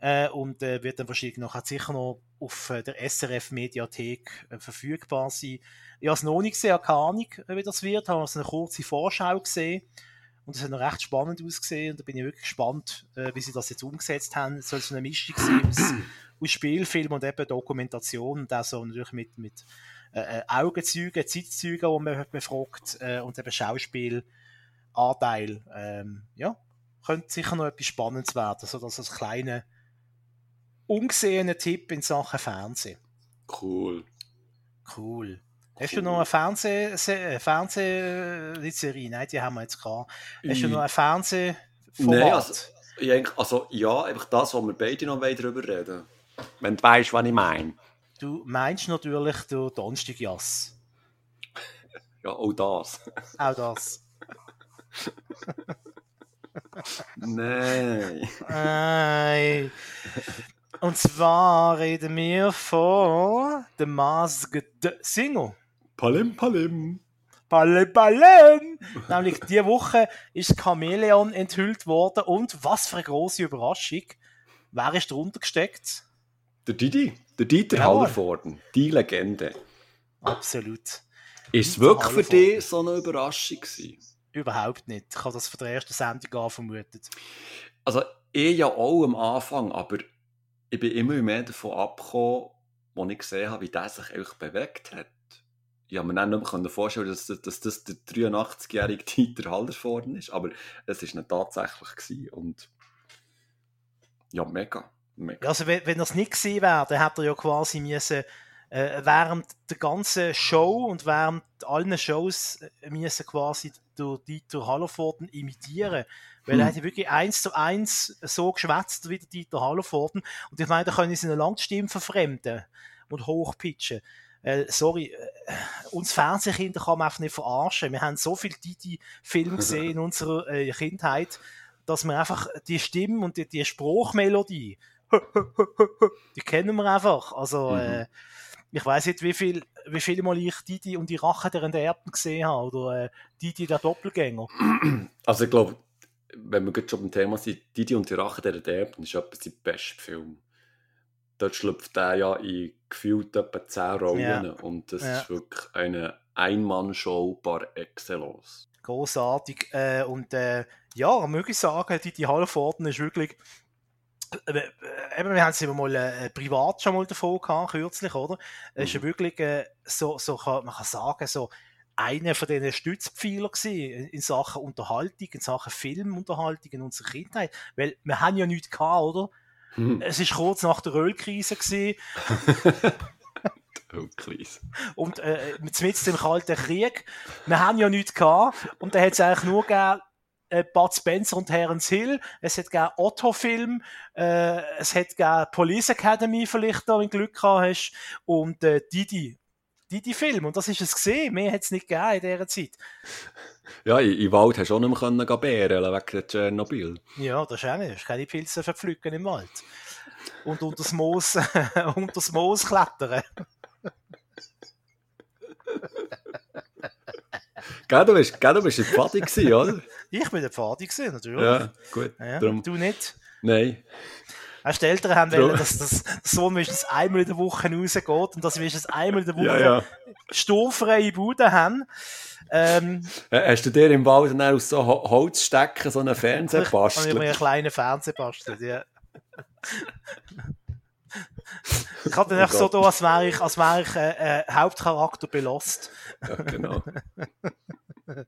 Äh, und äh, wird dann wahrscheinlich noch, hat sicher noch auf äh, der SRF-Mediathek äh, verfügbar sein. Ich habe es noch nicht gesehen, keine Ahnung, äh, wie das wird. Ich habe eine kurze Vorschau gesehen und es hat noch recht spannend ausgesehen und da bin ich wirklich gespannt, wie sie das jetzt umgesetzt haben. Es soll so eine Mischung sein aus, aus Spielfilm und eben Dokumentation und auch so natürlich mit, mit äh, Augenzeugen, Zeitzeugen, die man befragt äh, und eben Schauspielanteil. Ähm, ja, könnte sicher noch etwas Spannendes werden, so dass das kleine ungesehener Tipp in Sachen Fernsehen. Cool. Cool. Hast du noch eine Fernseh Fernsehserie? Nein, die haben wir jetzt gehabt. Hast du noch ein Fernsehformat? Nein, also, also ja, einfach das, was wir beide noch darüber reden Wenn du weißt, was ich meine. Du meinst natürlich den Donnerstag-Jass. ja, auch das. Auch das. Nein. Nein. Und zwar reden wir von The Masked Singer. Palim, palim. Palim, palim. Nämlich diese Woche ist Chameleon enthüllt worden und was für eine große Überraschung. Wer ist drunter gesteckt? Der Didi, der Dieter ja, Hallervorden, die Legende. Absolut. Ist es wirklich für dich so eine Überraschung gewesen? Überhaupt nicht. Ich habe das von der ersten Sendung an vermutet. Also, ich ja auch am Anfang, aber ich bin immer mehr davon abgekommen, als ich gesehen habe, wie der sich eigentlich bewegt hat. Ich habe mir dann nicht mehr vorstellen dass, dass das der 83-jährige Dieter Haldersvorden ist, aber es war tatsächlich. Gewesen. Und ja, mega. mega. Also, wenn, wenn das nicht gewesen wäre, dann hätte er ja quasi müssen, äh, während der ganzen Show und während allen Shows äh, müssen quasi durch Dieter Hallervorden imitieren. Weil hm. er hat wirklich eins zu eins so geschwätzt wie der Dieter Hallervorden. Und ich meine, da können sie eine Langstimme verfremden und hochpitchen. Äh, sorry, äh, uns Fernsehkinder kann man einfach nicht verarschen. Wir haben so viele Didi-Filme gesehen in unserer äh, Kindheit, dass man einfach die Stimme und die, die Spruchmelodie, die kennen wir einfach. Also, mhm. äh, ich weiß nicht, wie viel, wie viel Mal ich Didi und die Rache der Enterbten gesehen habe oder äh, Didi der Doppelgänger. Also ich glaube, wenn wir jetzt schon beim Thema sind, Didi und die Rache der Enterbten ist etwas der beste Film. Dort schlüpft er ja in gefühlt etwa 10 Rollen ja. und das ja. ist wirklich eine Ein-Mann-Show par excellence. Großartig. Äh, und äh, ja, möge ich sagen, Didi Hallervorden ist wirklich äh, äh, eben, wir haben es immer mal äh, privat schon mal davon gehabt, kürzlich, oder? Es ist ja mhm. wirklich äh, so, so kann, man kann sagen, so einer von diesen Stützpfeiler gewesen in Sachen Unterhaltung, in Sachen Filmunterhaltung in unserer Kindheit. Weil wir haben ja nichts gehabt, oder? Hm. Es ist kurz nach der Ölkrise gewesen. Ölkrise. Und äh, mit im Kalten Krieg. Wir haben ja nichts gehabt. Und da hat es eigentlich nur gegeben, äh, Bud Spencer und Terence Hill, es hat gegeben Otto-Film, äh, es hat gegeben Police Academy vielleicht da, wenn du Glück gehabt hast, und äh, Didi. Didi-Film, und das ist es gesehen, mehr hat es nicht gegeben in dieser Zeit. Ja, im Wald hast du auch nicht mehr bären wegen Tschernobyl. Ja, das ist auch nicht, du keine Pilze verpflücken im Wald. Und unter das Moos, unter das Moos klettern. Gell, du bist, gell, du bist ein Pfadi gewesen, oder? Ich bin der Pfadi gewesen, natürlich. Ja, gut. Ja. Du nicht? Nein. Erst die Eltern haben wollen, dass das Sohn mindestens einmal in der Woche rausgeht und dass wir mindestens einmal in der Woche ja, ja. sturmfreie Bude haben. Ähm, Hast du dir im Wald dann aus so Holzstecken so einen Fernseher bastelt? Ich habe mir einen kleinen Fernseher bastelt, ja. Ich hatte dann oh so da, als wäre ich, als wäre ich äh, äh, Hauptcharakter belost. Ja, genau.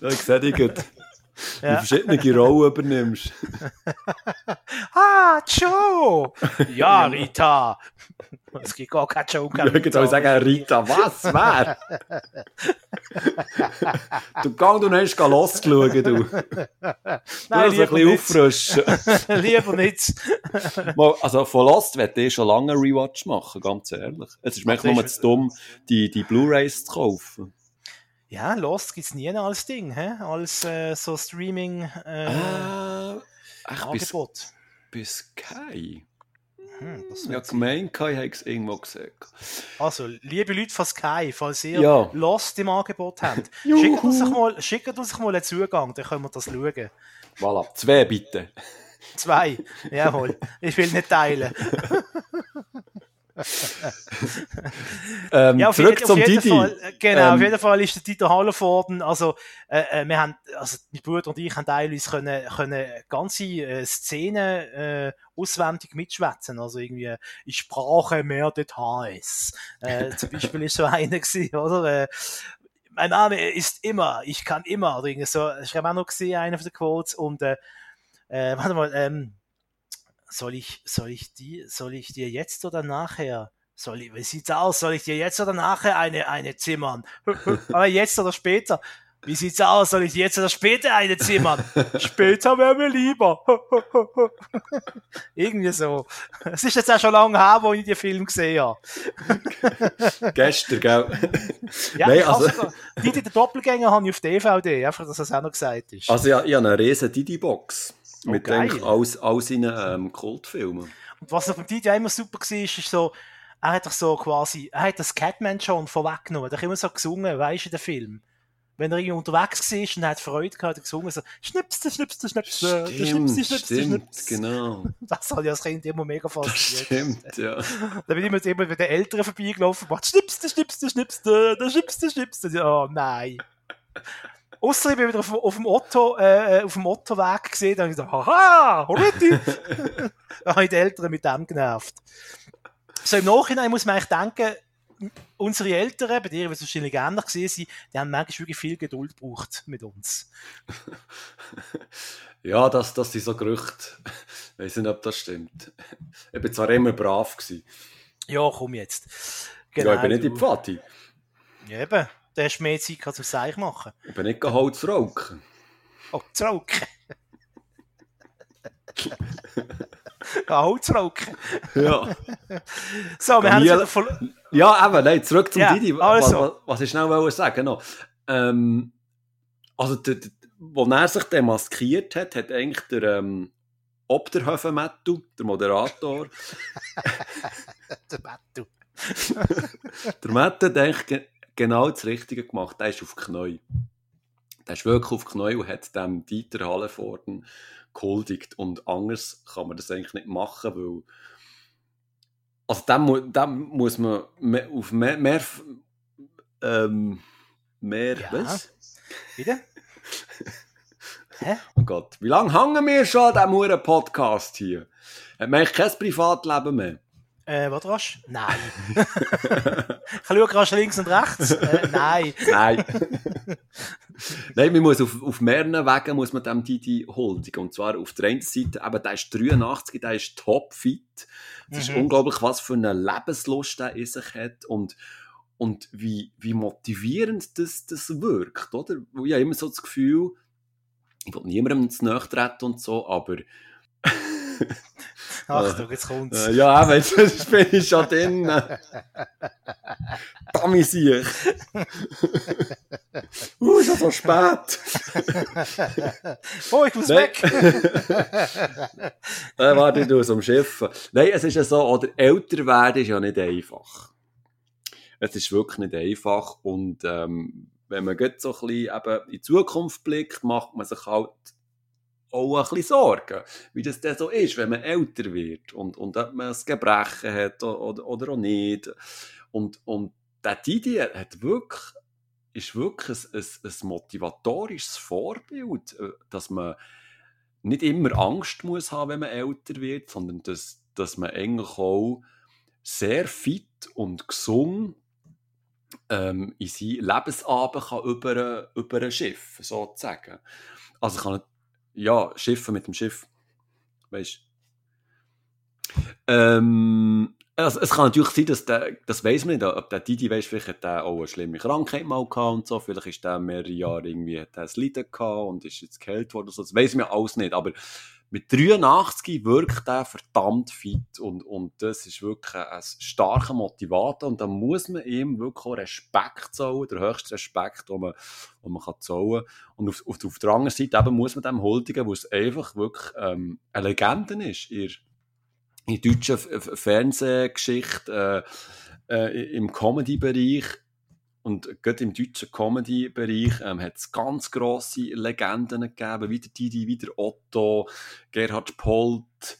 ich sehe dich ja. wie verschiedene Rollen übernimmst. ah, Joe! Ja, Rita! Es gibt gar keinen Joe. Ich soll sagen, Rita, was? Wer? du gehst du hast loszuschauen, du. Nein, du ein bisschen auffrischen. lieber nicht. also von Lost werde ich schon lange einen Rewatch machen, ganz ehrlich. Es ist mir nur zu dumm, die, die Blu-Rays zu kaufen. Ja, Lost gibt es nie als Ding, hä? als äh, so Streaming äh, äh, Angebot. Bis, bis Sky. Hm, ja, gemeint, ich habe es irgendwo gesehen. Also, liebe Leute von Sky, falls ihr ja. Lost im Angebot habt, schickt uns, mal, schickt uns mal einen Zugang, dann können wir das schauen. Voilà, zwei bitte. Zwei, jawohl. Ich will nicht teilen. ähm, ja, zurück jeden, zum Didi. Fall, äh, genau, ähm, auf jeden Fall ist der Dieter Hallervorden, also, äh, äh, wir haben, also, mein Bruder und ich haben teilweise können, können ganze äh, Szenen äh, auswendig mitschwätzen, also irgendwie, ich sprache mehr Details. Äh, zum Beispiel ist so einer gewesen, oder? Äh, mein Name ist immer, ich kann immer, oder irgendwie so, ich habe auch noch gesehen, einer von den Quotes, und, äh, äh, warte mal, ähm, soll ich, soll ich die, soll ich dir jetzt oder nachher, soll ich, wie sieht's aus? Soll ich dir jetzt oder nachher eine, eine zimmern? Aber jetzt oder später? Wie sieht's aus? Soll ich dir jetzt oder später eine zimmern? später wäre mir lieber. Irgendwie so. Es ist jetzt auch schon lange her, wo ich den Film gesehen habe. Gestern, gell? Ja, Nein, also... die, die Doppelgänger habe ich auf DVD, einfach, dass das auch noch gesagt ist. Also, ja, ich habe eine riesen Didi-Box. Oh, mit geil. all, all seinen ähm, Kultfilmen. Und was beim Didi immer super war, ist so, er hat doch so quasi, er hat das Catman schon vorweggenommen, er hat immer so gesungen, weißt du, in dem Film. Wenn er irgendwie unterwegs war und er hat Freude gehabt, hat er gesungen, so, schnipste, schnipste, schnipste, schnipste, schnipste, schnipste, genau. Das hat ja das Kind immer mega fasziniert. Stimmt, ja. Da bin ich immer, immer mit den Eltern vorbeigelaufen und macht, schnipste, schnipste, schnipste, schnipste, schnipste, oh nein. Ausser ich bin wieder auf, auf dem Otto, äh, auf dem Ottoweg gesehen, dann habe ich gesagt, haha, Horretti! da habe ich die Eltern mit dem genervt. So im Nachhinein muss man eigentlich denken, unsere Eltern, bei denen wir es wahrscheinlich ähnlich gesehen sind, die haben manchmal wirklich viel Geduld gebraucht mit uns. Ja, das, das sind so Gerüchte. Ich weiß nicht, ob das stimmt. Ich war zwar immer brav. Gewesen. Ja, komm jetzt. Genau, ja, ich bin nicht in Pfadi. Ja, eben. Du hast mehr Zeit zum Seich machen. Ich bin nicht Holz rauchen. Holz rauchen? Holz rauchen? Ja. so, wir haben es voll... Ja, eben, nein, zurück zum ja, Didi. Also. Was, was, ich schnell wollte sagen noch. Ähm, also, der, der, wo er sich demaskiert hat, hat eigentlich der ähm, Obderhöfen-Mattu, der Moderator... der Mattu. der Mattu hat eigentlich genau das Richtige gemacht. Der ist auf Knäu. Der ist wirklich auf Knäu und hat dem Dieter Hallenvorden gehuldigt. Und anders kann man das eigentlich nicht machen, weil also dem, dem muss man mehr, auf mehr, mehr, ähm, mehr ja. was? Wieder? Hä? Oh Gott, wie lange hängen wir schon an diesem Podcast hier? Hat man eigentlich kein Privatleben mehr? Äh, was rasch? Nein. ich schaue rasch links und rechts. Äh, nein. Nein. Nein, man muss auf, auf mehreren Wegen muss man dem Didi huldigen. Und zwar auf der einen Seite, eben, der ist 83, der ist topfit. Es ist mhm. unglaublich, was für eine Lebenslust er in sich hat und, und wie, wie motivierend das, das wirkt, oder? Ich habe immer so das Gefühl, ich will niemandem zu nahe treten und so, aber Achtung, jetzt kommt's. Äh, ja, aber jetzt bin ich schon drin. Damisier. uh, ist ja so spät. oh, ich muss weg. äh, warte, du dem Schiff. Nein, es ist ja so, oder älter werden ist ja nicht einfach. Es ist wirklich nicht einfach und ähm, wenn man jetzt so ein bisschen eben in die Zukunft blickt, macht man sich halt auch ein bisschen Sorgen, wie das denn so ist, wenn man älter wird und, und ob man ein Gebrechen hat oder, oder auch nicht. Und, und der Didi hat wirklich, ist wirklich ein, ein, ein motivatorisches Vorbild, äh, dass man nicht immer Angst muss haben, wenn man älter wird, sondern dass, dass man eigentlich auch sehr fit und gesund ähm, in seinen Lebensabend über ein Schiff, sozusagen. Also kann ja, Schiffe mit dem Schiff. Weißt ähm, also, es kann natürlich sein, dass der, das weiß man nicht, ob der Didi weiss, vielleicht hat der auch eine schlimme Krankheit mal gehabt und so, vielleicht ist der mehrere Jahre irgendwie, hat er ein Leiden gehabt und ist jetzt geheilt worden, so. das weiß man alles nicht, aber mit 83 wirkt er verdammt fit und, und das ist wirklich ein starker Motivator und da muss man ihm wirklich auch Respekt zollen, der höchste Respekt, den man, den man kann zollen und auf, auf, auf der anderen Seite eben muss man dem huldigen, wo es einfach wirklich ähm, eine Legende ist, ihr in deutscher Fernsehgeschichte, äh, äh, im Comedy-Bereich und gerade im deutschen Comedy-Bereich ähm, hat es ganz grosse Legenden gegeben, wie der Didi, wie der Otto, Gerhard Polt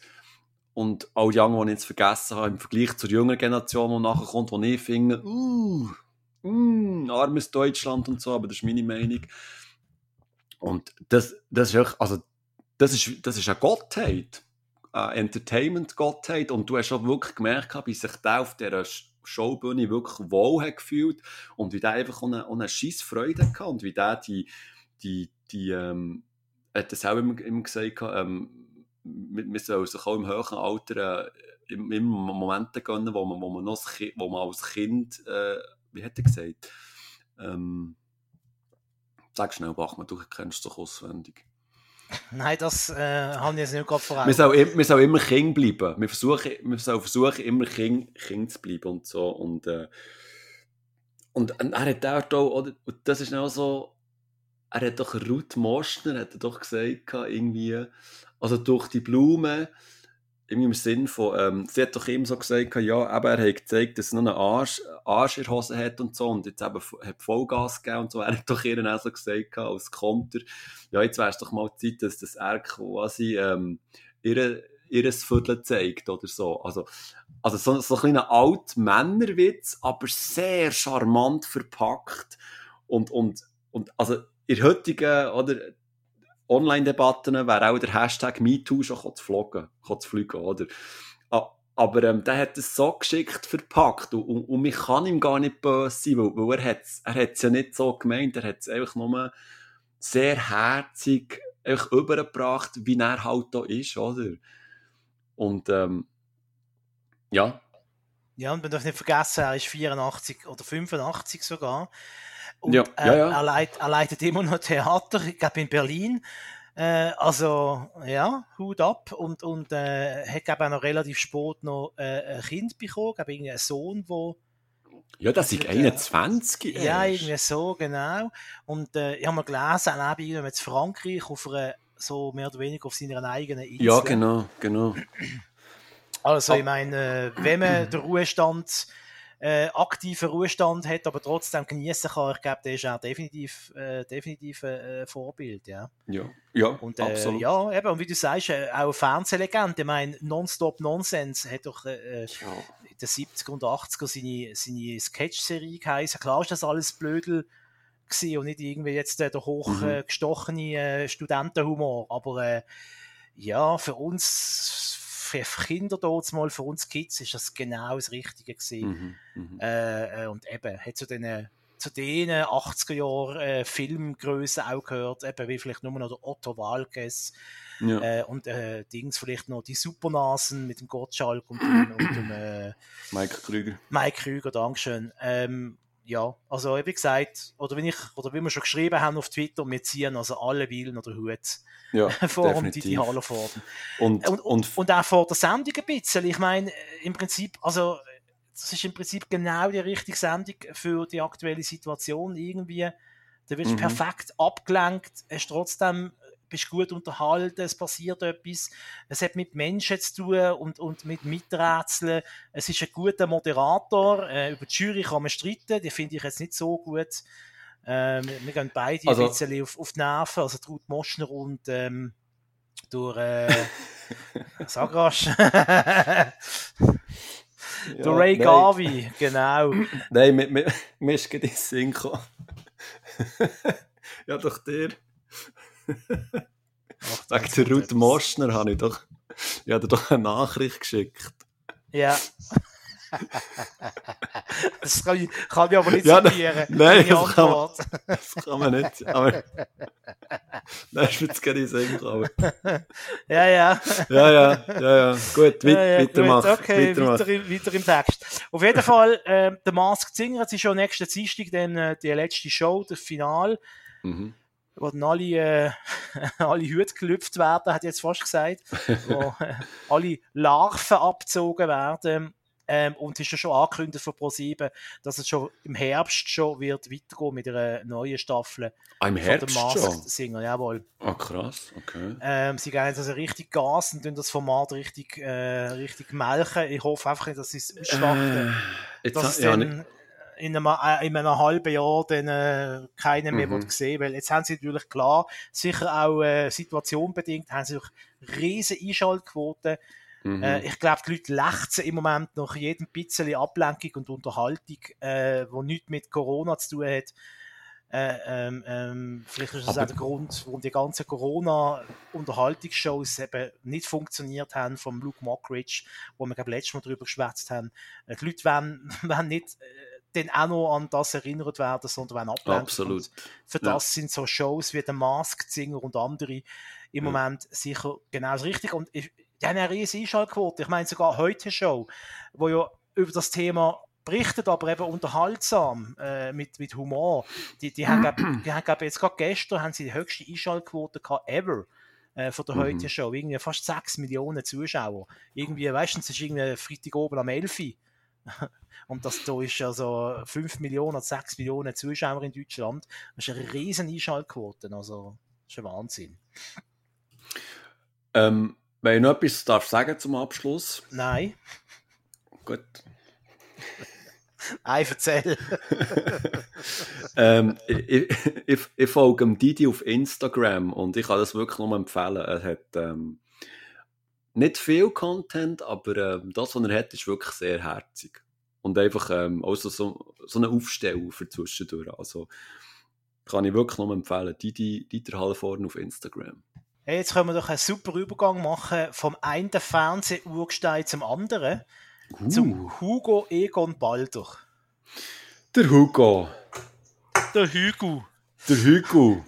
und all die anderen, die ich jetzt vergessen habe, im Vergleich zur jüngeren Generation, die nachher kommt, wo ich finde, uh, uh, armes Deutschland und so, aber das ist meine Meinung. Und das, das ist auch, also, das ist, das ist eine Gottheit äh, Entertainment-Gottheit und du hast auch wirklich gemerkt, wie sich der auf dieser Showbühne wirklich wohl hat gefühlt und wie der einfach auch eine, eine scheisse Freude wie der die, die, die ähm, hat das auch immer, immer gesagt, ähm, wir sollen sich auch im höheren Alter äh, immer Momente gönnen, wo man, wo man, noch wo man als Kind, äh, wie hat er gesagt, ähm, sag schnell, Bachmann, du kennst doch auswendig. Nein, das äh, habe ich jetzt nicht gerade vor Augen. Wir sollen, wir sollen immer Kind bleiben. Wir, versuchen, wir sollen versuchen, immer Kind, kind zu bleiben und so. Und, äh, und er hat auch, oder, und das ist auch so, er hat doch Ruth Mostner, hat er doch gesagt, irgendwie, also durch die Blumen, irgendwie im Sinn von, ähm, sie hat doch immer so gesagt, ja, aber er hat gezeigt, dass er noch einen Arsch, Arsch in der Hose hat und so und jetzt eben hat Vollgas gegeben und so. Er hat doch ihr auch so gesagt, als Konter, ja, jetzt wäre es doch mal Zeit, dass das er quasi ähm, ihre, ihres Viertel zeigt oder so. Also, also so, so ein kleiner Alt-Männerwitz, aber sehr charmant verpackt und, und, und also der heutigen, oder, Online-Debatten wäre auch der Hashtag MeToo schon zu fliegen, zu fliegen, oder? Aber ähm, der hat es so geschickt verpackt und, und, und man kann ihm gar nicht böse sein, weil, weil er hat es er ja nicht so gemeint, er hat es einfach nur sehr herzig einfach übergebracht, wie er halt da ist, oder? Und ähm, ja. Ja, und man darf nicht vergessen, er ist 84 oder 85 sogar. Und ja, ja, ja. Er, leitet, er leitet immer noch Theater, ich glaube in Berlin. Äh, also, ja, Hut ab. Und, und äh, hat, glaube auch noch relativ spät noch äh, ein Kind bekommen, glaube irgendwie einen Sohn, der ja, das ist 21. Äh, ja, irgendwie so, genau. Und äh, ich habe mal gelesen, er lebt in Frankreich auf einer, so mehr oder weniger auf seiner eigenen Insel. Ja, genau, genau. Also, ich meine, äh, wenn man den Ruhestand äh, aktiven Ruhestand hat, aber trotzdem genießen kann, ich glaube, der ist auch definitiv, äh, definitiv ein äh, Vorbild, ja. Ja, ja, und, äh, absolut. Ja, eben, und wie du sagst, äh, auch eine Fernsehlegende, ich meine, Nonstop Nonsense hat doch äh, äh ja. in den 70er und 80er seine, seine Sketch-Serie geheißen. Klar ist das alles Blödel gewesen und nicht irgendwie jetzt äh, der hochgestochene mhm. Studentenhumor, aber ja, für uns für Kinder dort mal, für uns Kids, ist das genau das Richtige gewesen. Mhm, mhm. äh, und eben, hat zu den zu den 80er Jahren äh, Filmgrößen auch gehört, eben wie vielleicht nur noch der Otto Walkes ja. äh, und äh, Dings vielleicht noch die Supernasen mit dem Gottschalk und dem, und dem äh, Mike Krüger. Mike Krüger, Dankeschön. Ähm, ja, also wie gesagt, oder wie ich, oder wie wir schon geschrieben haben auf Twitter, wir ziehen also alle Willen oder Hut ja, vor dem Didi Hallervorden. Und, und, und, und auch vor der Sendung ein bisschen. Ich meine, im Prinzip, also das ist im Prinzip genau die richtige Sendung für die aktuelle Situation irgendwie. Da wirst du mhm. perfekt abgelenkt, hast trotzdem bist gut unterhalten, es passiert etwas, es hat mit Menschen zu tun und, und mit Miträtseln. Es ist ein guter Moderator, äh, über die Jury kann man streiten, die finde ich jetzt nicht so gut. Ähm, wir gehen beide also, ein bisschen auf, auf die Nerven, also Ruth Moschner und ähm, durch äh, sag rasch. der ja, Ray nein. Garvey, genau. Nein, mir, mir, mir ist gerade in Sinn gekommen. ja, doch dir. Wegen der Ruth Moschner habe ich doch, ich habe doch eine Nachricht geschickt. Ja. Das kann ich, kann ich aber nicht Ja, zitieren. nein, das kann man-. Das kann man nicht. Aber. Nein, mir jetzt gar nicht Sinn gekommen. Ja, ja. Ja, ja, ja, ja. Gut, weit, ja, ja, weitermachen. Okay, weitermachen. weiter, im- weiter im Text. Auf jeden Fall, äh, der Masked Singer, es ist schon nächsten Dienstag dann äh, die letzte Show, das Final, Mhm. Wo dann alle, äh, alle Hüte gelüpft werden, hat jetzt fast gesagt, wo äh, alle Larven abgezogen werden. Ähm, und es ist ja schon angekündigt von Pro7, dass es schon im Herbst schon wird weitergehen mit einer neuen Staffel Ah, im von Herbst der Masked schon? Singer, jawohl. Ah, krass, okay. Ähm, sie gehen jetzt also richtig Gas und tun das Format richtig, äh, richtig melken. Ich hoffe einfach nicht, dass sie es ausschlachten. Äh, jetzt, dass ha- es ja, dann nicht, in einem, äh, in einem halben Jahr dann äh, keiner mehr Mhm. sehen weil jetzt haben sie natürlich klar, sicher auch äh, situationbedingt, haben sie auch riesen Einschaltquoten. mhm. Äh, ich glaube, die Leute lechzen im Moment nach jedem bisschen Ablenkung und Unterhaltung, äh, wo nichts mit Corona zu tun hat. Äh, ähm, ähm, vielleicht ist das Aber- auch der Grund, warum die ganzen Corona-Unterhaltungsshows eben nicht funktioniert haben vom Luke Mockridge, wo wir, glaube letztes Mal drüber geschwätzt haben. Äh, die Leute wollen, wollen nicht äh, dann auch noch an das erinnert werden, sondern wollen ablenken. Absolut. Für Ja. das sind so Shows wie der Masked Singer und andere im Ja. Moment sicher genau das Richtige. Und ich, die haben eine riesige Einschaltquote. Ich meine sogar heute Show, wo ja über das Thema berichtet, aber eben unterhaltsam, äh, mit, mit Humor. Die, die haben, glaub, die haben glaub, jetzt gerade gestern haben sie die höchste Einschaltquote gehabt ever äh, von der Mhm. heutigen Show. Irgendwie fast 6 Millionen Zuschauer. Irgendwie, weißt du, es ist irgendwie Freitag oben am 11 Uhr. Und das da ist also 5 Millionen, 6 Millionen Zuschauer in Deutschland. Das ist eine riesen Einschaltquote. Also, das ist ein Wahnsinn. Ähm, wenn ich noch etwas darf sagen zum Abschluss. Nein, Gut. Nein, erzähl. ähm, ich, ich, ich folge dem Didi auf Instagram und ich kann das wirklich nur empfehlen. Er hat ähm, nicht viel Content, aber ähm, das, was er hat, ist wirklich sehr herzig. Und einfach ähm, auch so, so, eine Aufstellung für zwischendurch. Also kann ich wirklich nur empfehlen. Didi, Dieter Halvorn auf Instagram. Hey, jetzt können wir doch einen super Übergang machen vom einen Fernseh-Urgestein zum anderen. Uh. Zum Hugo Egon Balder. Der Hugo. Der Hugo. Der Hugo.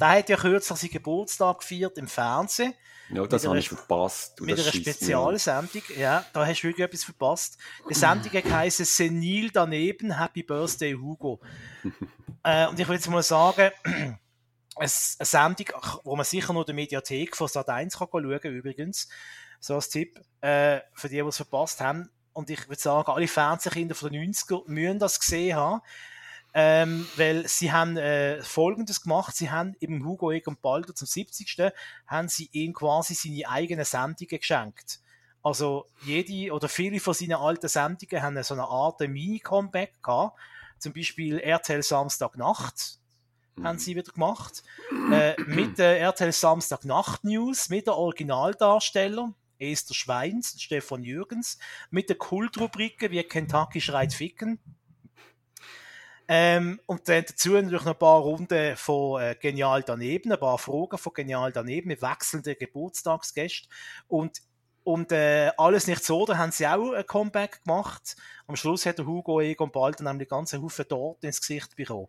Der hat ja kürzlich seinen Geburtstag gefeiert im Fernsehen. Ja, das habe ich verpasst. Mit einer. Spezialsendung. Ja, da hast du wirklich etwas verpasst. Die Sendung heisst Senil daneben, Happy Birthday Hugo. äh, und ich will jetzt mal sagen, eine Sendung, wo man sicher nur in der Mediathek von Sat1 kann schauen kann, übrigens. So als Tipp, äh, für die, die es verpasst haben. Und ich würde sagen, alle Fernsehkinder von den 90er müssen das gesehen haben. Ähm, weil sie haben äh, Folgendes gemacht, sie haben eben Hugo Egon Balder zum 70. haben sie ihm quasi seine eigenen Sendungen geschenkt. Also jede oder viele von seinen alten Sendungen haben so eine Art Mini-Comeback gehabt. Zum Beispiel RTL Samstagnacht haben sie wieder gemacht. Äh, mit der RTL Samstagnacht News, mit der Originaldarsteller Esther Schweins, Stefan Jürgens, mit der Kultrubriken wie Kentucky schreit Ficken. Ähm, und dann dazu natürlich noch ein paar Runden von äh, Genial daneben, ein paar Fragen von Genial daneben mit wechselnden Geburtstagsgästen. Und, und äh, alles nicht so, da haben sie auch ein Comeback gemacht. Am Schluss hat der Hugo Egon Balder nämlich ganze Haufen dort ins Gesicht bekommen.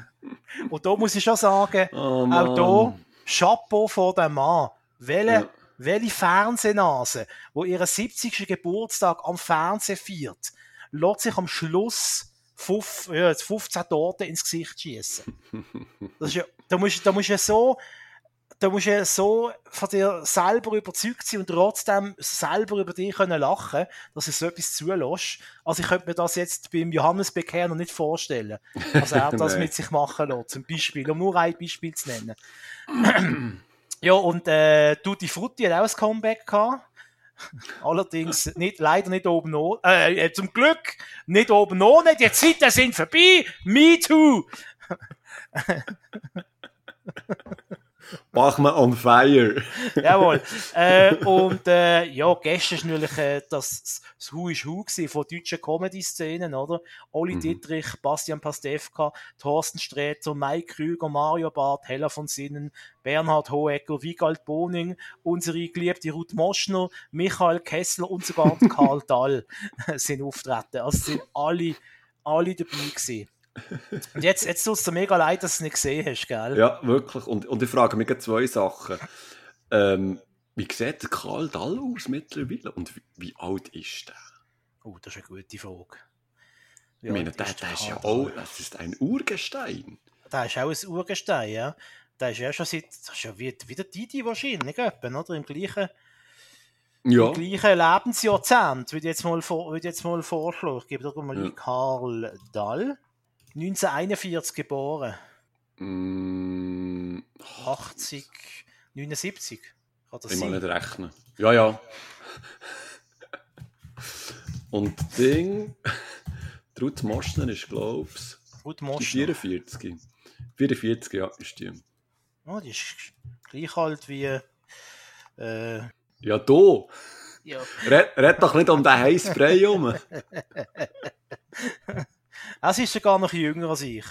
und da muss ich schon sagen, Oh, auch da, Mann. Chapeau vor dem Mann. Welche, Ja. welche Fernsehnase, wo ihren 70. Geburtstag am Fernsehen feiert, lässt sich am Schluss fünf, ja, jetzt 15 Torten ins Gesicht schießen. Ja, da musst da musst du ja so, da musst du ja so von dir selber überzeugt sein und trotzdem selber über dich können lachen, dass du so etwas zulässt. Also ich könnte mir das jetzt beim Johannes Becker noch nicht vorstellen, dass er das mit sich machen lässt, zum Beispiel, um nur ein Beispiel zu nennen. ja, und äh, Tutti Frutti hat auch ein Comeback gehabt. Allerdings nicht, leider nicht oben ohne. Äh, äh, zum Glück nicht oben ohne. Die Zeiten sind vorbei. Me too. Bachmann on fire. Jawohl. Äh, und äh, ja, gestern war natürlich äh, das, das ist Hu gewesen von deutschen Comedy-Szenen, oder? Oli Mhm. Dietrich, Bastian Pastewka, Thorsten Sträter, Mike Krüger, Mario Barth, Hella von Sinnen, Bernhard Hohecker, Wiegald Boning, unsere geliebte Ruth Moschner, Michael Kessler und sogar Karl Dahl sind auftreten. Also sind alle, alle dabei gewesen. Und jetzt, jetzt tut es dir mega leid, dass du es nicht gesehen hast, gell? Ja, wirklich. Und, und ich frage mich zwei Sachen. Ähm, wie sieht der Karl Dall aus mittlerweile? Und wie, wie alt ist der? Oh, das ist eine gute Frage. Wie Ich meine, der, der ist ja auch, das ist ein Urgestein. Der ist auch ein Urgestein, ja. Der ist ja schon seit, das ist ja wie, wie der Didi wahrscheinlich, etwa, oder? Im gleichen, Ja. im gleichen Lebensjahrzehnt, würde ich jetzt mal, vor, würde ich jetzt mal vorschlagen. Ich gebe doch mal Ja. Karl Dall. 1941 geboren, Mm, 80, 79. Kann das ich mal sein? nicht rechnen. Ja, ja. Und Ding, Ruth Moschner ist, glaube ich, Ruth die Moschner. 44. 44, ja, ist die. Oh, die ist gleich alt wie, äh, Ja, du. ja. Red, red doch nicht um den heißen Brei herum. Sie ist sogar noch jünger als ich.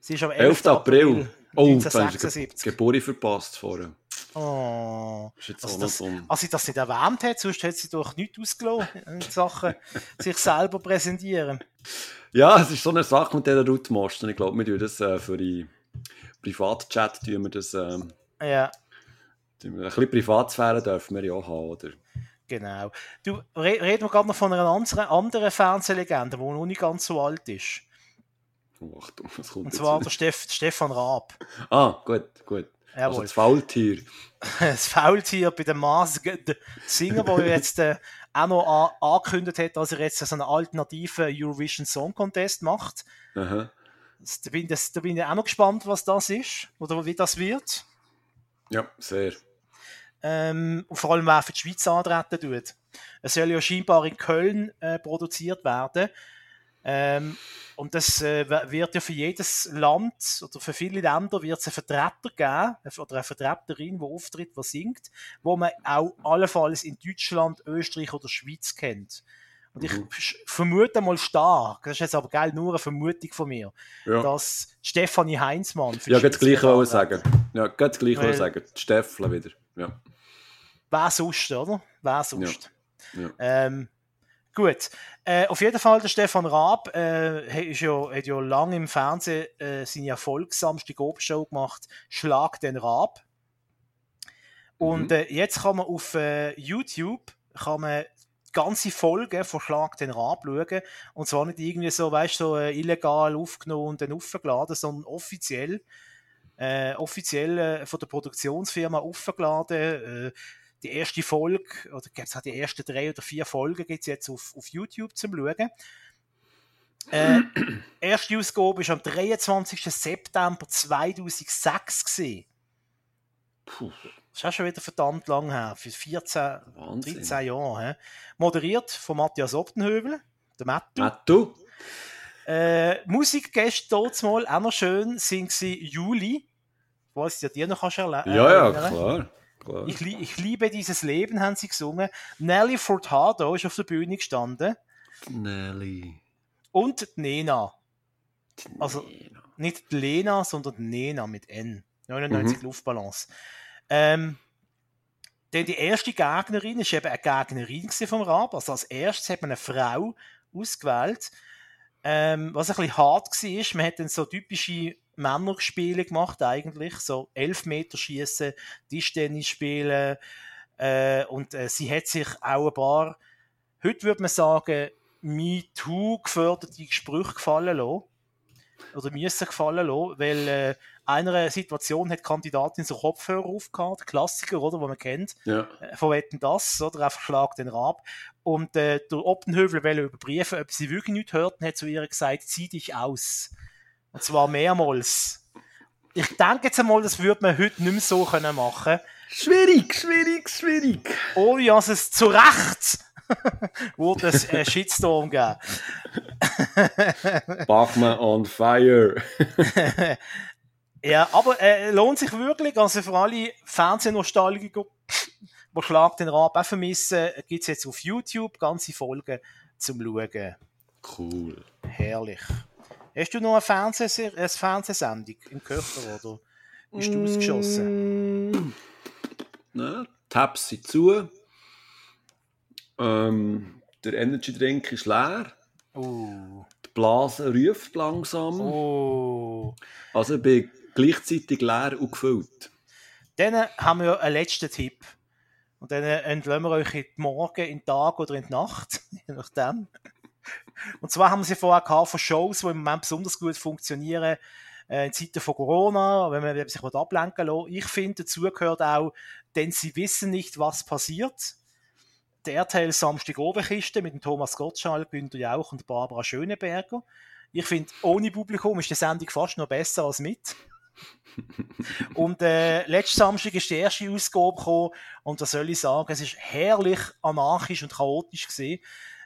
Sie ist am 11. 11. April. Oh, dann ist die 1976. Geburt verpasst vorher. Oh. Ist jetzt Also das-. Als sie das nicht erwähnt hat, sonst hätte sie doch nichts ausgelassen in Sachen sich selber präsentieren. Ja, es ist so eine Sache mit dieser Moschner. Ich glaube, wir tun das äh, für die Privatchat, tun wir das, ähm, Ja, wir, ein bisschen Privatsphäre dürfen wir ja auch haben, oder? Genau. Du, re reden wir gerade noch von einer anderen, anderen Fernsehlegende, die noch nicht ganz so alt ist. Oh, Achtung, was kommt Und zwar der Steff, Stefan Raab. Ah, gut, gut. Also Jawohl. das Faultier. das Faultier bei dem Masked Singer, der jetzt äh, auch noch an, angekündigt hat, dass er jetzt so einen alternativen Eurovision Song Contest macht. Aha. Das- Da bin, das, da bin ich auch noch gespannt, was das ist oder wie das wird. Ja, sehr. Ähm, und vor allem, wer für die Schweiz antreten tut. Es soll ja scheinbar in Köln äh, produziert werden. Ähm, und das äh, wird ja für jedes Land oder für viele Länder wird es einen Vertreter geben, äh, oder eine Vertreterin, die auftritt, die singt, wo man auch allenfalls in Deutschland, Österreich oder Schweiz kennt. Und ich Mhm. vermute mal stark, das ist jetzt aber geil, nur eine Vermutung von mir, Ja, dass Stefanie Heinzmann ja das Gleiche wird wollen antreten. sagen. Ja, das Gleiche wollen Weil- sagen. Die Steffle wieder. Ja. Wer sonst, oder? Wer sonst? Ja. Ähm, gut. Äh, auf jeden Fall, der Stefan Raab äh, hat, ist ja, hat ja lange im Fernsehen äh, seine erfolgsamste Gobshow gemacht, Schlag den Raab. Und Mhm. äh, jetzt kann man auf äh, YouTube kann man ganze Folgen von Schlag den Raab schauen. Und zwar nicht irgendwie so, weißt du, so äh, illegal aufgenommen und dann aufgeladen, sondern offiziell, äh, offiziell äh, von der Produktionsfirma aufgeladen. Äh, die erste Folge, oder gibt's auch die ersten drei oder vier Folgen gibt's jetzt auf, auf YouTube zum Schauen. Äh, erste Ausgabe war am 23. September 2006 gewesen. Puh, Das ist auch schon wieder verdammt lang her, für 14, Wahnsinn. 13 Jahre. He? Moderiert von Matthias Optenhövel, der Mattu. Mattu? Äh, Musikgäste dort mal auch noch schön sind sie Juli. Ich weiss, ja, die noch kannst erle- äh, Ja, ja, klar. Klar. Ich, lie- ich liebe dieses Leben, haben sie gesungen. Nelly Furtado ist auf der Bühne gestanden. Nelly. Und die Nena. Also- Nena. Nicht Lena, sondern Nena mit N. 99 Mhm. Luftballons. Ähm, denn die erste Gegnerin ist eben eine Gegnerin vom Rab. Also als erstes hat man eine Frau ausgewählt. Ähm, was ein bisschen hart war, man hat dann so typische Männerspiele gemacht eigentlich. So 11 Meter schießen, Tischtennis spielen. Äh, und äh, sie hat sich auch ein paar, heute würde man sagen, MeToo geförderte Sprüche gefallen lassen. Oder müssen gefallen lassen, weil äh, einer Situation hat die Kandidatin so Kopfhörer aufgehabt, der Klassiker, oder, wo man kennt, Ja. äh, von Wetten das, oder, einfach schlag den Rab. Und äh, der Optenhövel wollte überprüfen, ob sie wirklich nichts hört, und hat zu ihr gesagt, zieh dich aus. Und zwar mehrmals. Ich denke jetzt einmal, das würde man heute nicht mehr so können machen Schwierig, schwierig, schwierig. ohne dass es zu Recht wurde es einen Shitstorm geben. Bachmann on fire. Ja, aber äh, lohnt sich wirklich, also für alle Fernsehnostalgiker, die Schlag den Rab auch vermissen, gibt es jetzt auf YouTube ganze Folgen zum Schauen. Cool. Herrlich. Hast du noch eine, Fernsehser eine Fernsehsendung im Körper oder bist du ausgeschossen? Mm, ne, Tabs sind zu. Ähm, der Energy Drink ist leer. Oh. Die Blase ruft langsam. Oh. Also ich bin gleichzeitig leer und gefüllt. Dann haben wir einen letzten Tipp. Und dann entlassen wir euch in die Morgen, in den Tag oder in die Nacht, je nachdem. Und zwar haben wir sie vorher gehabt von Shows, die im Moment besonders gut funktionieren, äh, in Zeiten von Corona, wenn man sich ablenken will. Ich finde, dazu gehört auch, denn sie wissen nicht, was passiert. Der RTL Samstag Oberkiste mit dem Thomas Gottschalk, Günter Jauch und Barbara Schöneberger. Ich finde, ohne Publikum ist die Sendung fast noch besser als mit. und äh, letzten Samstag ist die erste Ausgabe gekommen und da soll ich sagen, es ist herrlich anarchisch und chaotisch gesehen.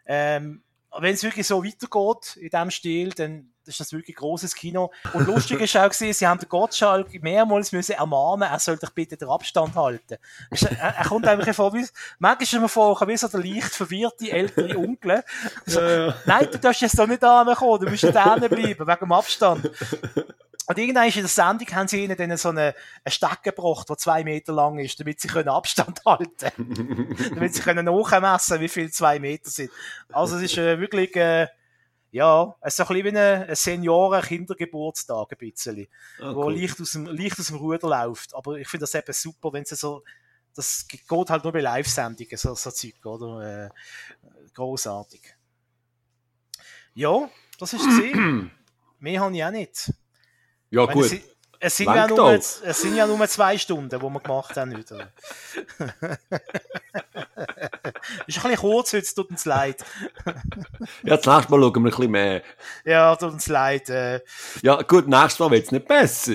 Ähm, wenn es wirklich so weitergeht in diesem Stil, dann ist das wirklich ein grosses Kino. Und lustig ist auch gewesen, sie haben den Gottschalk mehrmals müssen ermahnen, er soll doch bitte den Abstand halten. Er, er kommt einfach vor, wie, manchmal ist er vor, wie so der leicht verwirrte ältere Onkel. So, ja, ja. Nein, du darfst jetzt doch nicht ankommen, du musst da bleiben, wegen dem Abstand. Und irgendwann in der Sendung haben sie ihnen dann so eine, eine Stecke gebracht, die zwei Meter lang ist, damit sie können Abstand halten Damit sie können nachmessen wie viel zwei Meter sind. Also es ist äh, wirklich, äh, ja, es ist so ein bisschen wie ein Senioren-Kindergeburtstag ein bisschen, oh, wo cool. leicht aus, dem, leicht aus dem Ruder läuft. Aber ich finde das eben super, wenn sie so, das geht halt nur bei Live-Sendungen, so, so Zeug, oder? Äh, großartig. Ja, das ist es. Mehr habe ich auch nicht. Ja, meine, gut. Es, es, sind ja nur, es sind ja nur zwei Stunden, die wir gemacht haben heute. ist ein bisschen kurz heute, tut uns leid. ja, das nächste Mal schauen wir ein bisschen mehr. Ja, tut uns leid. Äh. Ja, gut, nächstes Mal wird es nicht besser.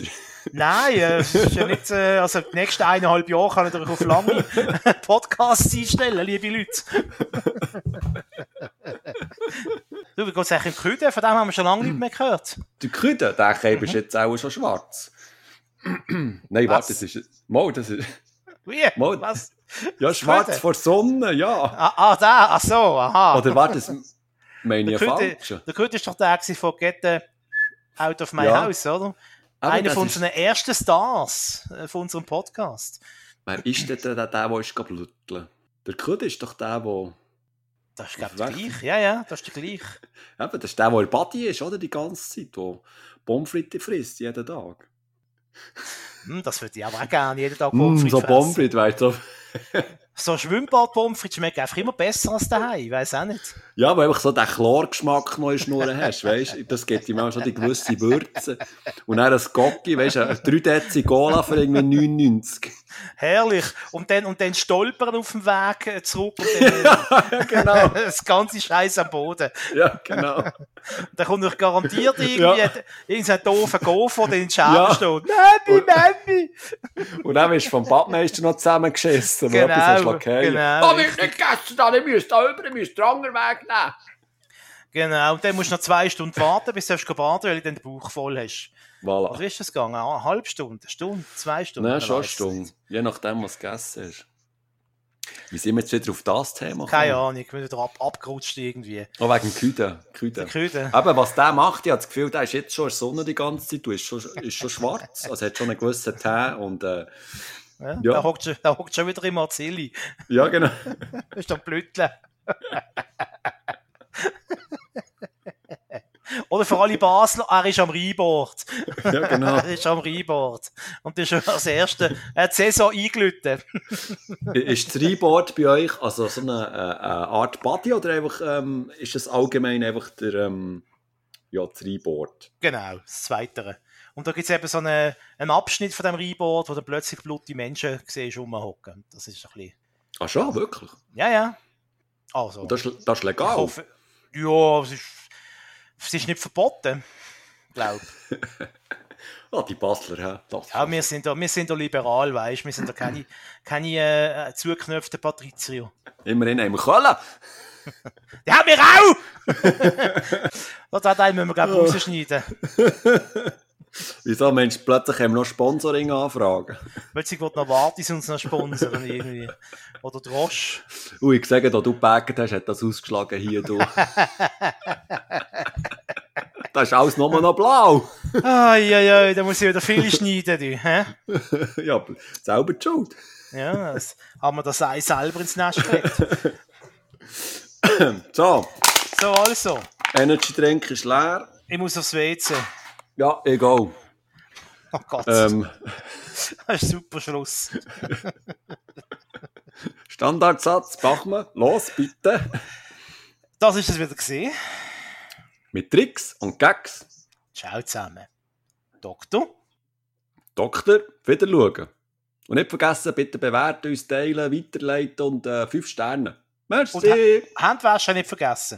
Nein, äh, ist ja nicht, äh, also die nächsten eineinhalb Jahre kann ich euch auf lange Podcasts einstellen, liebe Leute. du, wie geht es eigentlich im Küden? Von dem haben wir schon lange nicht mehr gehört. Der Küden, der Käbe ist jetzt auch schon schwarz. Nein, warte, das ist... Mal, das ist... Wie? Mal, Was? Ja, schwarz vor Sonne, ja. Ah, ah da, ach so, aha. Oder warte, das meine ich falsch. Der Küde ist doch der von Get Out of My ja. House, oder? Aber Einer von unseren ist... ersten Stars äh, von unserem Podcast. Wer ist denn der, der, der, der ist blütteln? Der Küde ist doch der, der... Das ist, glaube ich, gleich. Ja, ja, das ist der gleich. Eben, das ist der, der in Body ist, oder? Die ganze Zeit, der Pommes frisst, jeden Tag. Hm, das würde ich aber auch gerne, jeden Tag Pommes frites mm, So Pommes weißt du. so Schwimmbad-Pommes schmeckt einfach immer besser als daheim, ich weiß auch nicht. Ja, weil einfach so den Chlorgeschmack noch in Schnurren hast, weißt du, das gibt ihm auch schon die gewisse Würze. Und dann das Gocki, weißt du, ein 3 Dezi Cola für irgendwie 99. Herrlich. Und dann, und dann stolpern auf dem Weg äh, zurück und dann, ja, genau. das ganze Scheiß am Boden. Ja, genau. dann kommt euch garantiert irgendwie ja. irgendein doofer Gopher, der in den Scherben ja. steht. Mami, Mami! Und dann bist du vom Badmeister noch zusammengeschissen, genau, etwas genau. Oh, ich nicht gegessen, da, ich müsste da über, ich müsste den anderen Weg nehmen. Genau, und dann musst du noch zwei Stunden warten, bis du baden weil du den Bauch voll hast. Voilà. Was ist das gegangen? Eine halbe Stunde, eine Stunde, zwei Stunden? Nein, schon eine Stunde. Je nachdem, was du gegessen hast. Wie sind wir jetzt wieder auf das Thema gekommen? Keine Ahnung, ich bin wieder ab, abgerutscht irgendwie. Oh, wegen Küden. Küden. Küden. Aber was der macht, ich habe das Gefühl, der ist jetzt schon in der Sonne die ganze Zeit, du ist schon, ist schon schwarz, also hat schon einen gewissen Tee und äh, ja, ja. Da hockt schon, schon wieder im Marzilli. Ja, genau. das ist doch Blütle. Oder für alle Basler, er ist am Rheinbord. Ja, genau. er ist am Rheinbord. Und das ist schon das Erste. Er hat die Saison eingelütet. ist das Rheinbord bei euch also so eine, äh, eine Art Body oder einfach, ähm, ist es allgemein einfach der, ähm, ja, das Rheinbord? Genau, das Zweite. Und da gibt es eben so eine, einen Abschnitt von dem Rheinbord, wo du plötzlich blutige Menschen siehst rumhocken. Das ist ein bisschen... Ach schon, wirklich? Ja, ja. Also, das, das ist legal? Hoffe, ja, es ist es ist nicht verboten, glaube ich. oh, die Basler, ja. Das ja, wir sind da, wir sind da liberal, weißt du. Wir sind da keine, keine äh, zugeknöpften Patrizier. Immerhin haben wir Kohle. Die haben wir auch! das Teil müssen wir, glaube ich, rausschneiden. Wieso, Mensch, plötzlich haben wir noch Sponsoring-Anfragen. Plötzlich wird Novartis uns noch sponsern irgendwie. Oder Drosch. Ui, ich sage, da du gebackt hast, hat das ausgeschlagen hier, du. das ist alles nur noch blau. Eieiei, da muss ich wieder viel schneiden, du. Hä? ja, selber die schuld. Ja, das haben wir das Ei selber ins Nest gelegt. So, So, also. Energy-Drink ist leer. Ich muss aufs WC. Ja, egal. Oh Gott, Ähm, das ist ein super Schluss. Standardsatz, Bachmann, los, bitte. Das ist es wieder gesehen. Mit Tricks und Gags. Ciao zusammen. Doktor. Doktor, wieder schauen. Und nicht vergessen, bitte bewerten, uns teilen, weiterleiten und äh, 5 Sterne. Merci. Und ha Handwäsche nicht vergessen.